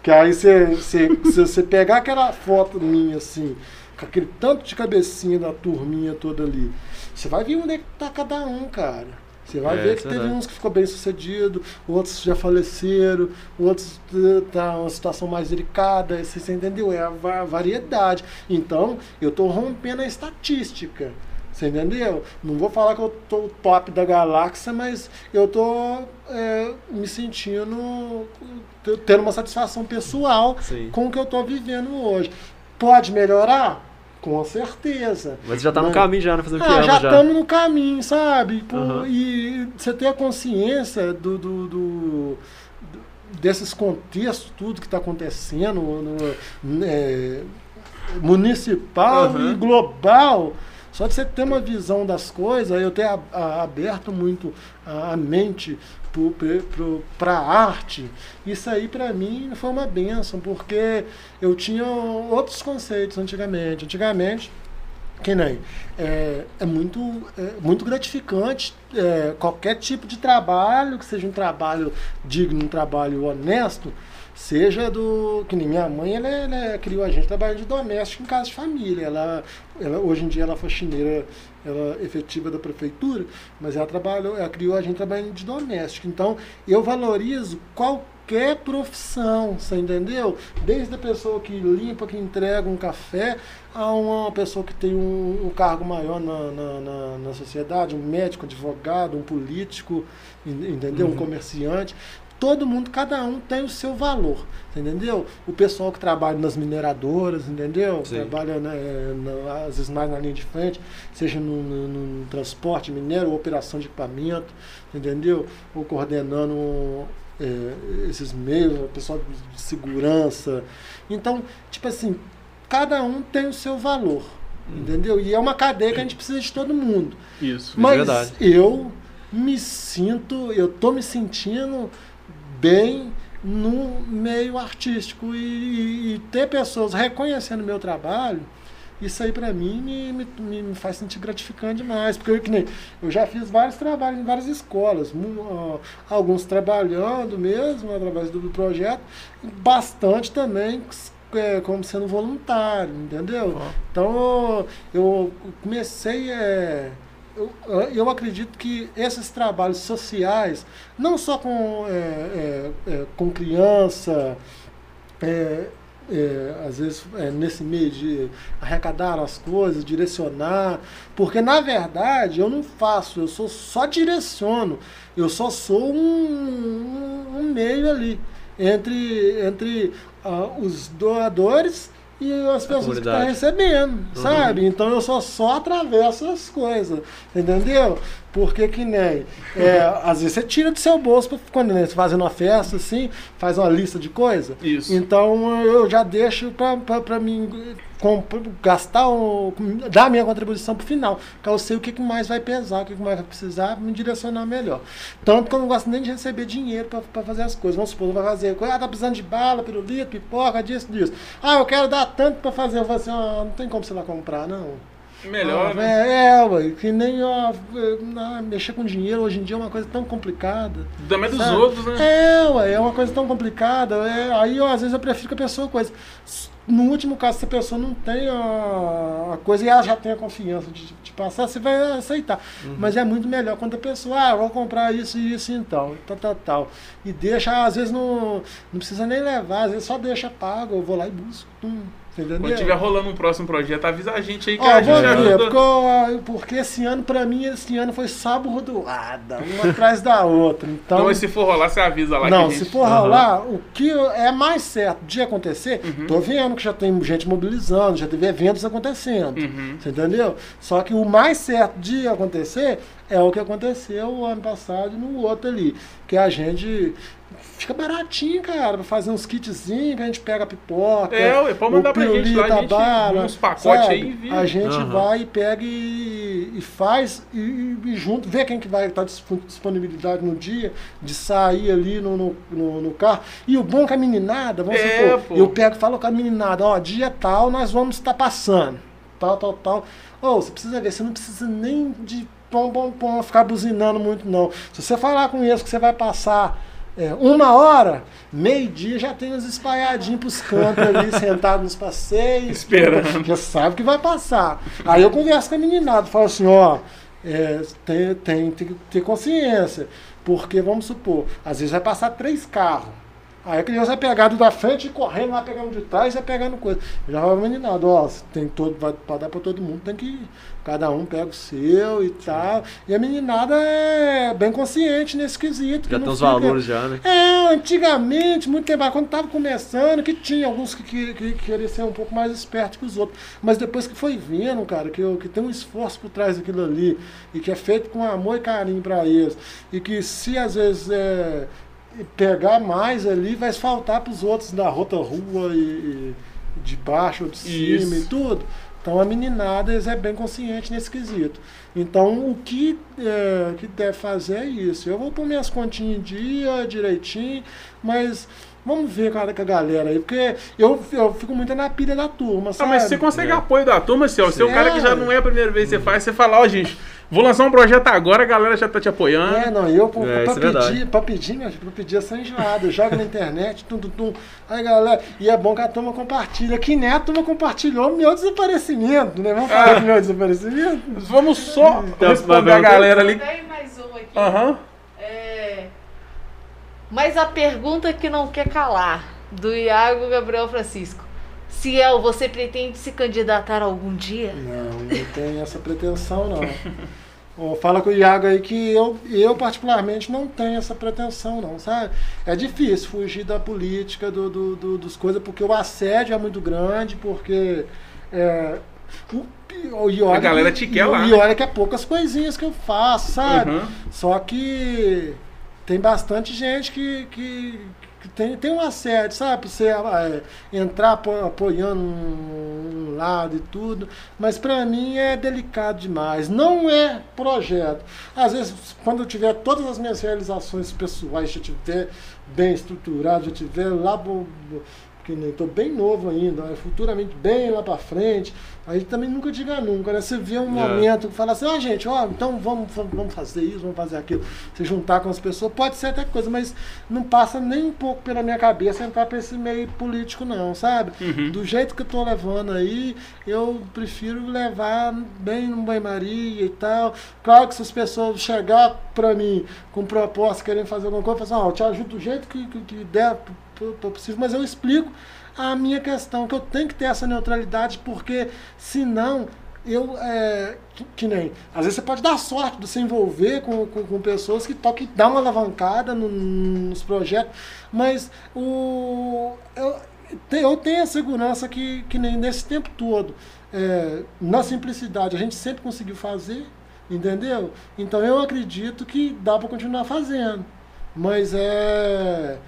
Que aí você, você, se você pegar aquela foto minha assim, com aquele tanto de cabecinha da turminha toda ali, você vai ver onde é que tá cada um, cara. Você vai É, ver que é teve verdade. uns que ficou bem sucedido, outros já faleceram, outros eh, tá uma situação mais delicada, você, entendeu? É a va- variedade. Então, eu tô rompendo a estatística. Você entendeu? Não vou falar que eu tô top da galáxia, mas eu tô é, me sentindo tendo uma satisfação pessoal Sim. com o que eu tô vivendo hoje. Pode melhorar? Com certeza. Mas já tá no Mas- caminho já, né? Fazendo o que Ah, ama já já. estamos no caminho, sabe? Pô, Aham. E você ter a consciência do, do- do- desses contextos, tudo que está acontecendo, no, é, municipal Aham. e global. Só de você ter uma visão das coisas, eu ter a- a- aberto muito a, a mente para a arte, isso aí para mim foi uma benção, porque eu tinha outros conceitos antigamente. Antigamente, que nem é, é muito é muito gratificante é, qualquer tipo de trabalho que seja um trabalho digno um trabalho honesto seja do que nem minha mãe ela, ela criou a gente trabalhando de doméstico em casa de família ela, ela hoje em dia ela é faxineira ela é efetiva da prefeitura mas ela trabalhou ela criou a gente trabalhando de doméstico então eu valorizo qualquer profissão, você entendeu? Desde a pessoa que limpa, que entrega um café, a uma pessoa que tem um, um cargo maior na, na, na, na sociedade, um médico, advogado, um político, en- entendeu? Um comerciante. Todo mundo, cada um tem o seu valor, entendeu? O pessoal que trabalha nas mineradoras, entendeu? Sim. Trabalha, né, na- às vezes mais na linha de frente, seja no, no- no transporte mineiro, ou operação de equipamento, entendeu? Ou coordenando é, esses meios, o pessoal de segurança. Então, tipo assim, cada um tem o seu valor, entendeu? E é uma cadeia que a gente precisa de todo mundo. Isso. é Mas verdade. eu me sinto, eu tô me sentindo bem no meio artístico. E, e ter pessoas reconhecendo meu trabalho, isso aí pra mim me, me, me- faz sentir gratificante demais, porque eu, que nem, eu já fiz vários trabalhos em várias escolas, alguns trabalhando mesmo através do, do projeto, bastante também é, como sendo voluntário, entendeu? Então eu comecei é, eu, eu acredito que esses trabalhos sociais, não só com, é, é, com criança, é, às vezes é, nesse meio de arrecadar as coisas, direcionar, porque na verdade eu não faço, eu sou, só direciono, eu só sou um, um- um meio ali entre, entre ah, os doadores e as pessoas que estão comunidade. recebendo, sabe? Então eu só só atravesso as coisas, entendeu? Porque que nem, é, <laughs> às vezes você tira do seu bolso pra, quando né, você fazendo uma festa assim, faz uma lista de coisas. Isso. Então eu já deixo pra, pra, pra mim gastar, o, dar a minha contribuição pro final. Que eu sei o que, que mais vai pesar, o que, que mais vai precisar, me direcionar melhor. Tanto que eu não gosto nem de receber dinheiro para fazer as coisas. Vamos supor, vai fazer, ah, tá precisando de bala, pirulito, pipoca, disso, disso. Ah, eu quero dar tanto para fazer. Eu falo assim, ah, não tem como você lá comprar, não. Melhor, ah, né? É, ué, que nem ó, ah, mexer com dinheiro hoje em dia é uma coisa tão complicada. Também dos outros, né? É, ué, é uma coisa tão complicada. É, aí, ó, às vezes eu prefiro que a pessoa coisa. No último caso, se a pessoa não tem a, coisa e ela já tem a confiança de, de passar, você vai aceitar. Uhum. Mas é muito melhor quando a pessoa, ah, vou comprar isso e isso então, tal, tal, tal. E deixa, às vezes não, não precisa nem levar, às vezes só deixa pago, eu vou lá e busco. Tum. Quando tiver rolando um próximo projeto, avisa a gente aí que Ó, a gente ajuda. Porque, porque, esse ano, pra mim, esse ano foi sabordoada, uma <laughs> atrás da outra. Então, então, se for rolar, você avisa lá. Não, gente... se for rolar, uhum. o que é mais certo de acontecer, uhum. tô vendo que já tem gente mobilizando, já teve eventos acontecendo. Uhum. Você entendeu? Só que o mais certo de acontecer é o que aconteceu o ano passado no outro ali. Que a gente Fica baratinho, cara, pra fazer uns kitzinhos que a gente pega a pipoca. É, ué, pode mandar pra gente lá, a gente bala, uns pacotes aí e vira. A gente uhum. vai e pega e, e faz e, e, junto, vê quem que vai estar disponibilidade no dia de sair ali no, no, no, no carro. E o bom é que a meninada, vamos é, supor, pô. eu pego e falo com a meninada, ó, dia tal nós vamos estar passando. Tal, tal, tal. Ô, oh, você precisa ver, você não precisa nem de pom, pom, pom, ficar buzinando muito, não. Se você falar com eles que você vai passar é, uma hora, meio-dia, já tem os espalhadinhos pros cantos ali, <laughs> sentados nos passeios. Esperando. Já sabe que vai passar. Aí eu converso com a meninada, falo assim, ó, é, tem, tem, tem que ter consciência. Porque, vamos supor, às vezes vai passar três carros. Aí a criança vai pegar do da frente e correndo lá, pegando de trás e vai pegando coisa. Já vai meninado, ó, tem todo, vai, vai dar para todo mundo, tem que. Cada um pega o seu e tal. E a meninada é bem consciente nesse quesito. Já tem os fica... valores já, né? É, antigamente, muito tempo, quando tava começando, que tinha alguns que, que, que, queriam ser um pouco mais espertos que os outros. Mas depois que foi vendo, cara, que, que tem um esforço por trás daquilo ali, e que é feito com amor e carinho para eles, e que se às vezes é, pegar mais ali, vai faltar para os outros da rota rua e, e de baixo ou de cima Isso. e tudo. Então a meninada é bem consciente nesse quesito. Então o que, é, que deve fazer é isso. Eu vou pôr minhas continhas em dia, direitinho, mas vamos ver com a, com a galera aí, porque eu, eu fico muito na pilha da turma, sabe? Ah, mas você consegue é. apoio da turma, Céu. Você é o cara que já não é a primeira vez que você faz, você fala, ó, oh, gente, Vou lançar um projeto agora, a galera já tá te apoiando. É, não, eu é, pra, é pedir, pra pedir, meu filho, pra pedir essa enjoada. Joga na internet, tum, tum, tum. Aí, galera, e é bom que a turma compartilha. Que nem a turma compartilhou meu desaparecimento, né? Vamos falar ah. do meu desaparecimento? Vamos só então, responder a galera ali. Tem mais um aqui. Aham. Uhum. É... Mas a pergunta que não quer calar, do Iago Gabriel Francisco. Ciel, você pretende se candidatar algum dia? Não, não tenho essa pretensão, não. <laughs> Fala com o Iago aí que eu, eu, particularmente, não tenho essa pretensão, não, sabe? É difícil fugir da política, do, do, do dos coisas, porque o assédio é muito grande, porque. É, o, e olha a galera te quer lá. E olha que é poucas coisinhas que eu faço, sabe? Uhum. Só que tem bastante gente que, que, tem, tem um assédio, sabe? Você é, entrar apoiando um lado e tudo, mas para mim é delicado demais. Não é projeto. Às vezes, quando eu tiver todas as minhas realizações pessoais, já tiver bem estruturado, já tiver lá porque estou bem novo ainda, né? futuramente bem lá para frente, aí também nunca diga nunca, né? Você vê um é. momento que fala assim, ah, gente, ó, então vamos, vamos fazer isso, vamos fazer aquilo, se juntar com as pessoas, pode ser até coisa, mas não passa nem um pouco pela minha cabeça entrar para esse meio político não, sabe? Uhum. Do jeito que eu tô levando aí, eu prefiro levar bem no banho-maria e tal. Claro que se as pessoas chegar para mim com proposta, querendo fazer alguma coisa, eu falo assim, ó, eu te ajudo do jeito que, que, que der possível, mas eu explico a minha questão, que eu tenho que ter essa neutralidade, porque senão eu é, que, que, nem às vezes você pode dar sorte de se envolver com, com, com pessoas que toquem dá uma alavancada no, nos projetos mas o eu, eu tenho a segurança que, que nem nesse tempo todo é, na simplicidade a gente sempre conseguiu fazer entendeu? Então eu acredito que dá para continuar fazendo mas é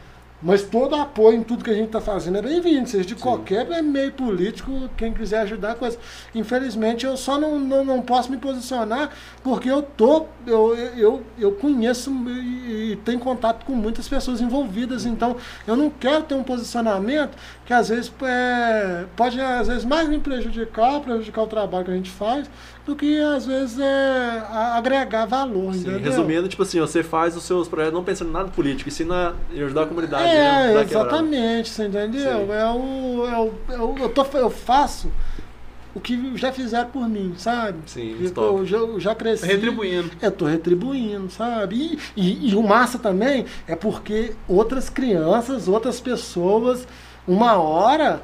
Mas todo apoio em tudo que a gente está fazendo é bem-vindo, seja de Sim. qualquer meio político, quem quiser ajudar a coisa. Infelizmente, eu só não, não, não posso me posicionar porque eu tô, eu, eu, eu conheço e, e tenho contato com muitas pessoas envolvidas, então eu não quero ter um posicionamento que às vezes é, pode às vezes mais me prejudicar, prejudicar o trabalho que a gente faz, do que às vezes é, agregar valor. Sim, resumindo, tipo assim, você faz os seus projetos não pensando em nada político, e sim na, em ajudar a comunidade. É, exatamente, você entendeu? É o, é o, é o, eu, tô, eu faço o que já fizeram por mim, sabe? Sim, eu, eu, já, eu já cresci. Retribuindo. Eu tô retribuindo, sabe? E, e, e, o massa também é porque outras crianças, outras pessoas, uma hora,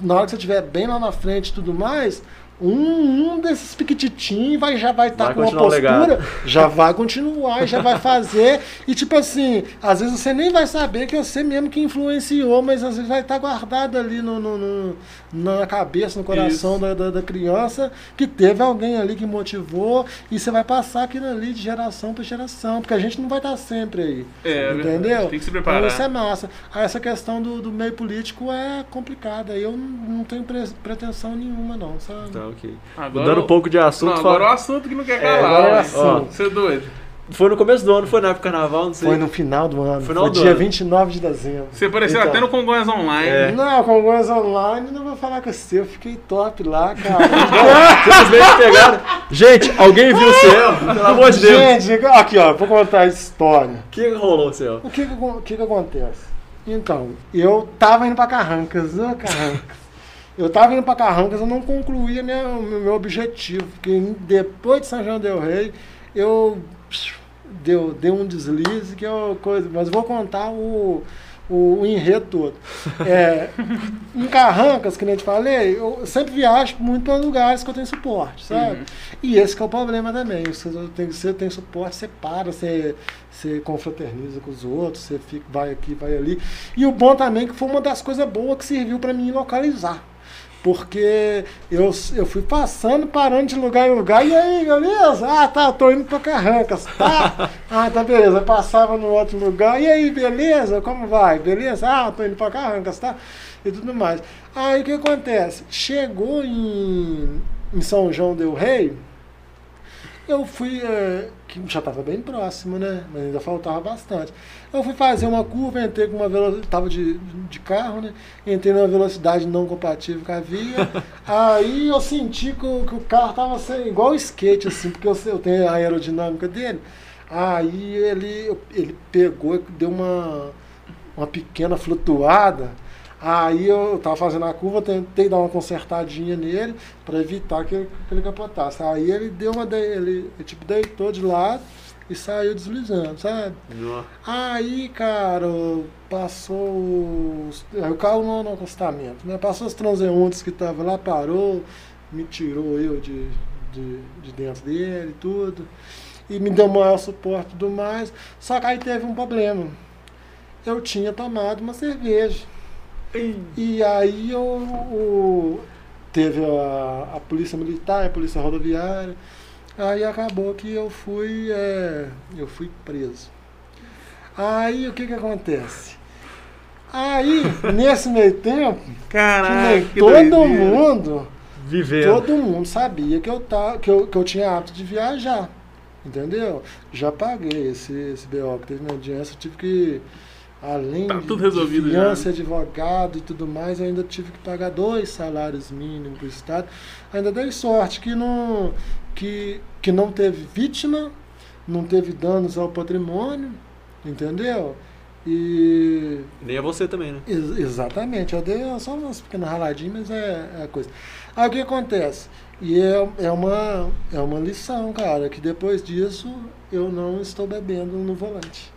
na hora que você estiver bem lá na frente e tudo mais, um, um desses piquititinhos vai, já vai estar tá com uma postura, já vai continuar, já vai fazer. E tipo assim, às vezes você nem vai saber que é você mesmo que influenciou, mas às vezes vai estar tá guardado ali no, no, no, na cabeça, no coração da, da, da, criança, que teve alguém ali que motivou, e você vai passar aquilo ali de geração para geração, porque a gente não vai estar tá sempre aí. É, entendeu? Tem que se preparar. Então isso é massa. Essa questão do, do meio político é complicada. Eu não, não tenho pretensão nenhuma, não, sabe? Então, ok. Agora, Mudando um pouco de assunto. Não, agora fala... é o assunto que não quer calar. É, agora é assunto. Você é doido. Foi no começo do ano, foi na época do carnaval, não sei. Foi no final do ano. Final foi do dia ano. 29 de dezembro. Você apareceu então, até no Congonhas Online. É. Não, Congonhas Online, não vou falar com você, eu fiquei top lá, cara. <laughs> Simplesmente pegaram. Gente, alguém viu o céu? Pelo amor de Deus. Gente, aqui ó, vou contar a história. O que, que rolou, céu? O que que, que que acontece? Então, eu tava indo pra Carrancas, né, Carrancas. Eu estava indo para Carrancas, eu não concluía minha, o meu objetivo, porque depois de São João del Rei, eu deu, deu um deslize, que é uma coisa, mas vou contar o, o, o enredo todo. <laughs> É, em Carrancas, que nem eu te falei, eu sempre viajo muito para lugares que eu tenho suporte, sabe? Uhum. E esse é o problema também. Você tem, você tem suporte, você para, você, você confraterniza com os outros, você fica, vai aqui, vai ali. E o bom também que foi uma das coisas boas que serviu para mim localizar porque eu, eu fui passando, parando de lugar em lugar, e aí, beleza? Ah, tá, tô indo pra Carrancas, tá? <laughs> Ah, tá, beleza. passava no outro lugar, e aí, beleza? Como vai? Beleza? Ah, tô indo pra Carrancas, tá? E tudo mais. Aí o que acontece? Chegou em, em São João Del Rei, eu fui, é, que já estava bem próximo, né? Mas ainda faltava bastante. Eu fui fazer uma curva, entrei com uma velocidade, estava de, de carro, né? Entrei numa velocidade não compatível com a via. <laughs> aí eu senti que o, que o carro estava sendo igual skate, assim, porque eu, eu tenho a aerodinâmica dele. Aí ele, ele pegou, deu uma, uma pequena flutuada. Aí eu tava fazendo a curva, tentei dar uma consertadinha nele para evitar que ele, que ele capotasse. Aí ele deu uma. Ele, ele tipo deitou de lado e saiu deslizando, sabe? Aí, cara, passou. Os, aí o carro no, no acostamento, né? Passou os transeuntes que estavam lá, parou, me tirou eu de, de, de dentro dele e tudo. E me deu maior suporte e tudo mais. Só que aí teve um problema. Eu tinha tomado uma cerveja. E aí eu, o, teve a, a polícia militar, a polícia rodoviária. Aí acabou que eu fui, é, eu fui preso. Aí o que que acontece? Aí, nesse meio tempo, Caraca, que todo doideira. mundo, Vivendo. todo mundo sabia que eu, tá, que, eu, que eu tinha hábito de viajar. Entendeu? Já paguei esse, esse BO que teve na audiência, eu tive que além tá tudo resolvido de fiança, advogado e tudo mais, eu ainda tive que pagar dois salários mínimos para o Estado. Ainda dei sorte que não, que, que não teve vítima, não teve danos ao patrimônio, entendeu? E. Nem a você também, né? Ex exatamente, eu dei só umas pequenas raladinhas, mas é, é a coisa. Aí o que acontece? E é, é, uma, é uma lição, cara, que depois disso eu não estou bebendo no volante.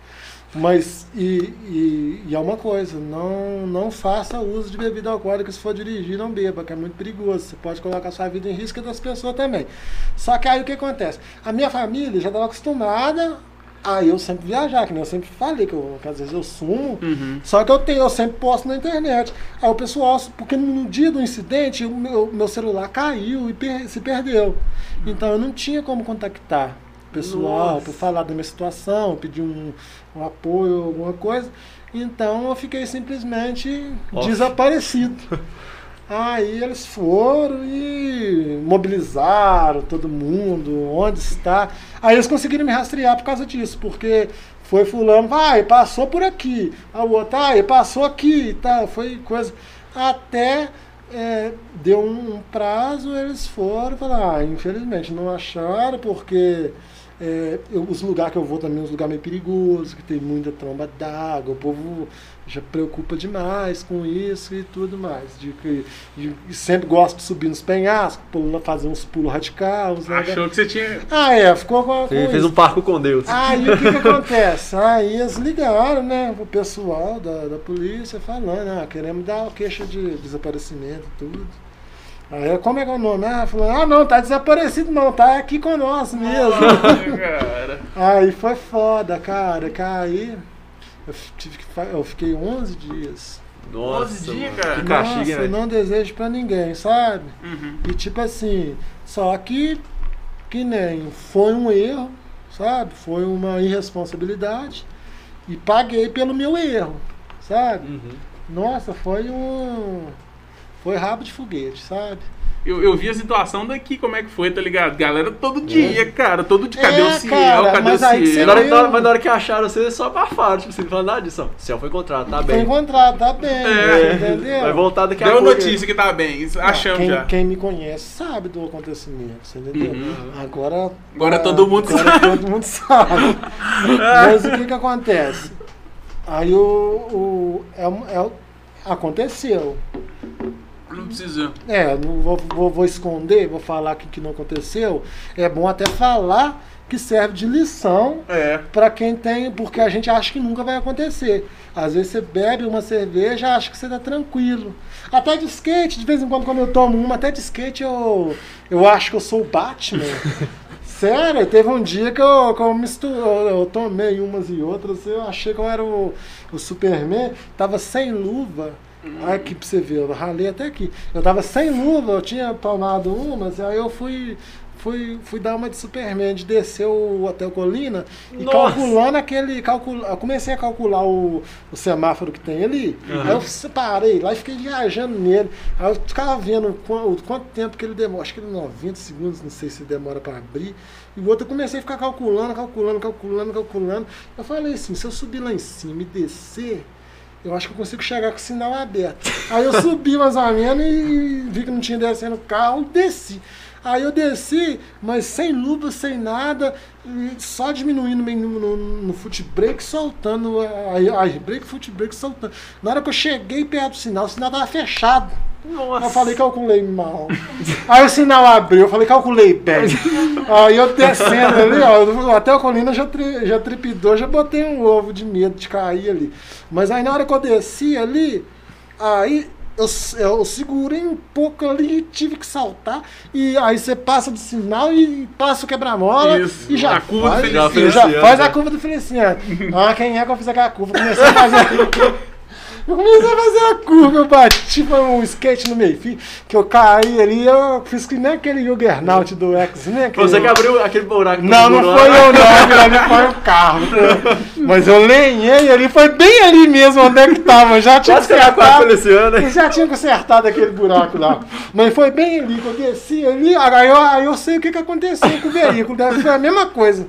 Mas, e, e, e, é uma coisa, não, não faça uso de bebida alcoólica se for dirigir, não beba, que é muito perigoso. Você pode colocar sua vida em risco e das pessoas também. Só que aí o que acontece? A minha família já estava acostumada a eu sempre viajar, que nem eu sempre falei, que, eu, que às vezes eu sumo, uhum. só que eu tenho, eu sempre posto na internet. Aí o pessoal, porque no dia do incidente, o meu, meu celular caiu e per, se perdeu. Então eu não tinha como contactar pessoal, para falar da minha situação, pedir um, um apoio, alguma coisa. Então eu fiquei simplesmente Off. desaparecido. <laughs> Aí eles foram e mobilizaram todo mundo, onde está. Aí eles conseguiram me rastrear por causa disso, porque foi fulano, vai, passou por aqui. A outra, ah, passou aqui tal. Foi coisa. Até é, deu um prazo, eles foram e falaram, ah, infelizmente não acharam, porque é, eu- os lugares que eu vou também, os lugares meio perigosos, que tem muita tromba d'água, o povo já preocupa demais com isso e tudo mais. De que de- e sempre gosto de subir nos penhascos, pular, fazer uns pulos radicais. Né? Achou que você tinha. Ah, é, ficou com, fez isso. um parco com Deus. Aí o que, que <laughs> acontece? Aí eles ligaram, né, pro pessoal da, da polícia falando, ah, queremos dar o queixa de desaparecimento e tudo. Aí eu, como é que é o nome? Ah, falou, ah não, tá desaparecido não, tá aqui com nós mesmo. cara. <laughs> Aí foi foda, cara, que aí eu, tive que, eu fiquei 11 dias. Nossa, 11 dias, cara. Que castigo, Nossa, hein, velho? não desejo pra ninguém, sabe? Uhum. E tipo assim, só que que nem foi um erro, sabe? Foi uma irresponsabilidade e paguei pelo meu erro, sabe? Uhum. Nossa, foi um foi rabo de foguete, sabe? Eu, eu vi a situação daqui, como é que foi, tá ligado? Galera, todo dia, cara, todo dia. Cadê É, o Ciel? cara, Cadê mas o Ciel? Na hora, na mas na hora que acharam você, só abafaram. Tipo assim, não falaram nada disso. O céu foi encontrado, tá Foi bem. encontrado, tá bem, É. entendeu? Vai voltar daqui a Deu pouco. notícia que tá bem, achamos quem, já. quem me conhece sabe do acontecimento, você entendeu? Uhum. Agora, Agora todo mundo agora sabe. todo mundo sabe. Mas o que que acontece? Aí o, o, é, é o- aconteceu. Não precisa. É, não vou, vou, vou esconder, vou falar que, que não aconteceu. É bom até falar que serve de lição É. pra quem tem, porque a gente acha que nunca vai acontecer. Às vezes você bebe uma cerveja e acha que você tá tranquilo. Até de skate, de vez em quando, quando eu tomo uma, até de skate eu, eu acho que eu sou o Batman. <laughs> Sério, teve um dia que eu, que eu misturo, eu, eu tomei umas e outras, eu achei que eu era o, o Superman, tava sem luva. Olha aqui pra você ver, eu ralei até aqui. Eu tava sem luva, eu tinha tomado umas, aí eu fui, fui, fui dar uma de Superman, de descer o Hotel Colina e Nossa. calculando aquele. Calcula, eu comecei a calcular o, o semáforo que tem ali, aí eu separei lá e fiquei viajando nele. Aí eu ficava vendo quanto, quanto tempo que ele demora, acho que ele 90 segundos, não sei se demora pra abrir. E o outro eu comecei a ficar calculando, calculando, calculando, calculando. Eu falei assim, se eu subir lá em cima e descer, eu acho que eu consigo chegar com o sinal aberto. Aí eu subi mais ou menos e vi que não tinha descendo o carro desci. Aí eu desci, mas sem luva, sem nada, só diminuindo no, no, no foot brake, soltando, aí, brake, foot brake, soltando. Na hora que eu cheguei perto do sinal, o sinal tava fechado. Nossa. Eu falei, calculei mal. Aí o sinal abriu, eu falei, calculei bem. Aí eu descendo ali, ó, até o Colina já, tri, já tripidou, já botei um ovo de medo de cair ali. Mas aí na hora que eu desci ali, aí eu, eu segurei um pouco ali e tive que saltar. E aí você passa do sinal e passa o quebra-mola e já a curva do faz, e já faz a curva do Feliciano. Ah, quem é que eu fiz aquela curva? Comecei a fazer. Eu comecei a fazer a curva, eu bati foi um skate no meio fio, que eu caí ali, eu fiz que nem aquele Juggernaut do X-Men. Foi você que abriu aquele buraco. Não, não foi eu não, ali foi o carro. <laughs> Mas eu lenhei ali, foi bem ali mesmo onde é que tava, eu já tinha Quase consertado, já tinha consertado aquele buraco lá. Mas foi bem ali que eu desci ali, aí eu, aí eu sei o que, que aconteceu com o veículo, deve ser a mesma coisa.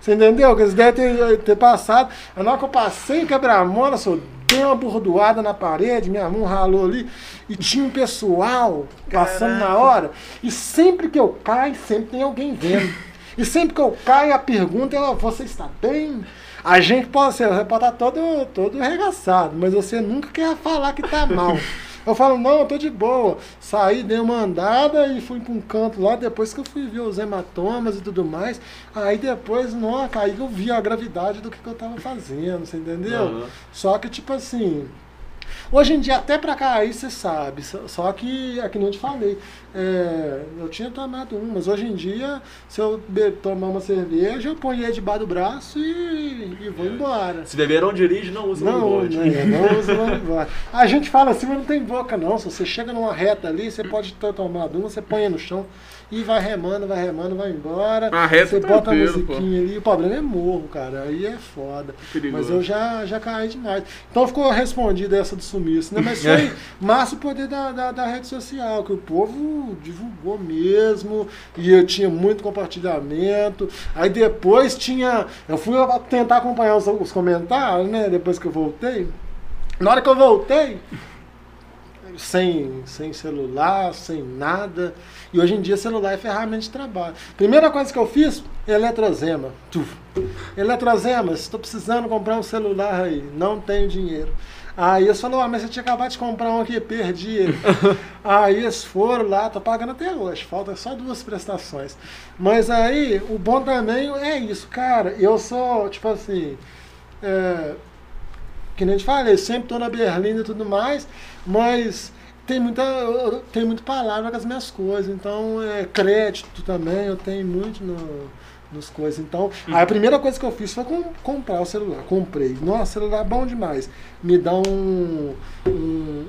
Você entendeu? Que eles devem ter, ter passado. Na hora que eu passei o quebra-mola, só dei uma bordoada na parede, minha mão ralou ali, e tinha um pessoal passando na hora. E sempre que eu caio, sempre tem alguém vendo. E sempre que eu caio, a pergunta é: você está bem? A gente pode ser, você pode estar todo, todo arregaçado, mas você nunca quer falar que tá mal. Eu falo, não, eu tô de boa. Saí, dei uma andada e fui pra um canto lá, depois que eu fui ver os hematomas e tudo mais. Aí depois, não, aí eu vi a gravidade do que, que eu tava fazendo, você entendeu? Aham. Só que, tipo assim, Hoje em dia, até pra cair, você sabe. Só- que, é que nem eu te falei, é, eu tinha tomado um, mas hoje em dia, se eu tomar uma cerveja, eu ponho ele debaixo do braço e, e vou embora. Se beber não dirige, não usa Não, longboard. né, não <laughs> usa longboard. A gente fala assim, mas não tem boca não. Se você chega numa reta ali, você pode ter tomado uma, você põe no chão e vai remando, vai remando, vai embora. A reta você bota a musiquinha ali. O problema é morro, cara. Aí é foda. Perigoso. Mas eu já, já caí demais. Então ficou respondida essa do sumiço, né? Mas foi <laughs> massa o poder da, da, da rede social, que o povo divulgou mesmo, e eu tinha muito compartilhamento. Aí depois tinha. Eu fui tentar acompanhar os, os comentários, né? Depois que eu voltei. Na hora que eu voltei, sem, sem celular, sem nada. E hoje em dia celular é ferramenta de trabalho. Primeira coisa que eu fiz, eletrozema. Eletrozema, estou precisando comprar um celular aí, não tenho dinheiro. Aí eles falaram, ah, mas você tinha acabado de comprar um aqui, perdi ele. <laughs> aí eles foram lá, tô pagando até hoje, falta só duas prestações. Mas aí, o bom também é isso, cara, eu sou, tipo assim, é, que nem eu te falei, sempre tô na Berlim e tudo mais, mas tem muita, eu- tem muita palavra com as minhas coisas, então é crédito também, eu tenho muito no, nos coisas. Então, aí a primeira coisa que eu fiz foi com- comprar o celular. Comprei. Nossa, celular bom demais. Me dá um, um,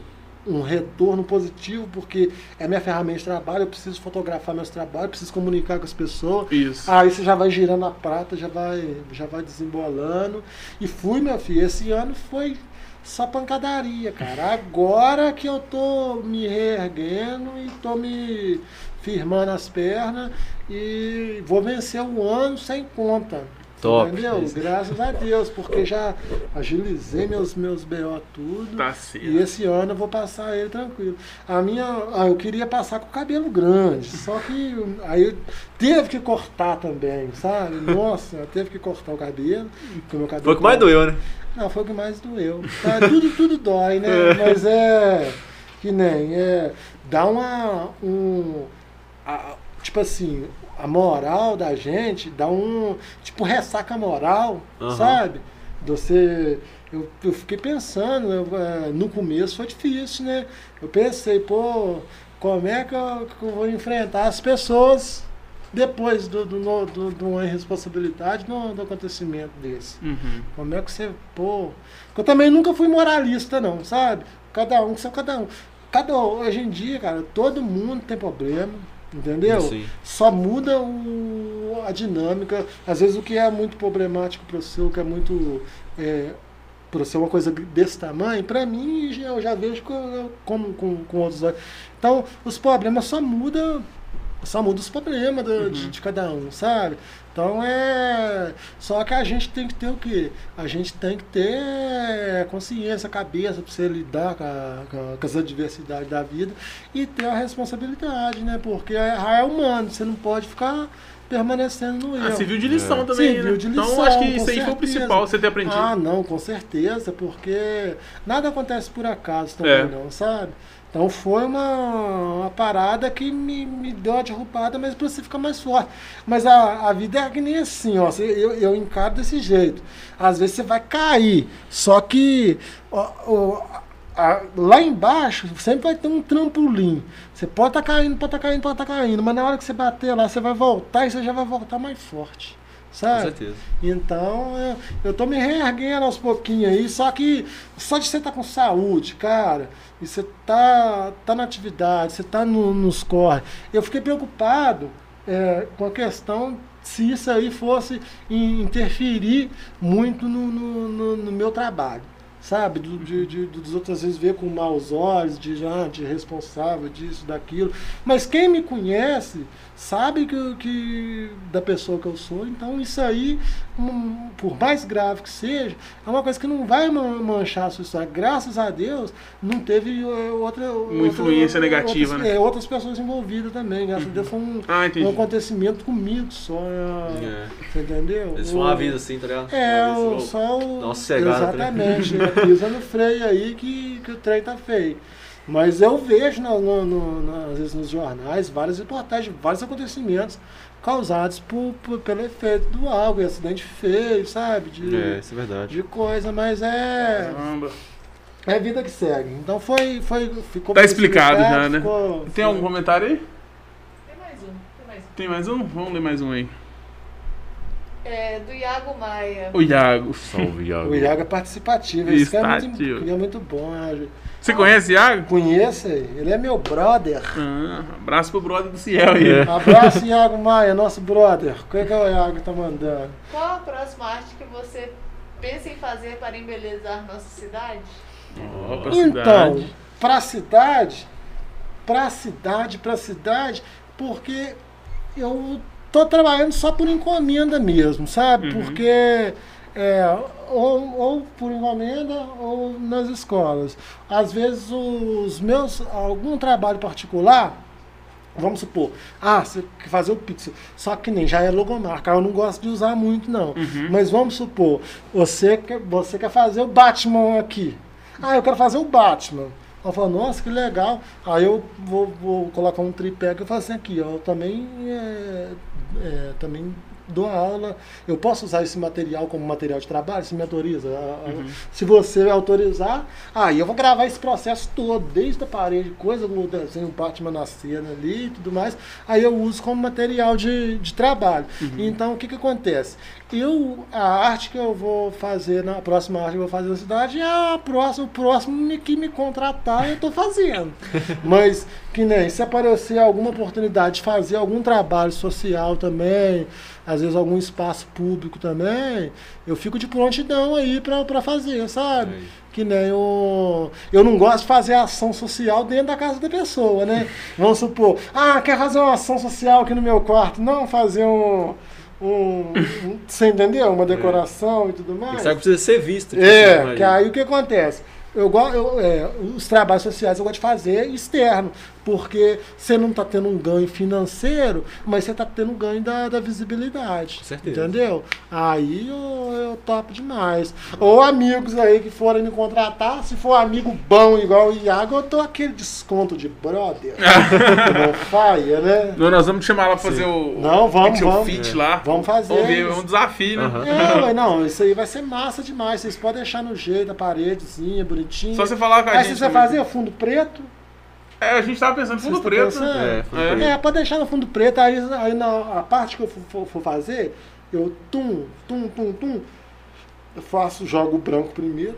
um retorno positivo, porque é minha ferramenta de trabalho, eu preciso fotografar meus trabalhos, preciso comunicar com as pessoas. Isso. Aí você já vai girando a prata, já vai, já vai desembolando. E fui, meu filho, esse ano foi só pancadaria, cara. Agora que eu tô me reerguendo e tô me firmando as pernas e vou vencer o ano sem conta. Top. Entendeu? Graças a Deus, porque já agilizei meus, meus BO tudo. Tá E certo. esse ano eu vou passar ele tranquilo. A minha. Ah, eu queria passar com o cabelo grande, só que aí teve que cortar também, sabe? Nossa, <laughs> teve que cortar o cabelo. porque meu cabelo Foi o que mais doeu, né? Não, foi o que mais doeu. Tá, tudo, tudo dói, né? <laughs> Mas é. Que nem. É, dá uma. Um, a- tipo assim, a moral da gente dá um. Tipo, ressaca moral, Aham. sabe? Você. Eu, eu fiquei pensando, eu, é, no começo foi difícil, né? Eu pensei, pô, como é que eu, que eu vou enfrentar as pessoas depois do, do, do, de uma irresponsabilidade do, do acontecimento desse? Uhum. Como é que você. Pô. Eu também nunca fui moralista, não, sabe? Cada um, só cada um. Cada, hoje em dia, cara, todo mundo tem problema, entendeu? Sim. Só muda o, a dinâmica. Às vezes o que é muito problemático para o seu, que é muito. É, para ser uma coisa desse tamanho, para mim eu já vejo co- como com, com outros olhos. Então, os problemas só mudam. Só muda os problemas do- de, de cada um, sabe? Então é. Só que a gente tem que ter o quê? A gente tem que ter consciência, cabeça para você lidar com, a- com as adversidades da vida e ter a responsabilidade, né? Porque errar é humano, você não pode ficar permanecendo no erro. Ah, serviu de lição É. também, Serviu né? de Então lição, acho que isso aí foi o certeza. principal, você ter aprendido. Ah, não, com certeza, porque nada acontece por acaso também, É. não, sabe? Então foi uma, uma parada que me, me deu uma derrubada, mas pra você ficar mais forte. Mas a, a vida é que nem assim, ó. Eu, eu encaro desse jeito. Às vezes você vai cair, só que ó, ó, a- lá embaixo sempre vai ter um trampolim. Você pode estar caindo, pode estar caindo, pode estar caindo, mas na hora que você bater lá, você vai voltar e você já vai voltar mais forte. Com Sabe? certeza. Então, eu, eu tô me reerguendo aos pouquinhos aí, só que só de você estar com saúde, cara, e você tá, tá na atividade, você tá no- nos corre. Eu fiquei preocupado é, com a questão se isso aí fosse in- interferir muito no, no- no- no meu trabalho. Sabe, do, de, de- dos outros às vezes ver com maus olhos, de, ah, de responsável, disso, daquilo. Mas quem me conhece sabe que, que da pessoa que eu sou, então isso aí, hum, por mais grave que seja, é uma coisa que não vai man- manchar a sua história. Graças a Deus, não teve eh, outra. outra- influência negativa, outras, né? é, outras pessoas envolvidas também. Graças a Deus foi um, Ah, um acontecimento comigo só. eh, É. Você entendeu? Eles foi uma vida assim, tá ligado? É, Uma o, só o. Uma sossegada, tá Exatamente, né? pisa no freio aí que, que o trem tá feio. Mas eu vejo, no, no- no- no- às vezes, nos jornais, várias reportagens, vários acontecimentos causados por, por- pelo efeito do álcool, acidente feio, sabe? De, É, isso é verdade. de coisa, mas é. Caramba. É vida que segue. Então foi. foi ficou Tá explicado já, né? ficou- Tem algum comentário aí? Tem mais um, tem mais um. Tem mais um? Vamos ler mais um aí. É, do Iago Maia. O Iago. Salve, Iago. O Iago é participativo. Esse cara é muito, é muito bom. né? Você conhece o Iago? Conheço ele. É meu brother. Ah, abraço pro brother do Ciel aí. É. Abraço, Iago Maia, nosso brother. O que, é que o Iago tá mandando? Qual a próxima arte que você pensa em fazer para embelezar nossa cidade? Ó, pra Então, cidade. pra cidade, pra cidade, pra cidade, porque eu tô trabalhando só por encomenda mesmo, sabe? Uhum. Porque é, ou, ou por encomenda ou nas escolas. Às vezes os meus, algum trabalho particular, vamos supor, ah, você quer fazer o pixel, só que nem já é logomarca, eu não gosto de usar muito não. Uhum. Mas vamos supor, você quer, você quer fazer o Batman aqui. Ah, eu quero fazer o Batman. Eu falo, nossa, que legal. Aí eu vou, vou colocar um tripé que eu faço assim aqui, ó. Eu também, é, é, também dou aula. Eu posso usar esse material como material de trabalho? Se me autoriza? Ah, Se você autorizar, aí eu vou gravar esse processo todo, desde a parede, coisa, o desenho o Batman na cena ali e tudo mais. Aí eu uso como material de, de trabalho. Então, o que que acontece? Eu, a arte que eu vou fazer, na a próxima arte que eu vou fazer na cidade é a próxima, o próximo que me contratar eu tô fazendo. <laughs> Mas, que nem, se aparecer alguma oportunidade de fazer algum trabalho social também, às vezes algum espaço público também, eu fico de prontidão aí pra fazer, sabe? Aí. Que nem eu. Eu não gosto de fazer ação social dentro da casa da pessoa, né? Vamos supor, ah, quer fazer uma ação social aqui no meu quarto? Não, fazer um. um, você entendeu? Uma decoração e tudo mais. Isso aí precisa ser visto. É, que aí o que acontece? Eu, eu, é, os trabalhos sociais eu gosto de fazer externo, porque você não está tendo um ganho financeiro, mas você está tendo um ganho da, da visibilidade. Com certeza. Entendeu? Aí eu, eu topo demais. Ou amigos aí que forem me contratar, se for amigo bom igual o Iago, eu dou aquele desconto de brother. <laughs> não faia, né? Não, Nós vamos te chamar lá pra fazer o, Não, vamos, vamos. Fit É. lá. Vamos fazer Vamos ver, é um desafio, né? Aham. É, mas não, isso aí vai ser massa demais. Vocês podem deixar no jeito, a paredezinha, bonitinha. Só você falar com a Aí gente. se você também. fazer fundo preto, É, a gente tava pensando em fundo preto. né? pensando? É, fundo É. preto. é, pode deixar no fundo preto, aí, aí na a parte que eu for, fazer, eu tum, tum, tum, tum, eu faço, jogo o branco primeiro,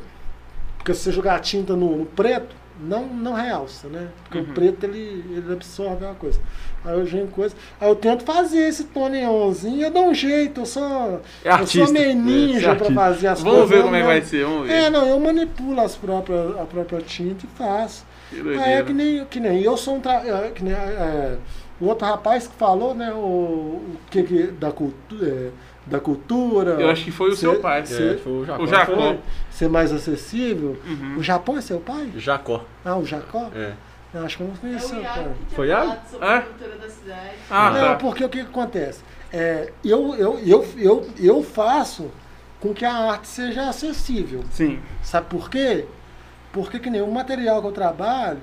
porque se você jogar a tinta no, no preto, não, não realça, né? Porque Uhum. o preto ele, ele absorve uma coisa. Aí eu jogo coisa. Aí eu tento fazer esse tom neonzinho, eu dou um jeito, eu sou, É eu sou artista. meio É, você é ninja pra artista. fazer as Vamos coisas. ver eu como é que vai ser, vamos ver. É, não, eu manipulo as próprias, a própria tinta e faço. Que Ah, é que nem, que nem eu sou um. Tra... é, Que nem, é, o outro rapaz que falou, né? O, o que, que da, cultu... é, da cultura. Eu acho que foi o seu ser- pai. É, ser- foi o Jacó. O Jacó. foi ser mais acessível. Uhum. O Japão é seu pai? Jacó. Ah, o Jacó? É. Eu acho que eu não É seu pai. que tinha Foi Iago? sobre É? a cultura da cidade. Ah, não, tá. porque o que, que acontece? É, eu, eu, eu, eu, eu faço com que a arte seja acessível. Sim. Sabe por quê? Porque que nem o material que eu trabalho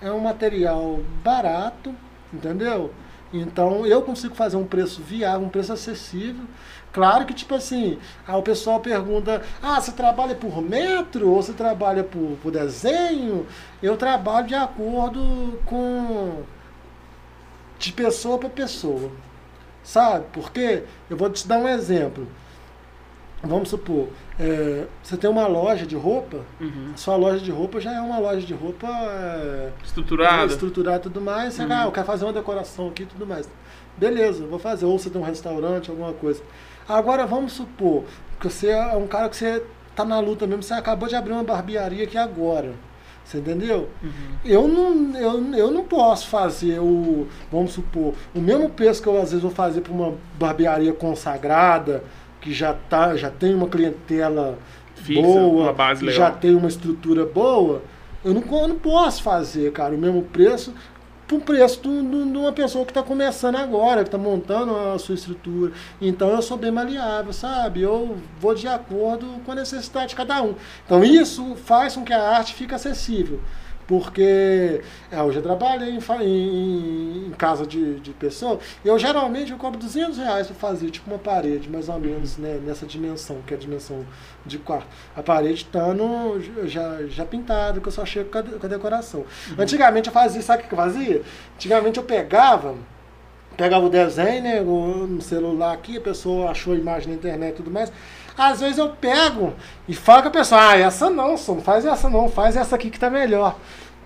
é um material barato, entendeu? Então eu consigo fazer um preço viável, um preço acessível. Claro que, tipo assim, aí o pessoal pergunta: ah, você trabalha por metro ou você trabalha por, por desenho? Eu trabalho de acordo com. de pessoa para pessoa. Sabe? Porque eu vou te dar um exemplo. Vamos supor, é, você tem uma loja de roupa, Uhum. a sua loja de roupa já é uma loja de roupa é, Estruturado. estruturada e tudo mais. Você, Uhum. ah, eu quero fazer uma decoração aqui e tudo mais. Beleza, vou fazer. Ou você tem um restaurante, alguma coisa. Agora vamos supor que você é um cara que você tá na luta mesmo, você acabou de abrir uma barbearia aqui agora. Você entendeu? Uhum. Eu não, eu, eu não posso fazer o, vamos supor, o mesmo preço que eu às vezes vou fazer para uma barbearia consagrada, que já, tá, já tem uma clientela Fixa, boa, uma base que já tem uma estrutura boa, eu não, eu não posso fazer, cara, o mesmo preço para o preço de de uma pessoa que está começando agora, que está montando a sua estrutura. Então eu sou bem maleável, sabe? Eu vou de acordo com a necessidade de cada um. Então isso faz com que a arte fique acessível. Porque é, eu já trabalhei em, em- em casa de, de pessoa, eu geralmente eu cobro 200 reais para fazer tipo uma parede, mais ou menos né, nessa dimensão, que é a dimensão de quarto. A parede estando já, já pintada, que eu só chego com a, com a decoração. Antigamente eu fazia, sabe o que eu fazia? Antigamente eu pegava pegava o desenho, né, no celular aqui, a pessoa achou a imagem na internet e tudo mais. Às vezes eu pego e falo com a pessoa, ah, essa não, só não faz essa não, faz essa aqui que tá melhor.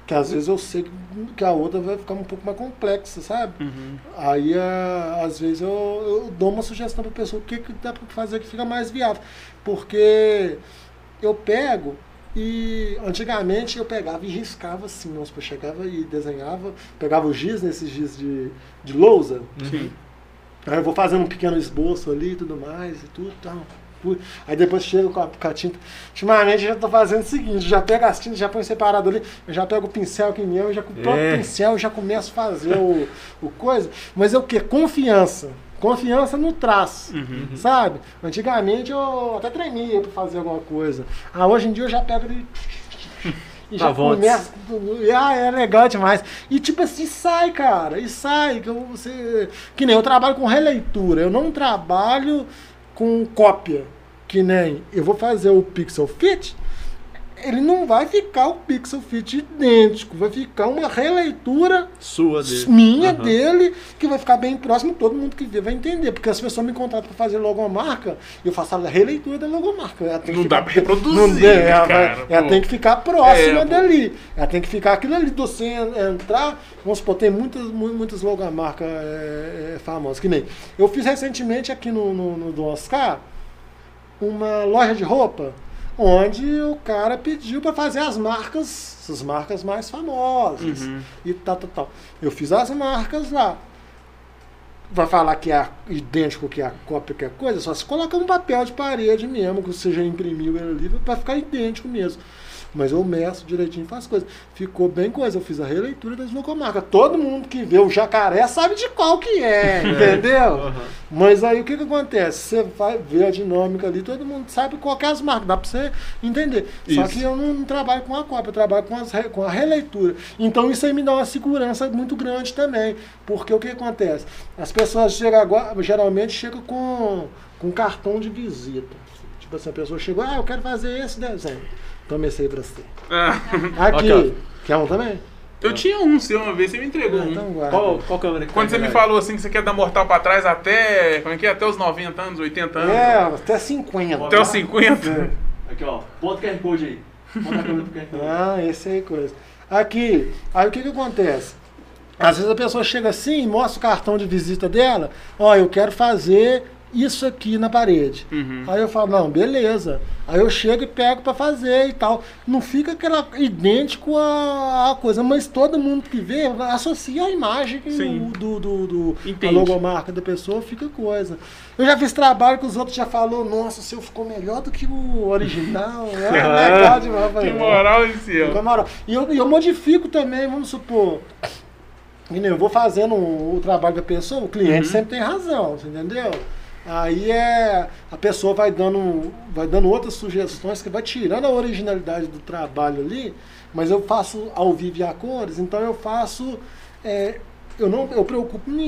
Que às vezes eu sei que- que a outra vai ficar um pouco mais complexa, sabe? Uhum. Aí, ah, às vezes, eu, eu dou uma sugestão para a pessoa o que, que dá para fazer que fica mais viável. Porque eu pego e antigamente eu pegava e riscava assim, nossa, eu chegava e desenhava, pegava o giz nesses giz de, de lousa, Sim. aí eu vou fazendo um pequeno esboço ali e tudo mais e tudo tal. Aí depois chego com a, com a tinta. Ultimamente eu já tô fazendo o seguinte, já pego as tintas, já põe separado ali, eu já pego o pincel aqui mesmo, já com o próprio É. pincel eu já começo a fazer o, o coisa. Mas é o que? Confiança. Confiança no traço. Uhum. Sabe? Antigamente eu até tremia pra fazer alguma coisa. Ah, hoje em dia eu já pego <laughs> e. E já Avante. começa. Ah, é legal demais. E tipo assim, sai, cara. E sai. Que, eu, você, que nem eu trabalho com releitura. Eu não trabalho com cópia. Que nem eu vou fazer o Pixel Fit. Ele não vai ficar o Pixel Fit idêntico. Vai ficar uma releitura Sua dele. minha Aham. dele, que vai ficar bem próximo, todo mundo que vê vai entender. Porque as pessoas me contratam para fazer logomarca, eu faço a releitura da logomarca. Ela tem que Não dá ficar- pra reproduzir, Não dá, ela, cara, vai- ela tem que ficar próxima É, dali. Ela tem que ficar aquilo ali. Você en- entrar, vamos supor, tem muitas, mu- muitas logomarcas é, é, famosas. Que nem. Eu fiz recentemente aqui no, no, no do Oscar uma loja de roupa onde o cara pediu para fazer as marcas, as marcas mais famosas Uhum. e tal, tal, tal. Eu fiz as marcas lá. Vai falar que é idêntico que é a cópia que é coisa, só se coloca um papel de parede mesmo, que você já imprimiu ele ali, para ficar idêntico mesmo. Mas eu meço direitinho, faço coisa. Ficou bem coisa. Eu fiz a releitura das logomarcas. Todo mundo que vê o jacaré sabe de qual que <laughs> é, entendeu? Aham. Mas aí o que, que acontece? Você vai ver a dinâmica ali, todo mundo sabe qual que é as marcas, dá pra você entender. Só Isso. que eu não, não trabalho com a cópia, eu trabalho com, as com a releitura. Então isso aí me dá uma segurança muito grande também. Porque o que acontece? As pessoas chegam agora, geralmente chegam com, com cartão de visita. Tipo assim, a pessoa chegou, ah, eu quero fazer esse desenho. Toma esse aí pra você. Ah, Aqui, ó. quer um também? eu tinha um seu uma vez, você me entregou Ah, um. então guarda. Qual, qual câmera que Quando tá você me falou assim que você quer dar mortal pra trás até. Como é que é? Até os 90 anos, 80 anos. É, até 50. Até os 50. É. Aqui, ó. Bota o QR Code aí. Bota a câmera pro QR Code. Ah, esse aí coisa. Aqui, aí o que que acontece? Às vezes a pessoa chega assim, mostra o cartão de visita dela, ó, eu quero fazer isso aqui na parede. Uhum. Aí eu falo, não, beleza. Aí eu chego e pego pra fazer e tal. Não fica aquela idêntico a, a coisa, mas todo mundo que vê associa a imagem que Sim. do, do, do a logomarca da pessoa, fica coisa. Eu já fiz trabalho que os outros já falou, nossa, o seu ficou melhor do que o original. <laughs> É legal demais. Que moral esse seu. moral. E eu, eu modifico também, vamos supor. que Eu vou fazendo o, o trabalho da pessoa, o cliente Uhum. sempre tem razão, você entendeu? Aí é. A pessoa vai dando, vai dando outras sugestões que vai tirando a originalidade do trabalho ali, mas eu faço ao vivo e a cores, então eu faço. é, eu não eu preocupo em,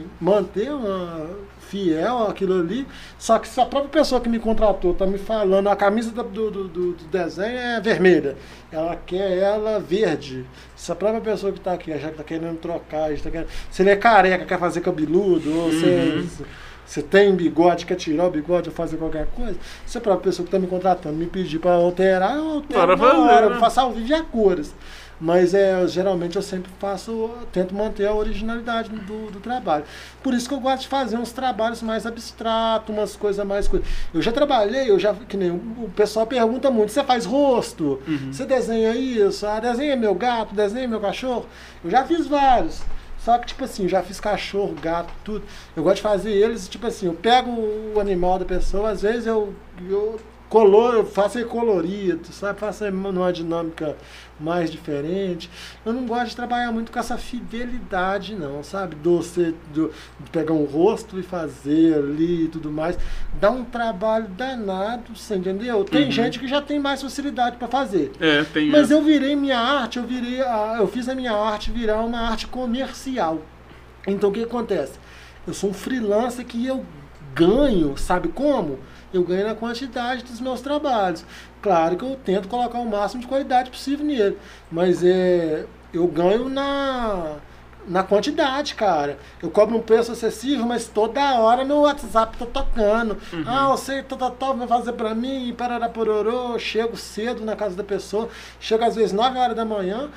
em manter uma fiel àquilo ali, só que se a própria pessoa que me contratou tá me falando, a camisa do, do, do- do desenho é vermelha, ela quer ela verde. Se a própria pessoa que está aqui já está querendo trocar, já tá querendo, se ele é careca, quer fazer cabeludo, ou Uhum. se, se tem bigode, quer tirar o bigode ou fazer qualquer coisa, se a própria pessoa que está me contratando me pedir para alterar, eu altero na hora, né? faço ao vivo e a cores. Mas é, geralmente eu sempre faço, tento manter a originalidade do, do trabalho. Por isso que eu gosto de fazer uns trabalhos mais abstratos, umas coisas mais. Eu já trabalhei, eu já. Que nem o pessoal pergunta muito: você faz rosto? Uhum. Você desenha isso? Ah, desenha meu gato, desenha meu cachorro? Eu já fiz vários. Só que, tipo assim, já fiz cachorro, gato, tudo. Eu gosto de fazer eles, tipo assim, eu pego o animal da pessoa, às vezes eu, eu color, faço ele colorido, sabe? Ele numa dinâmica mais diferente. Eu não gosto de trabalhar muito com essa fidelidade, não, sabe? Do, você, do, de pegar um rosto e fazer ali e tudo mais. Dá um trabalho danado, você entendeu? Tem Uhum. gente que já tem mais facilidade para fazer. É, tem. Mas eu virei minha arte, eu virei, a- eu fiz a minha arte virar uma arte comercial. Então o que acontece? Eu sou um freelancer que eu ganho, sabe como? Eu ganho na quantidade dos meus trabalhos. Claro que eu tento colocar o máximo de qualidade possível nele, mas é, eu ganho na na quantidade, cara. Eu cobro um preço acessível, mas toda hora meu WhatsApp tá tocando. Ah, você tá, tá, tá, vai fazer pra mim, parará pororô. Chego cedo na casa da pessoa, chego às vezes 9 horas da manhã,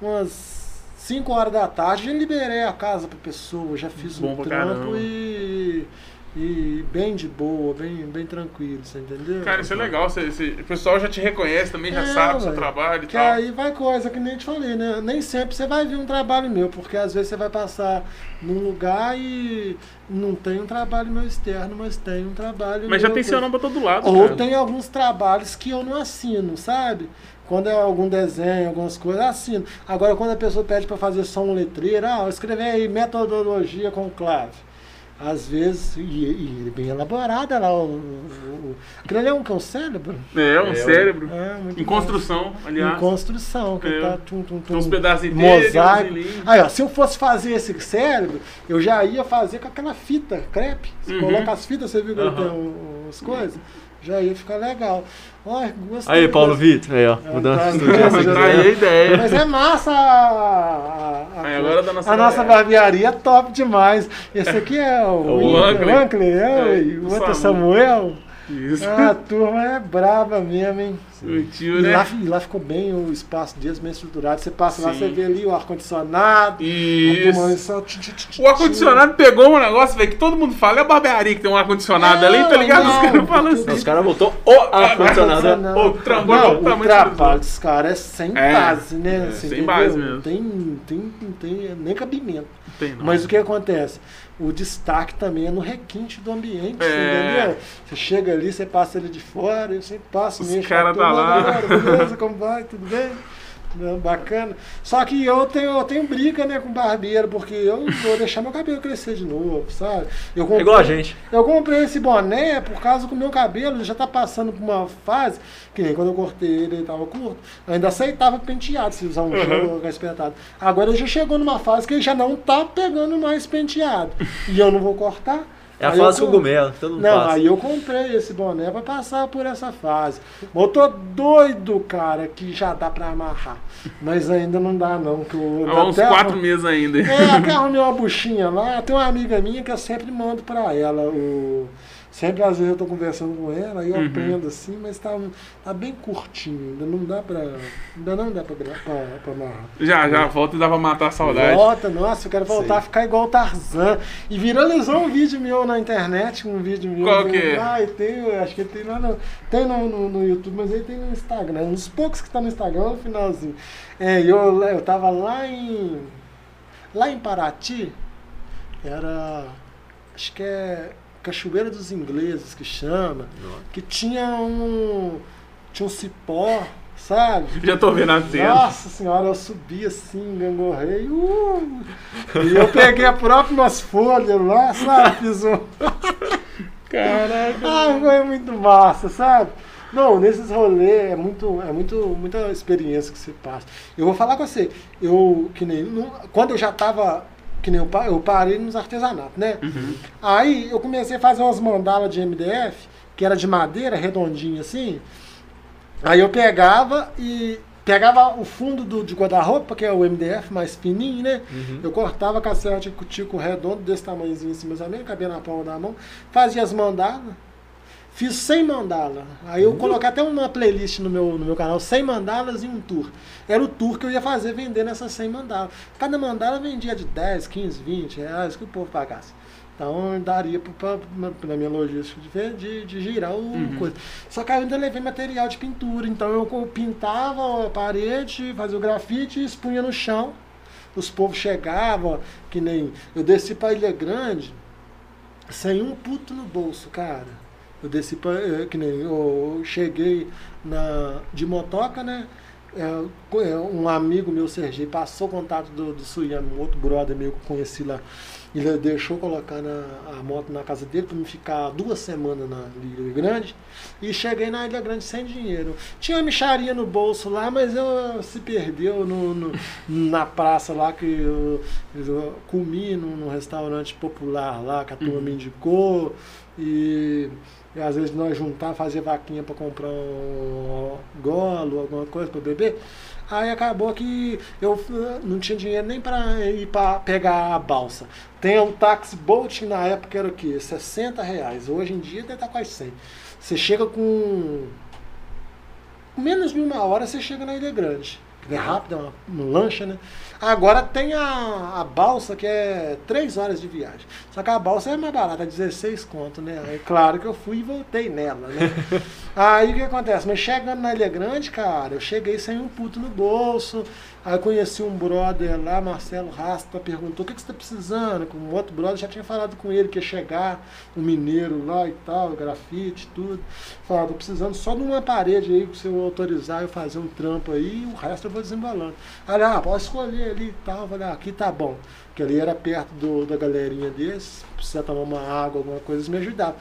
umas 5 horas da tarde, já liberei a casa pra pessoa, já fiz Bom um trampo caramba. e, e bem de boa, bem, bem tranquilo, você entendeu? Cara, isso é legal. Você, o pessoal já te reconhece também, já É, sabe o seu trabalho e Que tal. aí vai coisa que nem te falei, né? Nem sempre você vai ver um trabalho meu, porque às vezes você vai passar num lugar e não tem um trabalho meu externo, mas tem um trabalho Mas já tem seu eu- nome pra todo lado. Ou cara. tem alguns trabalhos que eu não assino, sabe? Quando é algum desenho, algumas coisas, assino. Agora, quando a pessoa pede para fazer só um letreiro, ah, escrever aí metodologia com clave. Às vezes, e, e bem elaborada lá, o, o, o, aquilo ali é um, que é um cérebro? É, um É, cérebro. É, Em bom. construção, aliás. Em construção, que É. tá tum, tum, tum, Tem uns pedacinhos dele, uns mosaico. Aí, ó, se eu fosse fazer esse cérebro, eu já ia fazer com aquela fita crepe. Você Uhum. coloca as fitas, você viu que tem umas coisas? Já ia ficar legal. Gostei. Aí, Paulo. Vitor, aí, ó. É, Mudança tá- essa tá Tá aí a ideia. Mas é massa a, a, a- Aí, agora da nossa a nossa barbearia é top demais. Esse aqui é o, o Ankley. Ankley, é, É, o o outro Samu. Samuel. Isso. Ah, a turma é brava mesmo, hein? Curtiu, E né? lá, e lá ficou bem o espaço deles bem estruturado. Você passa lá, Sim. você vê ali o ar-condicionado. Isso. tch, tch, tch, O ar-condicionado pegou um negócio, velho, que todo mundo fala. É a barbearia que tem um ar-condicionado ali, tá ligado? Os não, caras falam assim. Os caras botou o <laughs> ar-condicionado. Ô, trambolho Não, do o trabalho do- dos caras é sem É, base, né? é, Você sem entendeu? base mesmo. Não tem, tem, tem nem cabimento. Tem, não. Mas o que acontece? O destaque também é no requinte do ambiente, É. entendeu? Você chega ali, você passa ele de fora, eu sempre passo, Os mexo cara com a tá turma, lá. Beleza, como vai? Tudo bem? Não, Bacana. Só que eu tenho, eu tenho briga né, com barbeiro, porque eu vou deixar meu cabelo crescer de novo, sabe? Eu É comprei- igual a gente. eu comprei esse boné por causa que o meu cabelo já tá passando por uma fase, que nem quando eu cortei ele, ele tava curto, eu ainda aceitava penteado, se usar um Uhum. espetado. Agora ele já chegou numa fase que ele já não tá pegando mais penteado. E eu não vou cortar. É a Aí eu fase com- cogumelo, todo mundo Não, passa. aí eu comprei esse boné pra passar por essa fase. Eu tô doido, cara, que já dá pra amarrar. Mas ainda não dá, não. Que eu, Há uns até quatro arrum- meses ainda. é, até arrumei uma buchinha lá. Tem uma amiga minha que eu sempre mando pra ela. O... Sempre às vezes eu tô conversando com ela e eu Uhum. aprendo assim, mas tá, tá bem curtinho. Ainda não dá pra. Ainda não dá pra, gra- pra, pra amarrar. Já, já, volta e dá pra matar a saudade. Volta, nossa, eu quero voltar Sei. a ficar igual o Tarzan. E viralizou um vídeo meu na internet, um vídeo meu. Qual que é? Ah, tem, eu acho que ele tem lá no, tem no, no, no YouTube, mas ele tem no Instagram. Um dos poucos que tá no Instagram no finalzinho. É, eu, eu tava lá em. Lá em Paraty, era. Acho que é Cachoeira dos Ingleses que chama. Que tinha um. Tinha um cipó, sabe? <laughs> Já tô vendo a cena. Nossa senhora, eu subi assim, gangorrei. Uh, e eu peguei a própria umas folhas lá, sabe? Fiz um. <laughs> Caraca. Ah, foi muito massa, sabe? Não, nesses rolês é muito, é muito, muita experiência que você passa. Eu vou falar com você, eu que nem quando eu já tava que nem eu, pa- eu parei nos artesanatos, né? Aí eu comecei a fazer umas mandalas de MDF, que era de madeira, redondinha assim. Aí eu pegava e pegava o fundo do, de guarda-roupa, que é o MDF mais fininho, né? Eu cortava com a serra de cutico redondo desse tamanhozinho assim, mais ou menos, cabia na palma da mão, fazia as mandalas. Fiz 100 mandalas. Aí eu coloquei até uma playlist no meu, no meu canal, 100 mandalas e um tour. Era o tour que eu ia fazer vendendo essas 100 mandalas. Cada mandala vendia de 10, 15, 20 reais que o povo pagasse. Então daria para na minha logística de, de, de girar o coisa. Só que eu ainda levei material de pintura. Então eu pintava a parede, fazia o grafite e expunha no chão. Os povos chegavam, que nem. Eu desci pra Ilha Grande sem um puto no bolso, cara. Eu desci pra, é, que nem eu cheguei na, de motoca, né? É, é, um amigo meu, Sergi, passou o contato do, do Suyama, um outro brother meu que eu conheci lá. Ele deixou colocar na, a moto na casa dele para me ficar duas semanas na Ilha Grande. E cheguei na Ilha Grande sem dinheiro. Tinha uma micharia no bolso lá, mas eu se perdeu no, no- na praça lá que eu, eu comi num, num restaurante popular lá que a turma me indicou. E, e às vezes nós juntar, fazer vaquinha para comprar um golo, alguma coisa para beber. Aí acabou que eu eh, não tinha dinheiro nem para ir para pegar a balsa. Tem o táxi boat na época era o quê? 60 reais. Hoje em dia deve estar quase 100. Você chega com menos de uma hora você chega na Ilha Grande. É rápido, é uma, uma lancha, né? Agora tem a, a balsa que é 3 horas de viagem. Só que a balsa é mais barata, é 16 conto, né? É claro que eu fui e voltei nela, né? <laughs> Aí o que acontece? Mas chegando na Ilha Grande, cara, eu cheguei sem um puto no bolso. Aí eu conheci um brother lá, Marcelo Rasta, perguntou o que, que você tá precisando. Com um outro brother já tinha falado com ele que ia chegar, um mineiro lá e tal, grafite, tudo. Falou, tô precisando só de uma parede aí, se eu autorizar eu fazer um trampo aí, e o resto eu vou desembalando. Aí, ah, pode escolher ali e tal. Eu falei, ah, aqui tá bom. Porque ali era perto do, da galerinha deles, precisa tomar uma água, alguma coisa, eles me ajudavam.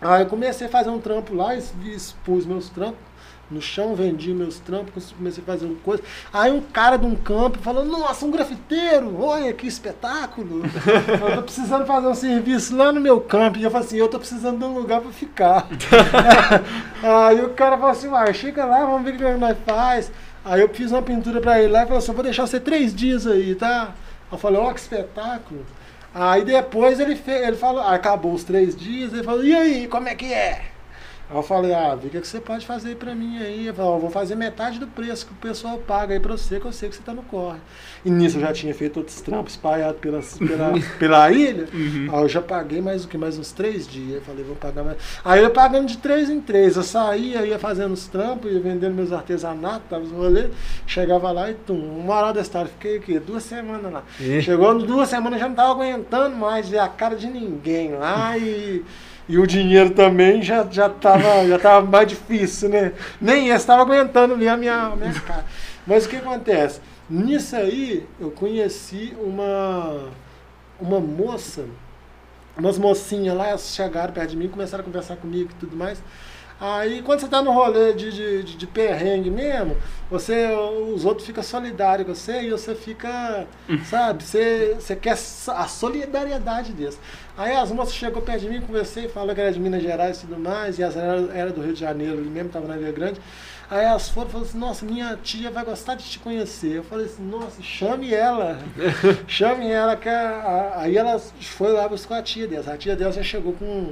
Aí eu comecei a fazer um trampo lá, expus meus trampos no chão, vendi meus trampos, comecei a fazer uma coisa. Aí um cara de um campo falou, nossa, um grafiteiro, olha que espetáculo. <laughs> eu tô precisando fazer um serviço lá no meu campo. E eu falei assim, eu tô precisando de um lugar pra ficar. <laughs> Aí o cara falou assim, uai, chega lá, vamos ver o que nós faz. Aí eu fiz uma pintura pra ele lá e falou assim, vou deixar você três dias aí, tá? Eu falei, ó, que espetáculo. Aí depois ele fez, ele falou, acabou os três dias, ele falou, e aí, como é que é? Aí eu falei, ah, o que você pode fazer aí pra mim aí. Eu falei, eu vou fazer metade do preço que o pessoal paga aí pra você, que eu sei que você tá no corre. E nisso eu já tinha feito outros trampos espalhados pela, pela, pela ilha. Aí eu já paguei mais o que? Mais uns três dias. Eu falei, vou pagar mais. Aí eu ia pagando de três em três. Eu saía, ia fazendo os trampos, ia vendendo meus artesanatos, tava os rolês. Chegava lá e tum, uma hora da história. Fiquei o quê? Duas semanas lá. Ih. Chegou duas semanas, eu já não tava aguentando mais ver a cara de ninguém lá e. E o dinheiro também já, já, tava, já tava mais difícil, né? Nem esse tava aguentando ver a minha, a minha <laughs> cara. Mas o que acontece? Nisso aí, eu conheci uma, uma moça, umas mocinhas lá, elas chegaram perto de mim, começaram a conversar comigo e tudo mais. Aí, quando você tá no rolê de, de, de, de perrengue mesmo, você, os outros ficam solidários com você e você fica, <laughs> sabe, você, você quer a solidariedade deles. Aí as moças chegou perto de mim, conversei, falou que era de Minas Gerais e tudo mais, e as era, era do Rio de Janeiro, ele mesmo estava na Ilha Grande. Aí elas foram e falaram assim, nossa, minha tia vai gostar de te conhecer. Eu falei assim, nossa, chame ela. <laughs> chame ela, que a, a- aí ela foi lá buscar a tia delas. A tia delas já chegou com,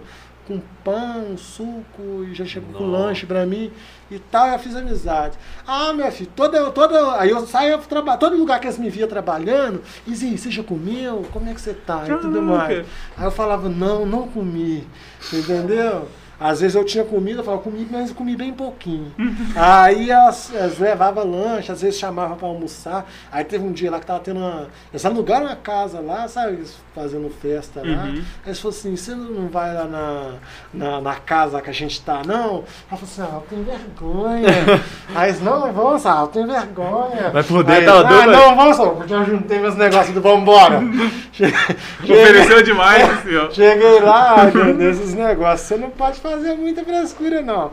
com pão, suco, e já chegou com Nossa. lanche pra mim e tal, eu fiz amizade. Ah, meu filho, toda, toda, aí eu saio, traba, todo lugar que eles me via trabalhando, e dizia, você já comeu? Como é que você tá? E tudo mais. Aí eu falava, não, não comi. Entendeu? Às vezes eu tinha comida, eu falava, comi, mas eu comi bem pouquinho. <laughs> aí elas, elas levavam lanche, às vezes chamavam pra almoçar. Aí teve um dia lá que tava tendo uma. Eles alugaram uma casa lá, sabe? Fazendo festa lá. Uhum. Aí eles falaram assim, você não vai lá na, na, na casa que a gente tá, não? Ela falou assim, ah, eu tenho vergonha. <laughs> aí eles, não, vamos, ah, eu tenho vergonha. Vai dentro, tava eles, ah, doido, não, vamos, só, porque eu juntei meus negócios do vambora. Che- <laughs> Ofereceu demais, ó. Cheguei lá, meu Deus, esses negócios. Você não pode fazer muita frescura, não.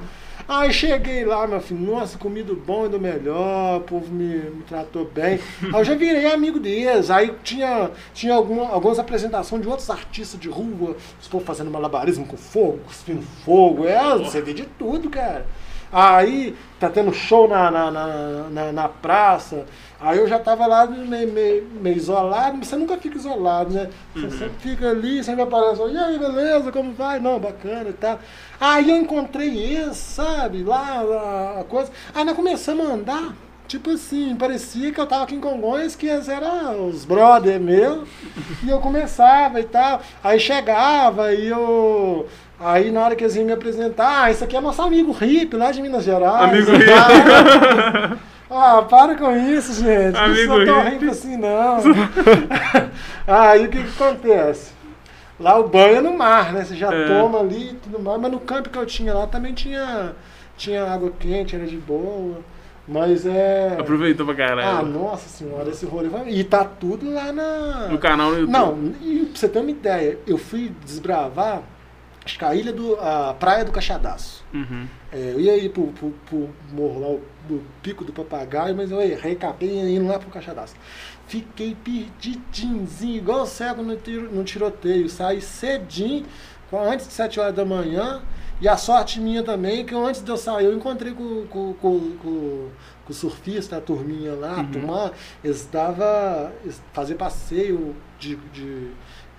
Aí cheguei lá, meu filho, nossa, comido bom e do melhor, o povo me, me tratou bem. <laughs> Aí eu já virei amigo deles. Aí tinha, tinha alguma, algumas apresentações de outros artistas de rua, os povos fazendo malabarismo com fogo, cuspindo fogo. É, você vê de tudo, cara. Aí tá tendo show na, na, na, na, praça. Aí eu já tava lá meio, meio, meio isolado, mas você nunca fica isolado, né? Você sempre fica ali, sempre aparece, e aí, beleza, como vai? Não, bacana e tal. Aí eu encontrei eles, sabe, lá, lá, a coisa. Aí nós começamos a andar, tipo assim, parecia que eu tava aqui em Congonhas, que eles eram os brother meus, e eu começava e tal. Aí chegava e eu. Aí na hora que eles iam me apresentar, ah, esse aqui é nosso amigo hippie lá de Minas Gerais. Amigo hippie. tal. <laughs> Ah, para com isso, gente. Amigo não sou tão rico assim, não. <laughs> Aí o que, que acontece? Lá o banho é no mar, né? Você já É. toma ali e tudo mais. Mas no campo que eu tinha lá também tinha, tinha água quente, era de boa. Mas é. Aproveitou pra Ah, caralho. nossa senhora, esse rolê vai. E tá tudo lá na. no canal no YouTube. Não, e pra você ter uma ideia, eu fui desbravar, acho que a ilha do. a praia do Caixadaço. Uhum. É, eu ia ir pro, pro, pro morro lá, o- Pico do Papagaio, mas eu errei, acabei indo lá pro Caixadaço. Fiquei perdidinho, igual cego no, tiro- no tiroteio. Saí cedinho, antes de 7 horas da manhã. E a sorte minha também, que antes de eu sair, eu encontrei com, com, com, com, com o surfista, a turminha lá, a Uhum. turma, eles estavam fazer passeio de, de,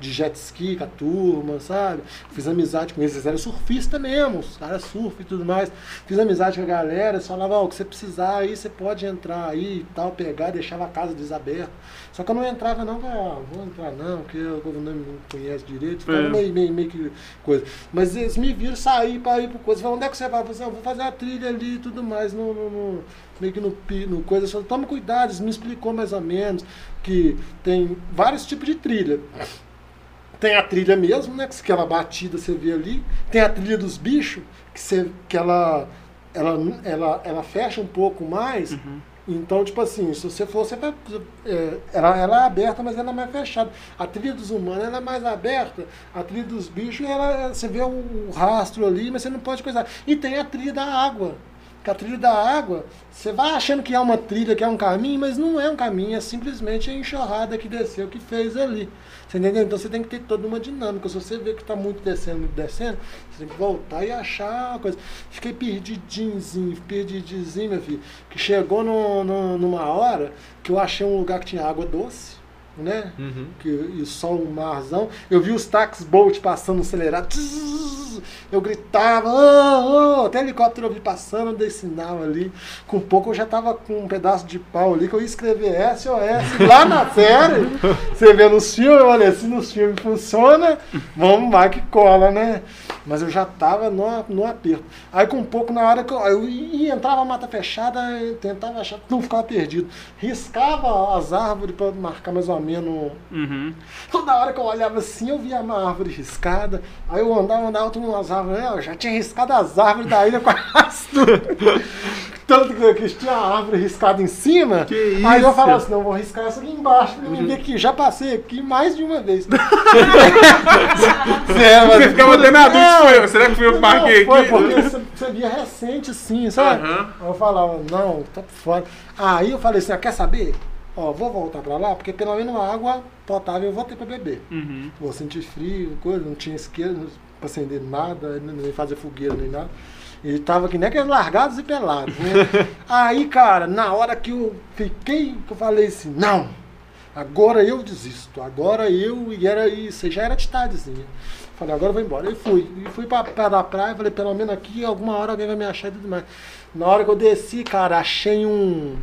de jet ski com a turma, sabe? Fiz amizade com eles, eles eram surfistas mesmo, os caras surfam e tudo mais. Fiz amizade com a galera, eles falavam, ó, o que você precisar aí, você pode entrar aí e tal, pegar, deixava a casa desaberta. Só que eu não entrava não, falei, ah, vou entrar não, porque o povo não me conhece direito, ficava É. meio, meio, meio que coisa. Mas eles me viram sair para ir pro coisa, falaram, onde é que você vai? Eu falei, "Ah, eu vou fazer a trilha ali e tudo mais, no, no- no- meio que no, no coisa. Eu falei, toma cuidado, eles me explicou mais ou menos que tem vários tipos de trilha. Tem a trilha mesmo, né? Que aquela batida você vê ali. Tem a trilha dos bichos, que, você, que ela, ela, ela, ela fecha um pouco mais. Uhum. Então, tipo assim, se você for, você vai. é, ela, ela é aberta, mas ela é mais fechada. A trilha dos humanos ela é mais aberta. A trilha dos bichos, ela, você vê o, o rastro ali, mas você não pode coisar. E tem a trilha da água. Que a trilha da água, você vai achando que é uma trilha, que é um caminho, mas não é um caminho, é simplesmente a enxurrada que desceu, que fez ali. Você entendeu? Então você tem que ter toda uma dinâmica. Se você vê que está muito descendo, muito descendo, você tem que voltar e achar a coisa. Fiquei perdidinho, perdidinho, meu filho. Que chegou no, no- numa hora que eu achei um lugar que tinha água doce, né? Uhum. que, e só um marzão. Eu vi os táxis Bolt passando acelerado. Eu gritava, "Ah, ah", até helicóptero eu vi passando, eu dei sinal ali. Com pouco eu já tava com um pedaço de pau ali que eu ia escrever SOS lá na <laughs> série. Você vê nos filmes, olha, se nos filmes funciona, vamos lá que cola, né? Mas eu já tava no, no aperto. Aí com um pouco na hora que eu, eu ia, entrava mata fechada, eu tentava achar, não ficava perdido. Riscava as árvores para marcar mais ou menos Uhum. Toda hora que eu olhava assim, eu via uma árvore riscada. Aí eu andava, andava, tudo umas árvores. Eu já tinha riscado as árvores da ilha quase tudo. Tanto que que tinha a árvore riscada em cima. Que Aí eu falava assim, não, vou riscar essa aqui embaixo. Pra ver que já passei aqui mais de uma vez. <laughs> é, mas- Você ficava até na dúvida, foi? Será que fui eu que marquei foi aqui? porque você, você via recente assim, sabe? Aí eu falava, não, tá fora. Aí eu falei assim, ah, quer saber? Ó, vou voltar pra lá, porque pelo menos a água potável eu vou ter pra beber. Uhum. Vou sentir frio, coisa, não tinha isqueiro pra acender nada, nem fazer fogueira nem nada. E tava que nem aqueles largados e pelados, né? <laughs> Aí, cara, na hora que eu fiquei, que eu falei assim, não, agora eu desisto, agora eu, e era isso, já era de tardezinha. Falei, agora eu vou embora. E fui. E fui pra pé da praia, falei, pelo menos aqui, alguma hora alguém vai me achar e tudo mais. Na hora que eu desci, cara, achei um,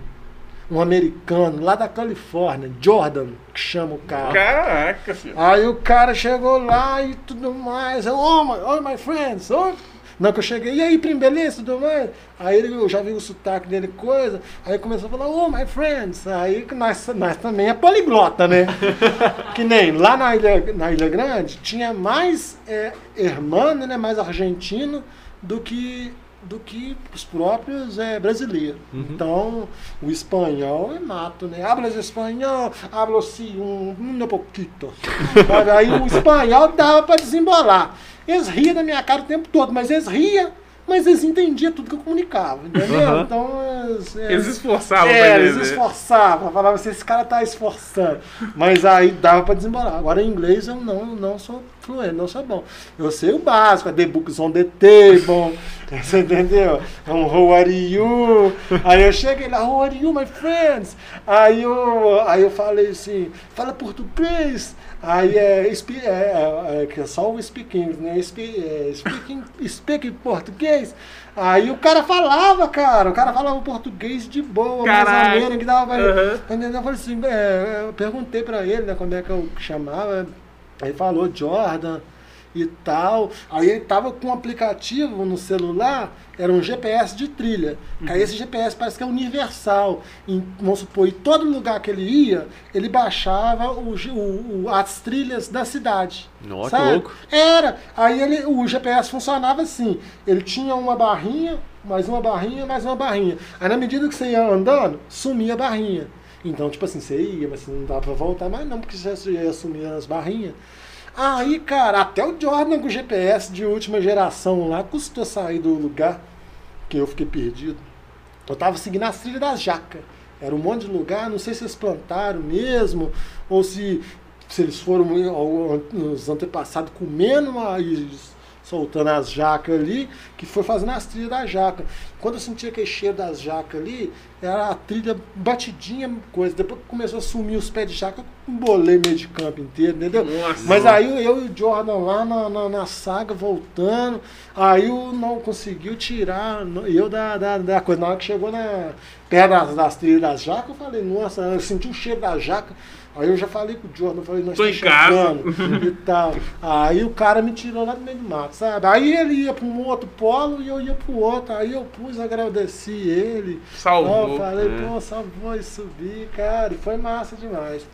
um americano lá da Califórnia, Jordan, que chama o cara. Caraca, filho. Aí o cara chegou lá e tudo mais. Oh, my, oh, my friends. Oh. Não, que eu cheguei, e aí, primo, beleza, tudo mais? Aí ele, eu já vi o sotaque dele, coisa. Aí começou a falar, oh, my friends. Aí que nós, nós também é poliglota, né? <laughs> que nem lá na Ilha, na Ilha Grande, tinha mais é, hermano, né, mais argentino do que do que os próprios é, brasileiros. Então, o espanhol é mato, né? Hablas espanhol, hablo sim, um, um pouquito. <laughs> Aí o espanhol dava para desembolar. Eles riam da minha cara o tempo todo, mas eles riam, mas eles entendiam tudo que eu comunicava, entendeu? Aham. Então, eles, é, Eles esforçavam é, pra eles esforçavam, falavam assim, esse cara tá esforçando. Mas aí dava pra desembolar. Agora em inglês eu não, não sou fluente, não sou bom. Eu sei o básico, a the books on the table, <laughs> você entendeu? Um how are you? Aí eu cheguei lá, how are you, my friends? Aí eu, aí eu falei assim, fala português. Aí é, é, é, é é só o speak English, né? É, speaking, speak português. Aí o cara falava, cara, o cara falava português de boa, mais Caralho. ou menos, que dava pra Aham. Entendeu? Eu falei assim, é, eu perguntei pra ele, né, como é que eu chamava. Aí falou Jordan. E tal. Aí ele tava com um aplicativo no celular, era um GPS de trilha. Que Aí esse GPS parece que é universal. Em, vamos supor, em todo lugar que ele ia, ele baixava o, o- as trilhas da cidade. Nossa, que louco. Era. Aí ele, o GPS funcionava assim. Ele tinha uma barrinha, mais uma barrinha, mais uma barrinha. Aí na medida que você ia andando, sumia a barrinha. Então, tipo assim, você ia, mas você não dava pra voltar mais não, porque você ia sumir as barrinhas. Aí, cara, até o Jordan com o GPS de última geração lá custou sair do lugar que eu fiquei perdido. Eu tava seguindo as trilhas das jacas. Era um monte de lugar, não sei se eles plantaram mesmo, ou se, se eles foram os antepassados comendo aí, soltando as jacas ali, que foi fazendo as trilhas da jaca. Quando eu senti aquele cheiro das jacas ali, era a trilha batidinha, coisa. Depois que começou a sumir os pés de jaca, eu embolei meio de campo inteiro, entendeu? Nossa. Mas aí eu e o Jordan lá na, na, na saga, voltando, aí o não conseguiu tirar eu da, da, da coisa. Na hora que chegou na, perto das, das trilhas das jacas, eu falei, nossa, eu senti o cheiro da jaca. Aí eu já falei com o Jordan, eu falei, nós Tô estamos chegando <laughs> e tal. Aí o cara me tirou lá do meio do mato, sabe? Aí ele ia para um outro polo e eu ia para o outro. Aí eu pus, agradeci ele. Salvou. Eu falei, É. pô, salvou e subi, cara. E foi massa demais.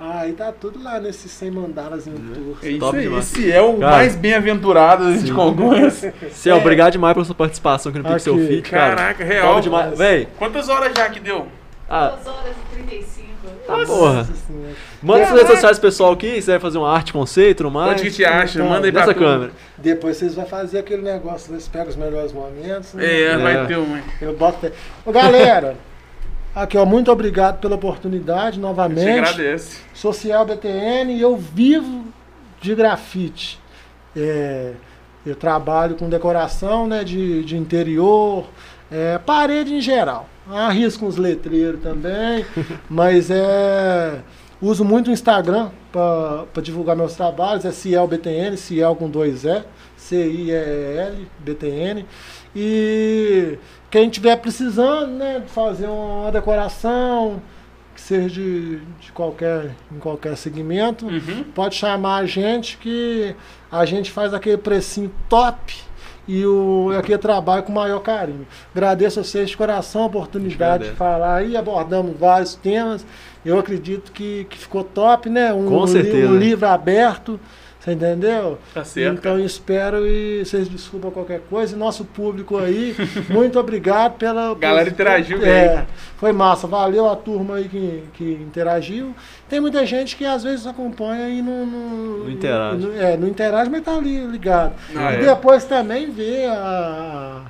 Aí tá tudo lá nesse 100 mandalas em um tour. É isso Top aí. demais. Esse é o Cara. mais bem-aventurado de Congonhas. <laughs> Céu, obrigado demais pela sua participação aqui no Pixel Aqui. Fit, cara. Caraca, real. Top demais. Véi, Quantas horas já que deu? ah, 2 horas e 35. Ah, porra. Senhora. Manda suas redes sociais pessoal aqui, você vai fazer uma arte conceito, tudo mais. Onde que te acha? então, Manda aí pra Nessa tu. câmera. Depois vocês vão fazer aquele negócio, vocês pegam os melhores momentos. né? É, É. vai ter uma. Eu boto. Ô, galera, aqui, ó, muito obrigado pela oportunidade Te novamente. agradece. Social BTN e eu vivo de grafite. É, eu trabalho com decoração né, de, de interior, é, parede em geral. Arrisco uns letreiros também, <laughs> mas é, uso muito o Instagram para divulgar meus trabalhos. É Ciel BTN, Ciel com dois E, C-I-E-L, BTN. E quem tiver precisando né, fazer uma decoração, que seja de, de qualquer, em qualquer segmento, Uhum. pode chamar a gente que a gente faz aquele precinho top e o aqui eu trabalho com o maior carinho. Agradeço a vocês de coração a oportunidade de falar aí, abordamos vários temas. Eu acredito que, que ficou top, né? Um, Com certeza. um livro aberto, você entendeu? Tá certo. Então espero e vocês desculpam qualquer coisa. E nosso público aí, <laughs> muito obrigado pela. Galera interagiu bem. É, foi massa. Valeu a turma aí que, que interagiu. Tem muita gente que às vezes acompanha e não. Não, Não interage. não- é, não interage, mas tá ali ligado. Ah, e é. depois também vê a,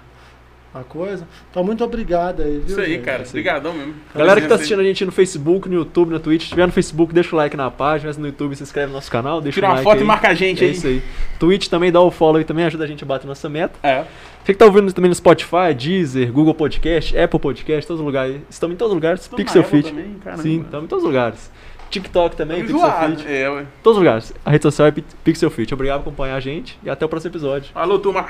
a coisa. Então muito obrigado aí, viu? Isso aí, gente? cara. Obrigadão mesmo. Galera que tá assistindo a gente no Facebook, no YouTube, na Twitch, se tiver no Facebook, deixa o like na página, se no YouTube, se inscreve no nosso canal, deixa Tira um uma like foto aí. e marca a gente É aí. isso aí. Twitch também dá o follow aí também, ajuda a gente a bater nossa meta. É. Você que tá ouvindo também no Spotify, Deezer, Google Podcast, Apple Podcast, todos os lugares. Estamos em todos os lugares. Tô Pixel Fit. também, caramba. Sim, estamos em todos os lugares. TikTok também, Pixel enjoado. Fit. É, ué. Todos os lugares. A rede social é Pi- Pixel Fit. Obrigado por acompanhar a gente e até o próximo episódio. Falou, turma.